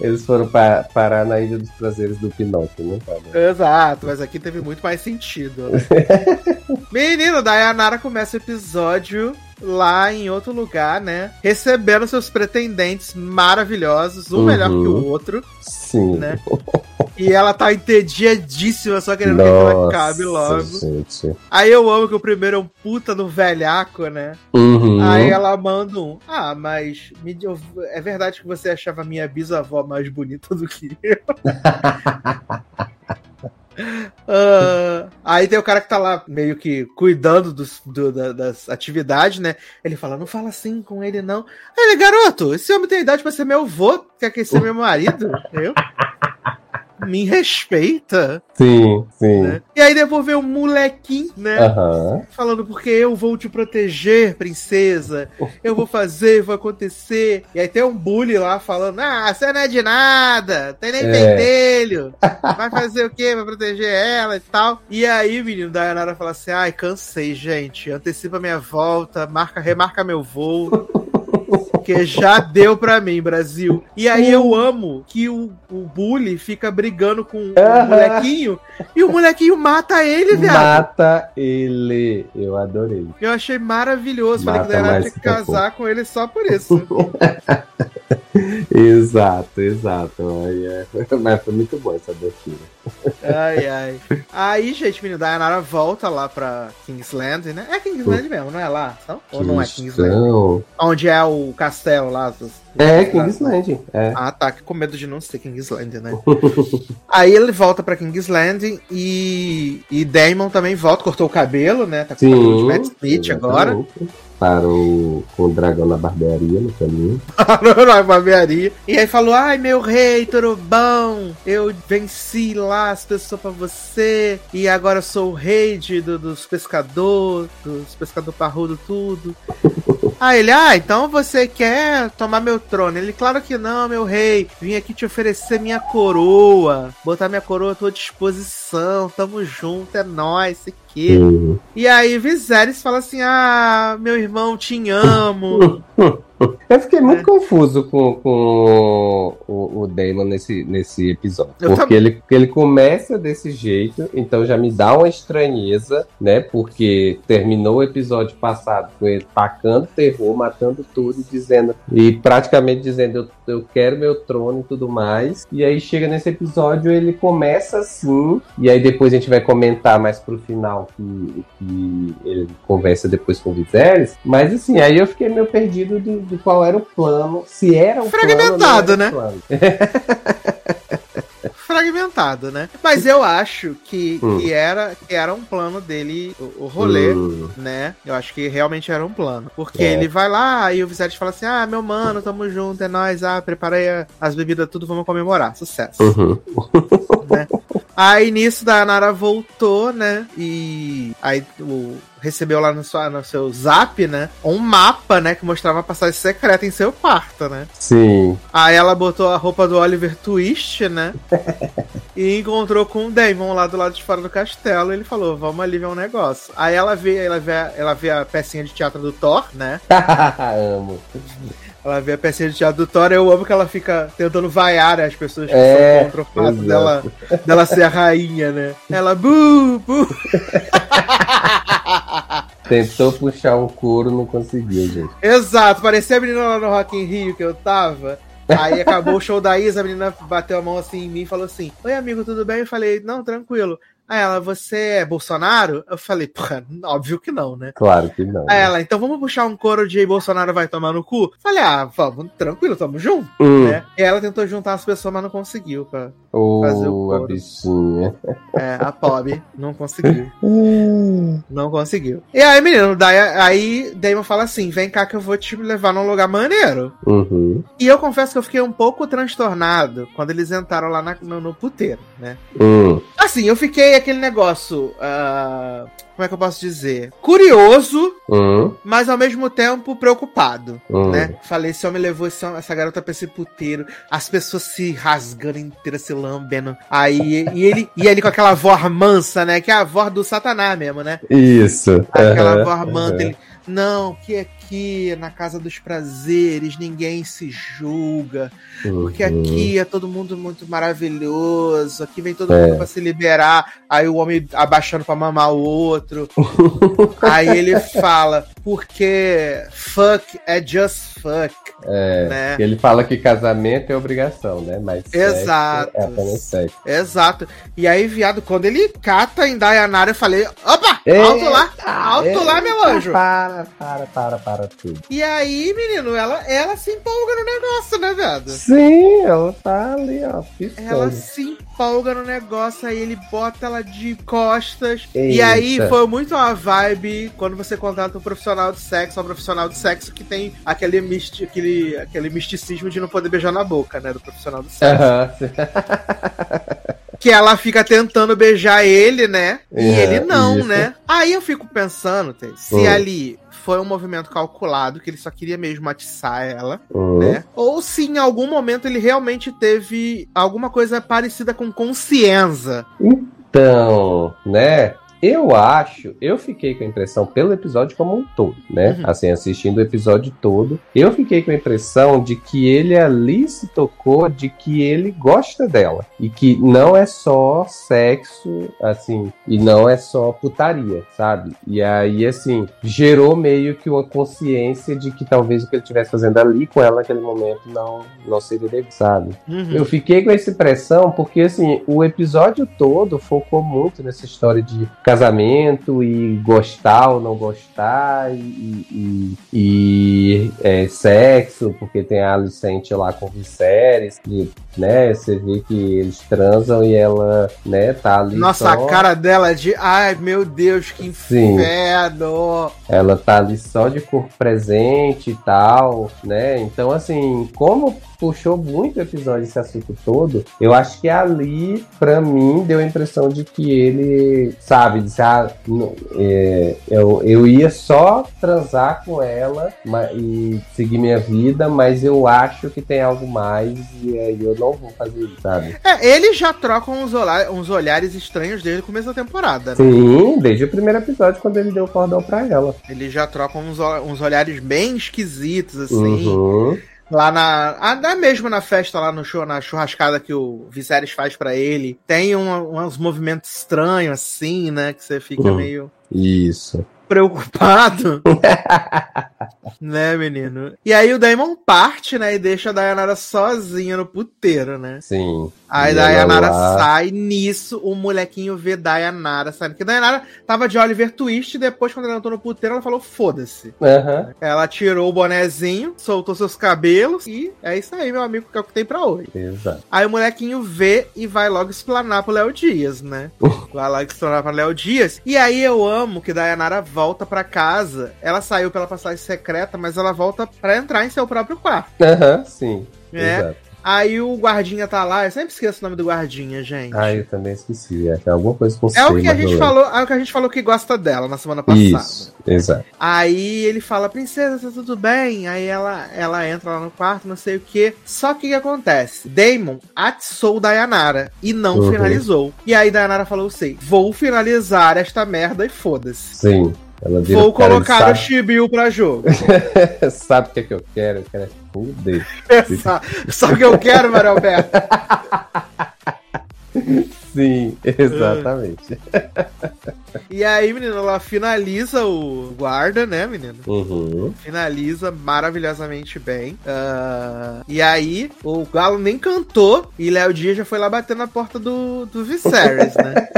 Speaker 2: Eles foram pa parar na Ilha dos Prazeres do Pinóquio, né?
Speaker 1: Exato, mas aqui teve muito mais sentido, né? Menino, daí a Nara começa o episódio lá em outro lugar, né? Recebendo seus pretendentes maravilhosos, um uhum. melhor que o outro.
Speaker 2: Sim.
Speaker 1: Né? E ela tá entediadíssima, só querendo Nossa, que ela acabe logo.
Speaker 2: Gente.
Speaker 1: Aí eu amo que o primeiro é um puta no velhaco, né?
Speaker 2: Uhum.
Speaker 1: Aí ela manda um. Ah, mas me, é verdade que você achava minha bisavó mais bonita do que eu? Uh, aí tem o cara que tá lá meio que cuidando dos, do, da, das atividades, né? Ele fala, não fala assim com ele, não. Aí ele, garoto, esse homem tem idade pra ser meu avô, quer que ser meu marido? Eu? Me respeita.
Speaker 2: Sim, sim.
Speaker 1: Né? E aí depois vem o molequinho, né?
Speaker 2: Uhum.
Speaker 1: Falando, porque eu vou te proteger, princesa. Eu vou fazer, vai acontecer. E aí tem um bully lá falando: Ah, você não é de nada, tem nem é. pentelho. Vai fazer o quê? Vai proteger ela e tal. E aí, menino, Dayanara fala assim: Ai, cansei, gente. Antecipa minha volta, marca, remarca meu voo. Porque já deu pra mim, Brasil. E aí eu amo que o, o bully fica brigando com o molequinho e o molequinho mata ele, viado.
Speaker 2: Mata ele. Eu adorei.
Speaker 1: Eu achei maravilhoso. Falei que
Speaker 2: Mata
Speaker 1: daí tinha que casar com ele só por isso.
Speaker 2: exato, exato. É- Mas foi muito bom essa abertura.
Speaker 1: Ai, ai. Aí, gente, menino, Dayanara volta lá pra Kingsland, né? É Kingsland mesmo, não é lá? Ou não é Kingsland? Onde é o castelo lá? dos-
Speaker 2: É, Kingsland. É.
Speaker 1: Ah, tá. que Com medo de não ser Kingsland, né? Aí ele volta pra Kingsland e, e Damon também volta, cortou o cabelo, né? Tá com o cabelo de
Speaker 2: Sim.
Speaker 1: Matt Smith agora.
Speaker 2: Com o dragão na barbearia no caminho.
Speaker 1: na barbearia. E aí falou: Ai, meu rei, bom? Eu venci lá as pessoas pra você. E agora eu sou o rei de, do- dos pescadores, dos pescador parrudo, tudo. Aí ele, ah, então você quer tomar meu trono? Ele, claro que não, meu rei. Vim aqui te oferecer minha coroa. Botar minha coroa à tua disposição. Tamo junto, é nóis, aqui.
Speaker 2: Uhum.
Speaker 1: E aí Viserys fala assim: Ah, meu irmão, te amo.
Speaker 2: Eu fiquei muito
Speaker 1: É.
Speaker 2: confuso com, com o, o Damon nesse, nesse episódio.
Speaker 1: Eu
Speaker 2: porque
Speaker 1: também.
Speaker 2: ele, ele começa desse jeito, então já me dá uma estranheza, né? Porque terminou o episódio passado com ele tacando terror, matando tudo e dizendo. E praticamente dizendo: eu, eu quero meu trono e tudo mais. E aí chega nesse episódio, ele começa assim, e aí depois a gente vai comentar mais pro final que, que ele conversa depois com o Viserys. Mas assim, aí eu fiquei meio perdido de, de qual era o plano, se era um
Speaker 1: Fragmentado,
Speaker 2: plano,
Speaker 1: né?
Speaker 2: era um plano.
Speaker 1: fragmentado, né? Mas eu acho que,
Speaker 2: Hum.
Speaker 1: que, era, que era um plano dele, o, o rolê.
Speaker 2: Hum,
Speaker 1: Né? Eu acho que realmente era um plano. Porque
Speaker 2: É.
Speaker 1: ele vai lá e o Viserys fala assim: Ah, meu mano, tamo junto, é nóis. Ah, preparei as bebidas, tudo, vamos comemorar. Sucesso.
Speaker 2: uhum.
Speaker 1: né? Aí nisso da Nara voltou, né? E aí o, recebeu lá no, sua, no seu zap, né? Um mapa, né? Que mostrava a passagem secreta em seu quarto, né?
Speaker 2: Sim.
Speaker 1: Aí ela botou a roupa do Oliver Twist, né? e encontrou com o Damon lá do lado de fora do castelo. E ele falou: Vamos ali ver um negócio. Aí ela vê, ela vê, ela vê a pecinha de teatro do Thor, né?
Speaker 2: Amo.
Speaker 1: Ela vê a pecinha de teatro do Thor. Eu amo que ela fica tentando vaiar as pessoas que
Speaker 2: É,
Speaker 1: são contra o fato dela, dela ser a rainha, né? Ela, bu, bu.
Speaker 2: Tentou puxar um couro, não conseguiu, gente.
Speaker 1: Exato, parecia a menina lá no Rock in Rio que eu tava. Aí acabou o show da Isa, a menina bateu a mão assim em mim e falou assim: Oi, amigo, tudo bem? Eu falei: Não, tranquilo. Aí ela, você é Bolsonaro? Eu falei, porra, óbvio que não, né?
Speaker 2: Claro que não.
Speaker 1: Aí ela, então vamos puxar um coro de Bolsonaro vai tomar no cu? Falei, ah, vamos, tranquilo, tamo junto,
Speaker 2: Hum,
Speaker 1: né? E ela tentou juntar as pessoas, mas não conseguiu, pra, fazer o
Speaker 2: oh, a bichinha.
Speaker 1: é, a pobre não conseguiu. Não conseguiu. E aí, menino, daí, aí Damon fala assim: vem cá que eu vou te levar num lugar maneiro.
Speaker 2: Uhum.
Speaker 1: E eu confesso que eu fiquei um pouco transtornado quando eles entraram lá na- no, no puteiro, né?
Speaker 2: Hum.
Speaker 1: Assim, eu fiquei aquele negócio. ah, como é que eu posso dizer? Curioso,
Speaker 2: Hum.
Speaker 1: mas ao mesmo tempo preocupado.
Speaker 2: Hum.
Speaker 1: Né? Falei, esse homem levou esse essa garota pra esse puteiro, as pessoas se rasgando inteiras, se lambendo. Aí, e ele, e ele com aquela voz mansa, né? Que é a voz do Satanás mesmo, né?
Speaker 2: Isso.
Speaker 1: Aquela
Speaker 2: Aham,
Speaker 1: voz
Speaker 2: aham.
Speaker 1: ele. Não, que aqui na casa dos prazeres ninguém se julga. Porque
Speaker 2: Uhum.
Speaker 1: aqui é todo mundo muito maravilhoso. Aqui vem todo
Speaker 2: É.
Speaker 1: mundo pra se liberar. Aí o homem abaixando pra mamar o outro. Aí ele fala, porque fuck é just fuck.
Speaker 2: É,
Speaker 1: né?
Speaker 2: Ele fala que casamento é obrigação, né? Mas sexo
Speaker 1: Exato.
Speaker 2: é apenas sexo.
Speaker 1: Exato. E aí, viado, quando ele cata em Dayanara, eu falei, opa, alto lá, alto lá, meu anjo.
Speaker 2: Para, para, para, para tudo.
Speaker 1: E aí, menino, ela, ela se empolga no negócio, né, viado?
Speaker 2: Sim, ela tá ali, ó, piscando.
Speaker 1: Ela se empolga no negócio, aí ele bota ela de costas. E
Speaker 2: Eita.
Speaker 1: aí foi muito uma vibe quando você contrata um profissional de sexo, um profissional de sexo que tem aquele, misti aquele, aquele misticismo de não poder beijar na boca, né? Do profissional do sexo.
Speaker 2: Sim.
Speaker 1: Que ela fica tentando beijar ele, né? E
Speaker 2: É,
Speaker 1: ele não,
Speaker 2: isso.
Speaker 1: né? Aí eu fico pensando, se
Speaker 2: Hum.
Speaker 1: ali foi um movimento calculado, que ele só queria mesmo atiçar ela,
Speaker 2: Uhum.
Speaker 1: né? Ou se em algum momento ele realmente teve alguma coisa parecida com consciência.
Speaker 2: Então, né? Eu acho, eu fiquei com a impressão, pelo episódio como um todo, né? Uhum. Assim, assistindo o episódio todo, eu fiquei com a impressão de que ele ali se tocou de que ele gosta dela. E que não é só sexo, assim, e não é só putaria, sabe? E aí, assim, gerou meio que uma consciência de que talvez o que ele estivesse fazendo ali com ela naquele momento não, não seria devido, sabe? Uhum. Eu fiquei com essa impressão porque, assim, o episódio todo focou muito nessa história de casamento e gostar ou não gostar e, e, e é, sexo, porque tem a Alicente lá com Viserys, e, né, você vê que eles transam e ela, né, tá ali
Speaker 1: Nossa, só... a cara dela é de, ai, meu Deus, que inferno!
Speaker 2: Sim. Ela tá ali só de corpo presente e tal, né, então, assim, como puxou muito o episódio, esse assunto todo, eu acho que ali, para mim, deu a impressão de que ele, sabe, disse, ah, é, eu, eu ia só transar com ela e seguir minha vida, mas eu acho que tem algo mais e aí eu não vou fazer isso, sabe?
Speaker 1: É, ele já troca uns, olhar, uns olhares estranhos dele no começo da temporada. Né?
Speaker 2: Sim, desde o primeiro episódio, quando ele deu o cordão pra ela.
Speaker 1: Ele já troca uns, uns olhares bem esquisitos, assim. Uhum. Lá na. Até mesmo na festa, lá no show, na churrascada que o Viserys faz para ele. Tem um, uns movimentos estranhos, assim, né? Que você fica hum, meio.
Speaker 2: Isso
Speaker 1: preocupado. né, menino? E aí o Daemon parte, né? E deixa a Dayanara sozinha no puteiro, né?
Speaker 2: Sim.
Speaker 1: Aí a Dayanara lá. sai nisso, o molequinho vê Dayanara saindo. Porque Dayanara tava de Oliver Twist e depois, quando ela entrou no puteiro, ela falou: foda-se.
Speaker 2: Uhum.
Speaker 1: Ela tirou o bonezinho, soltou seus cabelos e é isso aí, meu amigo, que é o que tem pra hoje.
Speaker 2: Exato.
Speaker 1: Aí o molequinho vê e vai logo explanar pro Léo Dias, né? vai logo explanar pro Léo Dias. E aí eu amo que Dayanara volta para casa. Ela saiu pela passagem secreta, mas ela volta para entrar em seu próprio quarto.
Speaker 2: Aham, uhum, sim.
Speaker 1: É. Exato. Aí o guardinha tá lá, eu sempre esqueço o nome do guardinha, gente.
Speaker 2: Ah, eu também esqueci. É, alguma coisa com
Speaker 1: É o que a gente falou, é o que a gente falou que gosta dela na semana passada. Isso,
Speaker 2: exato.
Speaker 1: Aí ele fala: "Princesa, tá tudo bem?" Aí ela ela entra lá no quarto, não sei o que. Só que o que acontece? Damon atiçou Dayanara e não uhum. finalizou. E aí Dayanara falou: "Sei, vou finalizar esta merda e foda-se."
Speaker 2: Sim.
Speaker 1: Ela vira Vou colocar sabe... o Chibiu pra jogo.
Speaker 2: sabe o que, é que eu quero? Eu quero é fuder.
Speaker 1: sabe o que eu quero, Mario Alberto?
Speaker 2: Sim, exatamente.
Speaker 1: e aí, menino, ela finaliza o guarda, né, menino?
Speaker 2: Uhum.
Speaker 1: Finaliza maravilhosamente bem. Uh, e aí, o Galo nem cantou e Léo Dias já foi lá bater na porta do, do Viserys, né?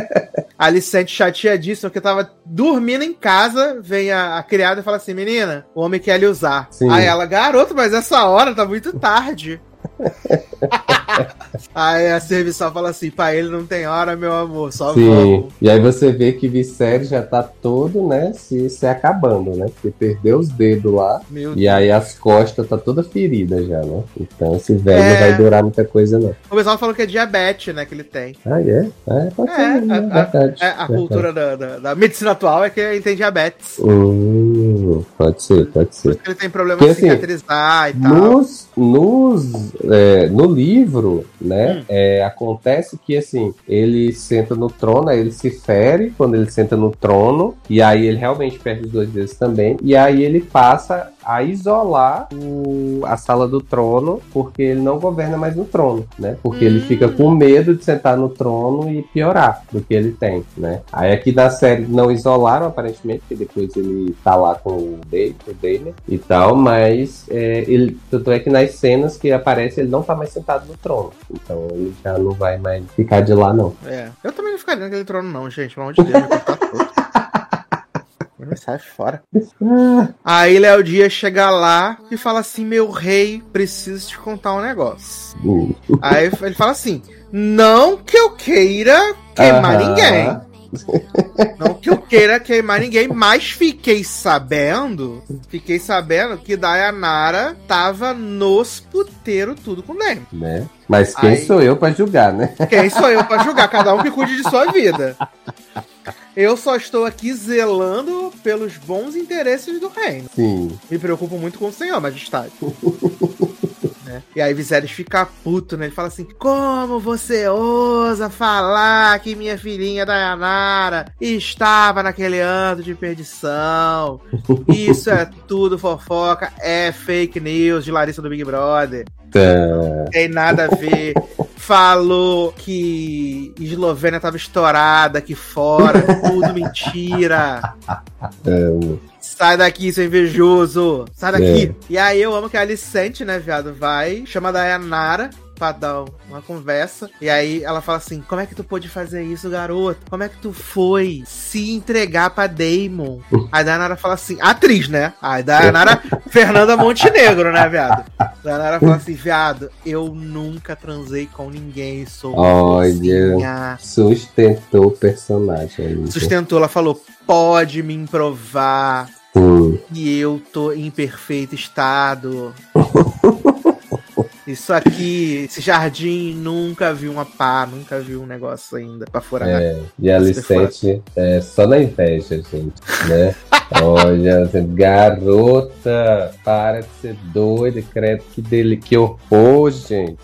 Speaker 1: A Alicente chateadíssima, que tava dormindo em casa, vem a, a, criada e fala assim: Menina, o homem quer lhe usar. Sim. Aí ela, garoto, mas essa hora tá muito tarde. aí a serviçal fala assim: pra ele não tem hora, meu amor, só Sim. vamos.
Speaker 2: E aí você vê que Viserys já tá todo, né, se, se acabando, né? Porque perdeu os dedos lá. Meu e Deus. aí as costas tá toda ferida já, né? Então esse velho é... não vai durar muita coisa, não.
Speaker 1: O pessoal falou que é diabetes, né, que ele tem.
Speaker 2: Ah, é? É, pode
Speaker 1: é, ser, né? a, verdade, é, a, a cultura da, da, da, medicina atual é que ele tem diabetes.
Speaker 2: Hum, pode ser, pode ser.
Speaker 1: Porque ele tem problema de assim, cicatrizar e tal.
Speaker 2: Nos, nos é, no livro, né, hum. é, acontece que assim, ele senta no trono, aí ele se fere quando ele senta no trono, e aí ele realmente perde os dois dedos também, e aí ele passa a isolar o, a sala do trono, porque ele não governa mais no trono, né? Porque hum. ele fica com medo de sentar no trono e piorar do que ele tem, né? Aí aqui na série não isolaram, aparentemente, porque depois ele tá lá com o Dave, o e tal, mas é, ele, tanto é que nas cenas que aparece ele não tá mais sentado no trono, então ele já não vai mais ficar de lá, não.
Speaker 1: É, eu também não ficaria naquele trono, não, gente, pelo amor de Deus. Sai fora. Aí Léo Dias chega lá e fala assim: Meu rei, preciso te contar um negócio. Uh. Aí ele fala assim: Não que eu queira queimar uh -huh. ninguém. Não que eu queira queimar ninguém, mas fiquei sabendo, fiquei sabendo que Dayanara tava nos puteiros tudo com Nemo.
Speaker 2: Né? Mas quem Aí, sou eu para julgar, né?
Speaker 1: Quem sou eu para julgar? Cada um que cuide de sua vida. Eu só estou aqui zelando pelos bons interesses do reino.
Speaker 2: Sim.
Speaker 1: Me preocupo muito com o senhor, magistrado. né? E aí Viserys fica puto, né? Ele fala assim: Como você ousa falar que minha filhinha Dayanara estava naquele ano de perdição? Isso é tudo fofoca, é fake news de Larissa do Big Brother. Tá. Tem nada a ver. Falou que Eslovênia tava estourada aqui fora. Tudo mentira. É, Sai daqui, seu invejoso. Sai daqui. É. E aí eu amo que a Alicente, né, viado, vai, chama a Dayanara pra dar uma conversa. E aí ela fala assim: Como é que tu pôde fazer isso, garoto? Como é que tu foi se entregar pra Damon? A Dayanara fala assim: Atriz, né? A Dayanara Fernanda Montenegro, né, viado? A Dayanara fala assim: Viado, eu nunca transei com ninguém. Sou
Speaker 2: Olha, sustentou o personagem.
Speaker 1: Sustentou, ela falou: Pode me improvar. Hum. E eu tô em perfeito estado. Isso aqui, esse jardim, nunca viu uma pá, nunca viu um negócio ainda pra furar.
Speaker 2: É, e a Licente é só na inveja, gente, né? Olha, garota, para de ser doida, credo, que dele, que horror, gente.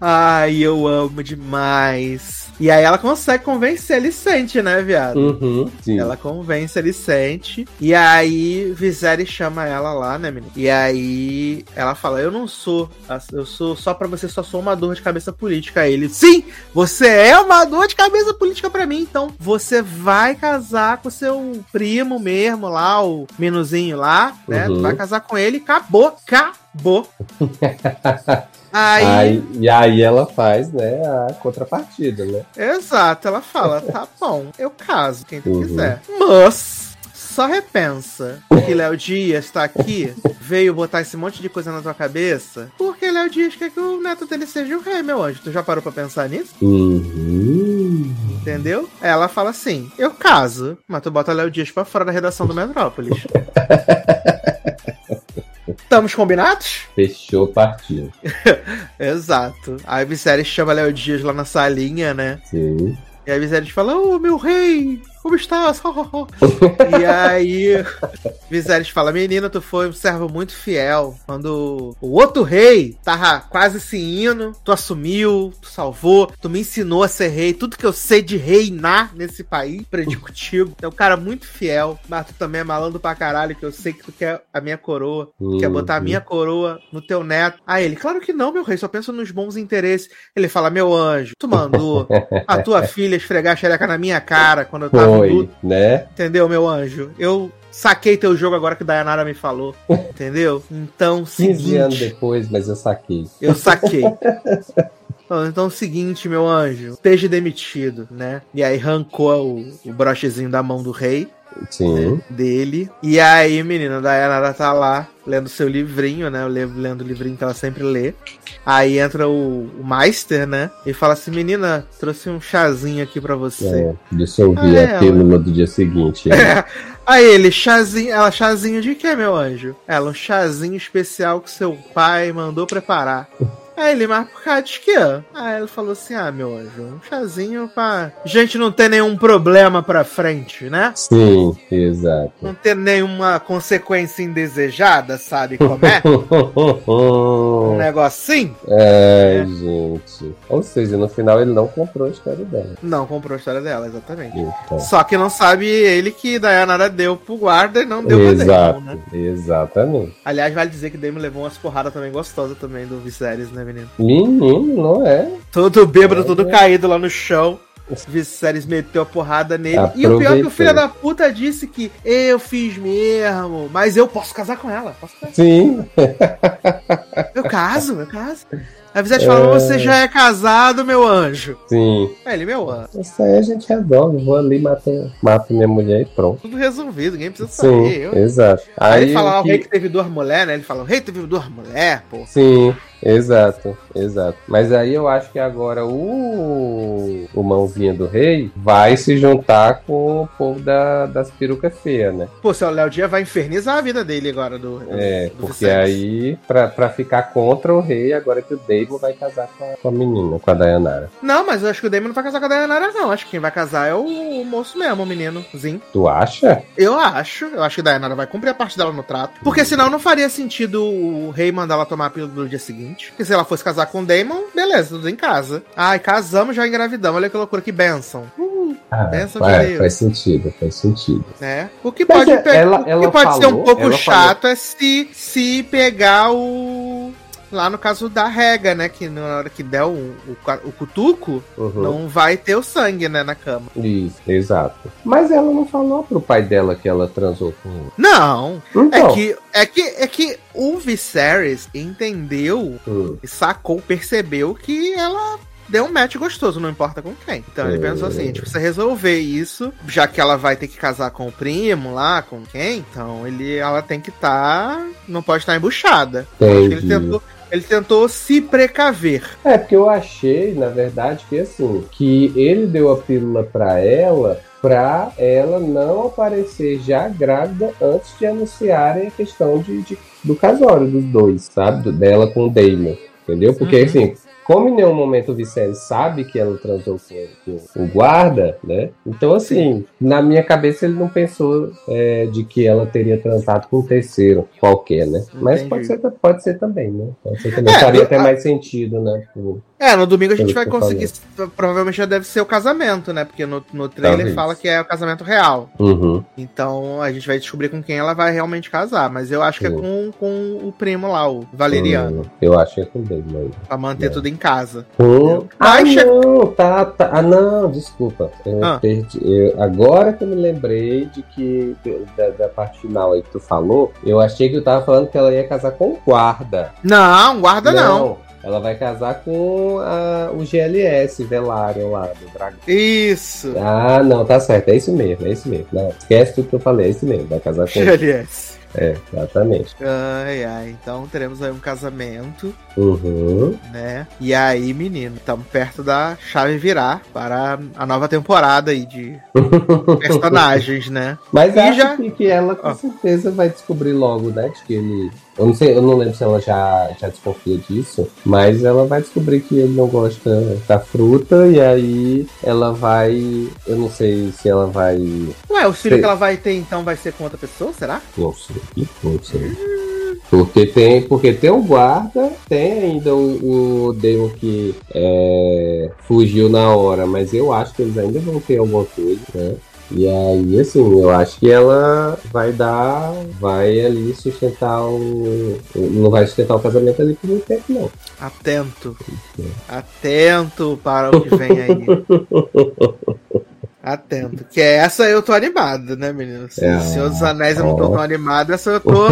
Speaker 1: Ai, eu amo demais. E aí ela consegue convencer a Licente, né, viado?
Speaker 2: Uhum,
Speaker 1: ela convence a Licente. E aí Viserys chama ela lá, né, menina? E aí ela fala: Eu não sou. Eu sou só pra você, só sou uma dor de cabeça política. Aí ele, sim, você é uma dor de cabeça política pra mim. Então você vai casar com seu primo mesmo lá, o menuzinho lá, né? Uhum. Tu vai casar com ele, acabou, acabou.
Speaker 2: Aí... aí... e aí ela faz, né, a contrapartida, né?
Speaker 1: Exato, ela fala, tá bom, eu caso, quem tu uhum. quiser. Mas só repensa que Léo Dias está aqui, veio botar esse monte de coisa na tua cabeça, porque Léo Dias quer que o neto dele seja o rei, meu anjo. Tu já parou pra pensar nisso?
Speaker 2: Uhum.
Speaker 1: Entendeu? Ela fala assim: eu caso, mas tu bota Léo Dias pra fora da redação do Metrópolis. Estamos combinados?
Speaker 2: Fechou, partiu.
Speaker 1: Exato. Aí Viserys chama Léo Dias lá na salinha, né?
Speaker 2: Sim.
Speaker 1: E aí Viserys fala, ô oh, meu rei, como estás? e aí, Viserys fala: Menina, tu foi um servo muito fiel. Quando o outro rei tava quase se indo, tu assumiu, tu salvou, tu me ensinou a ser rei. Tudo que eu sei de reinar nesse país, aprendi contigo. É um cara muito fiel, mas tu também é malandro pra caralho, que eu sei que tu quer a minha coroa, uhum. quer botar a minha coroa no teu neto. Aí ele, claro que não, meu rei, só penso nos bons interesses. Ele fala: Meu anjo, tu mandou a tua filha esfregar a xereca na minha cara quando eu tava
Speaker 2: foi, né?
Speaker 1: Entendeu, meu anjo? Eu saquei teu jogo agora que o Dayanara me falou. entendeu? Então, 15 seguinte. anos
Speaker 2: depois, mas eu saquei.
Speaker 1: Eu saquei. Então é o seguinte, meu anjo, esteja demitido, né? E aí arrancou o, o brochezinho da mão do rei.
Speaker 2: Sim. Né,
Speaker 1: dele. E aí, menina, a Dayanara tá lá lendo seu livrinho, né? Lendo o livrinho que ela sempre lê. Aí entra o, o Meister, né? E fala assim: Menina, trouxe um chazinho aqui para você. É,
Speaker 2: dissolvi a pílula do dia seguinte.
Speaker 1: É. Aí ele, chazinho, ela, chazinho de quê, meu anjo? Ela, um chazinho especial que seu pai mandou preparar. Aí ele, mas por causa de quê? Aí ele falou assim: ah, meu anjo, um chazinho pra gente não ter nenhum problema pra frente, né?
Speaker 2: Sim, exato.
Speaker 1: Não ter nenhuma consequência indesejada, sabe como é? um negocinho.
Speaker 2: É, é, gente. Ou seja, no final ele não comprou a história dela.
Speaker 1: Não comprou a história dela, exatamente. Então. Só que não sabe ele que Dayanara deu pro guarda e não deu
Speaker 2: Exato, pra Damon, né? Exatamente.
Speaker 1: Aliás, vale dizer que Damon levou umas porradas também gostosas também do Viserys, né? Menino?
Speaker 2: Menino, não é?
Speaker 1: Todo bêbado, é, todo é. caído lá no chão. Viserys meteu a porrada nele. E o pior é que o filho da puta disse que eu fiz mesmo, mas eu posso casar com ela. Posso casar.
Speaker 2: Sim.
Speaker 1: Eu caso, eu caso. A Visete é... falou: Você já é casado, meu anjo.
Speaker 2: Sim.
Speaker 1: É, ele, meu anjo.
Speaker 2: Isso aí a gente resolve. Vou ali, mato, mato minha mulher e pronto.
Speaker 1: Tudo resolvido, ninguém precisa
Speaker 2: saber. Sim, eu... exato.
Speaker 1: Aí, aí ele fala: que... O rei que teve duas mulheres, né? Ele fala: O rei teve duas mulheres, pô.
Speaker 2: Sim. Exato, exato. Mas aí eu acho que agora o, o mãozinha do rei vai se juntar com o povo da, das perucas feias, né?
Speaker 1: Pô, seu Léo Dia vai infernizar a vida dele agora do.
Speaker 2: É, do porque aí, pra, pra ficar contra o rei, agora que o Daemon vai casar com a, com a menina, com a Dayanara.
Speaker 1: Não, mas eu acho que o Daemon não vai casar com a Dayanara, não. Acho que quem vai casar é o, o moço mesmo, o meninozinho.
Speaker 2: Tu acha?
Speaker 1: Eu acho. Eu acho que a Dayanara vai cumprir a parte dela no trato. Porque senão não faria sentido o rei mandar ela tomar a pílula no dia seguinte. Porque se ela fosse casar com o Daemon, beleza, tudo em casa. Ai, casamos, já engravidamos. Olha que loucura, que benção. Uh,
Speaker 2: ah, benção é, faz sentido, faz sentido.
Speaker 1: Né? O que Mas pode, é, ela, o que pode falou, ser um pouco chato falou... é se, se pegar o Lá no caso da rega, né? Que na hora que der o, o, o cutuco, uhum. não vai ter o sangue, né, na cama.
Speaker 2: Isso, exato. Mas ela não falou pro pai dela que ela transou com ele.
Speaker 1: Não. Então. É que é que é que o Viserys entendeu hum. e sacou, percebeu que ela deu um match gostoso, não importa com quem. Então ele pensou assim: a gente precisa resolver isso, já que ela vai ter que casar com o primo lá, com quem? Então ele, ela tem que estar. Tá, não pode estar tá embuchada. Entendi. Ele tentou, ele tentou se precaver.
Speaker 2: É, porque eu achei, na verdade, que assim, que ele deu a pílula para ela para ela não aparecer já grávida antes de anunciarem a questão de, de do casório dos dois, sabe? Dela com o Damon. Entendeu? Porque, uhum. assim, como em nenhum momento o Vicente sabe que ela transou com, com o guarda, né? Então, assim, na minha cabeça ele não pensou é, de que ela teria transado com um terceiro qualquer, né? Entendi. Mas pode ser, pode ser também, né? Pode ser também. Faria até mais sentido, né? Por,
Speaker 1: é, no domingo a gente vai conseguir. Provavelmente já deve ser o casamento, né? Porque no, no trailer Talvez. fala que é o casamento real.
Speaker 2: Uhum.
Speaker 1: Então a gente vai descobrir com quem ela vai realmente casar. Mas eu acho que é com, com o primo lá, o Valeriano. Hum,
Speaker 2: eu acho que é com ele mesmo.
Speaker 1: Pra manter é. tudo em casa.
Speaker 2: Hum. Ah, não, tá, tá. Ah, não, desculpa. Eu ah. perdi. Eu, agora que eu me lembrei de que. Da, da, parte final aí que tu falou, eu achei que eu tava falando que ela ia casar com o guarda.
Speaker 1: Não, guarda não. não.
Speaker 2: Ela vai casar com a, o GLS Velário lá do Dragão.
Speaker 1: Isso!
Speaker 2: Ah, não, tá certo. É isso mesmo, é isso mesmo. Não, esquece tudo que eu falei, é isso mesmo. Vai casar com
Speaker 1: GLS.
Speaker 2: É, exatamente.
Speaker 1: Ai, ai. Então teremos aí um casamento.
Speaker 2: Uhum.
Speaker 1: Né? E aí, menino, estamos perto da chave virar para a nova temporada aí de personagens, né?
Speaker 2: Mas e acho já... que ela com oh. certeza vai descobrir logo, né? De que ele eu não sei, eu não lembro se ela já, já desconfia disso, mas ela vai descobrir que ele não gosta da fruta e aí ela vai. Eu não sei se ela vai.
Speaker 1: Ué, o filho ser... que ela vai ter então vai ser com outra pessoa, será?
Speaker 2: Não sei, não sei. Porque tem, porque tem o guarda, tem ainda o, o que é, fugiu na hora, mas eu acho que eles ainda vão ter alguma coisa, né? E aí, assim, eu acho que ela vai dar, vai ali sustentar o. Não vai sustentar o casamento ali por muito tempo, não.
Speaker 1: Atento. Atento para o que vem aí. Atento. Que é essa eu tô animado, né, menino? Se é, Senhor dos Anéis eu não tô tão animado, essa eu tô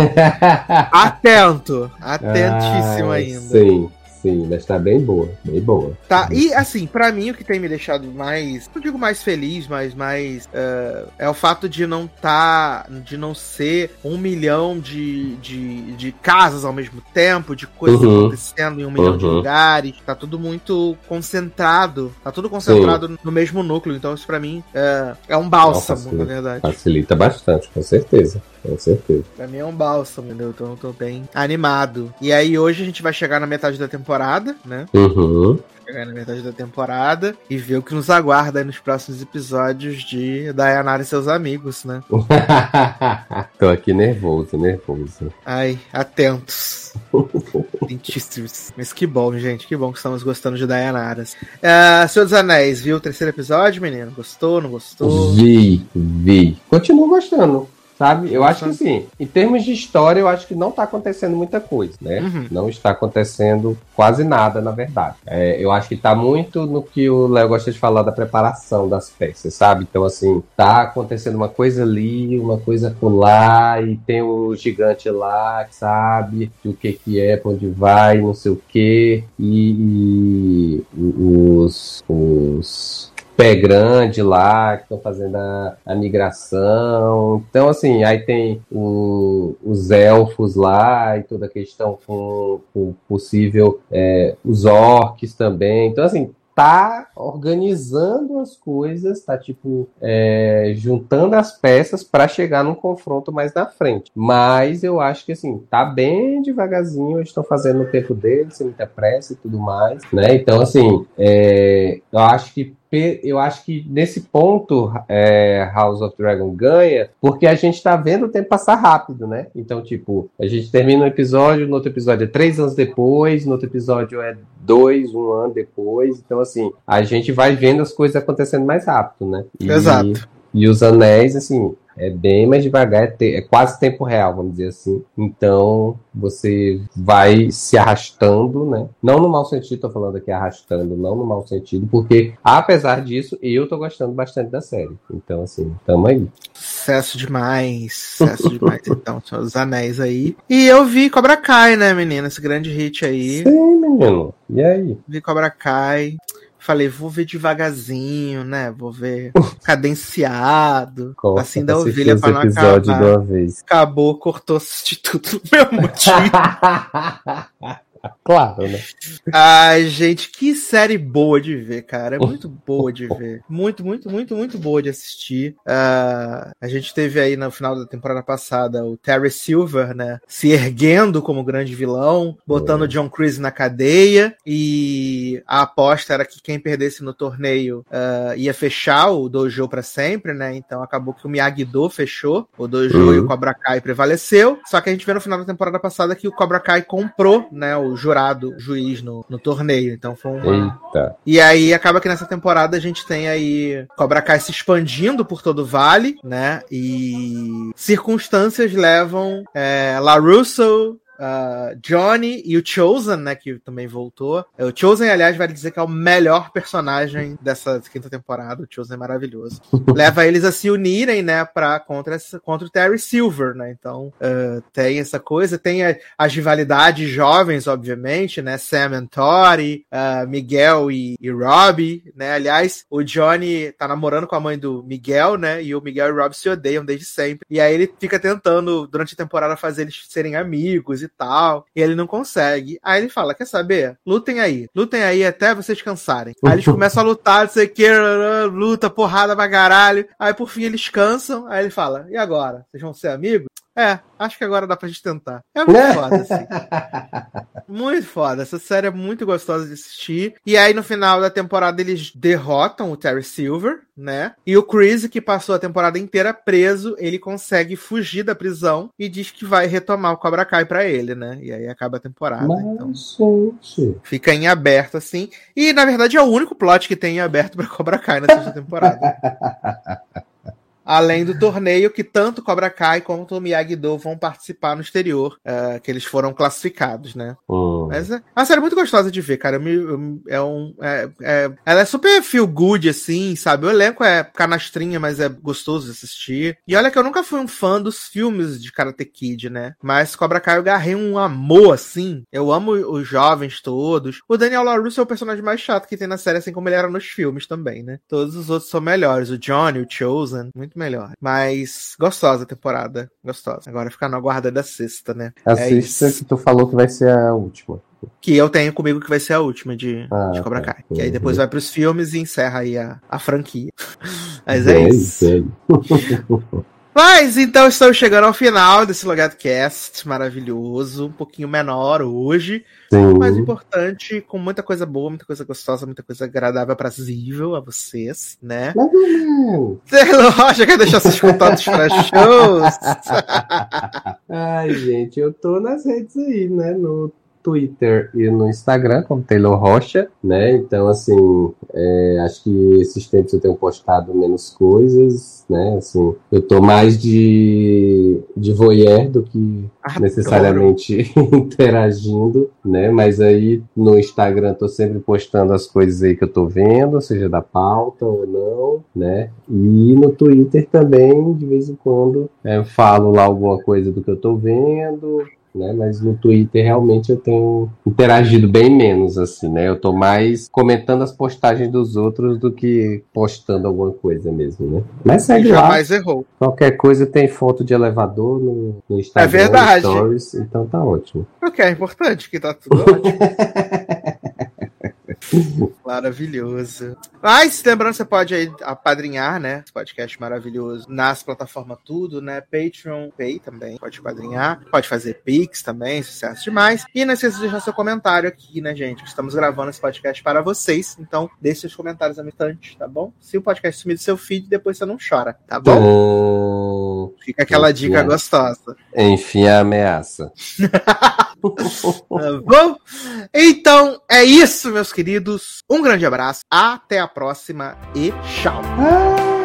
Speaker 1: atento. Atentíssimo ah, ainda.
Speaker 2: Sim. Sim, mas tá bem boa, bem boa.
Speaker 1: Tá, e assim, para mim o que tem me deixado mais, não digo mais feliz, mas mais uh, é o fato de não tá, de não ser um milhão de, de, de casas ao mesmo tempo, de coisas uhum. acontecendo em um milhão uhum. de lugares, tá tudo muito concentrado, tá tudo concentrado Sim. no mesmo núcleo, então isso para mim é, é um bálsamo,
Speaker 2: na
Speaker 1: verdade.
Speaker 2: Facilita bastante, com certeza. Com certeza.
Speaker 1: Pra mim é um bálsamo, entendeu? Então eu tô bem animado. E aí hoje a gente vai chegar na metade da temporada, né?
Speaker 2: Uhum
Speaker 1: chegar na metade da temporada e ver o que nos aguarda nos próximos episódios de Dayanara e seus amigos, né?
Speaker 2: Tô aqui nervoso, nervoso.
Speaker 1: Ai, atentos. Atentíssimos. Mas que bom, gente. Que bom que estamos gostando de Dayanaras. Uh, Senhor dos Anéis, viu o terceiro episódio, menino? Gostou, não gostou?
Speaker 2: Vi, vi. Continuo gostando sabe? Eu acho que assim, em termos de história, eu acho que não está acontecendo muita coisa, né? Uhum. Não está acontecendo quase nada, na verdade. É, eu acho que está muito no que o Léo gosta de falar da preparação das peças, sabe? Então, assim, tá acontecendo uma coisa ali, uma coisa lá, e tem o gigante lá, que sabe o que que é, pra onde vai, não sei o que, e, e os, os pé grande lá, que estão fazendo a, a, migração. Então, assim, aí tem o, os elfos lá e toda a questão com, com possível é, os orcs também. Então, assim, tá organizando as coisas, tá tipo é, juntando as peças para chegar num confronto mais na frente. Mas eu acho que assim, tá bem devagarzinho, eles estão fazendo o tempo deles, sem muita pressa e tudo mais, né? Então, assim, é, eu acho que eu acho que nesse ponto é, House of Dragon ganha, porque a gente tá vendo o tempo passar rápido, né? Então, tipo, a gente termina um episódio, no outro episódio é três anos depois, no outro episódio é dois, um ano depois. Então, assim, a gente vai vendo as coisas acontecendo mais rápido, né?
Speaker 1: E, Exato.
Speaker 2: E os anéis, assim, é bem mais devagar, é, te, é, quase tempo real, vamos dizer assim. Então, você vai se arrastando, né? Não no mau sentido, tô falando aqui arrastando, não no mau sentido, porque apesar disso, eu tô gostando bastante da série. Então, assim, tamo aí.
Speaker 1: Sucesso demais, sucesso demais. Então, são os anéis aí. E eu vi Cobra Kai, né, menina? Esse grande hit aí.
Speaker 2: Sim, menino. E aí?
Speaker 1: Vi Cobra Kai. Falei, vou ver devagarzinho, né? Vou ver cadenciado. Corta assim da ovelha pra não acabar. De. Acabou, cortou, assistir tudo meu motivo.
Speaker 2: Claro, né?
Speaker 1: Ai, gente, que série boa de ver, cara. É muito boa de ver. Muito, muito, muito, muito boa de assistir. Uh, a gente teve aí no final da temporada passada o Terry Silver, né? Se erguendo como grande vilão, botando o John Chris na cadeia. E a aposta era que quem perdesse no torneio uh, ia fechar o dojo para sempre, né? Então acabou que o Miyagi-Do fechou o dojo uhum. e o Cobra Kai prevaleceu. Só que a gente vê no final da temporada passada que o Cobra Kai comprou, né? O jurado, juiz no, no torneio. Então foi uma. Eita. E aí acaba que nessa temporada a gente tem aí Cobra Kai se expandindo por todo o vale, né? E circunstâncias levam é, La Russo, Uh, Johnny e o Chosen, né, que também voltou. O Chosen, aliás, vai dizer que é o melhor personagem dessa quinta temporada. O Chosen é maravilhoso. Leva eles a se unirem, né, pra, contra, contra o Terry Silver, né? Então, uh, tem essa coisa. Tem a, as rivalidades jovens, obviamente, né? Sam e Tori, uh, Miguel e, e Robbie, né? Aliás, o Johnny tá namorando com a mãe do Miguel, né? E o Miguel e o Robbie se odeiam desde sempre. E aí ele fica tentando, durante a temporada, fazer eles serem amigos e tal. E ele não consegue. Aí ele fala: Quer saber? Lutem aí. Lutem aí até vocês cansarem. Aí eles começam a lutar, não sei o que, luta, porrada pra caralho. Aí por fim eles cansam. Aí ele fala: E agora? Vocês vão ser amigos? É, acho que agora dá pra gente tentar. É muito foda, assim. muito foda. Essa série é muito gostosa de assistir. E aí, no final da temporada, eles derrotam o Terry Silver, né? E o Chris, que passou a temporada inteira preso, ele consegue fugir da prisão e diz que vai retomar o Cobra Kai pra ele, né? E aí acaba a temporada. Mas, então, gente. Fica em aberto, assim. E, na verdade, é o único plot que tem em aberto pra Cobra Kai na sexta temporada. Além do torneio que tanto Cobra Kai quanto o Miyagi-Do vão participar no exterior, uh, que eles foram classificados, né? Hum. Mas é uma série muito gostosa de ver, cara. é um, é, é, ela é super feel good, assim, sabe? O elenco é canastrinha, mas é gostoso de assistir. E olha que eu nunca fui um fã dos filmes de Karate Kid, né? Mas Cobra Kai eu agarrei um amor, assim. Eu amo os jovens todos. O Daniel LaRusso é o personagem mais chato que tem na série, assim como ele era nos filmes também, né? Todos os outros são melhores. O Johnny, o Chosen, muito muito melhor. Mas gostosa a temporada. Gostosa. Agora ficar na guarda da sexta, né?
Speaker 2: A é sexta isso. que tu falou que vai ser a última.
Speaker 1: Que eu tenho comigo que vai ser a última de, ah, de Cobra tá. Kai. Tá. Que aí depois vai pros filmes e encerra aí a, a franquia. Mas é, é isso. Mas então estamos chegando ao final desse Logado Cast maravilhoso, um pouquinho menor hoje, Sim. mas importante, com muita coisa boa, muita coisa gostosa, muita coisa agradável, aprazível a vocês, né? Taylor Rocha quer deixar seus contatos para shows?
Speaker 2: Ai, gente, eu tô nas redes aí, né? No Twitter e no Instagram, como Taylor Rocha, né? Então, assim, é, acho que esses tempos eu tenho postado menos coisas, né? Assim, eu tô mais de, de voyeur do que Adoro. necessariamente interagindo, né? Mas aí no Instagram tô sempre postando as coisas aí que eu tô vendo, seja da pauta ou não, né? E no Twitter também, de vez em quando, é, falo lá alguma coisa do que eu tô vendo, né? Mas no Twitter realmente eu tenho interagido bem menos, assim, né? Eu tô mais comentando as postagens dos outros do que postando alguma coisa mesmo, né? Mas segue lá.
Speaker 1: Jamais errou.
Speaker 2: Qualquer coisa tem foto de elevador no, no Instagram.
Speaker 1: É verdade.
Speaker 2: Stories, então tá ótimo.
Speaker 1: O que é importante, que tá tudo ótimo. Maravilhoso. Mas, lembrando, você pode aí apadrinhar, né? Esse podcast maravilhoso nas plataformas tudo, né? Patreon, Pay também, pode padrinhar. Pode fazer Pix também, sucesso demais. E não esqueça de deixar seu comentário aqui, né, gente? Estamos gravando esse podcast para vocês. Então, deixe seus comentários instante, tá bom? Se o podcast sumir do seu feed, depois você não chora, tá bom? Fica aquela Enfim, dica gostosa.
Speaker 2: Enfim, a ameaça.
Speaker 1: tá bom? Então, é isso, meus queridos. Um grande abraço, até a próxima e tchau. Ah.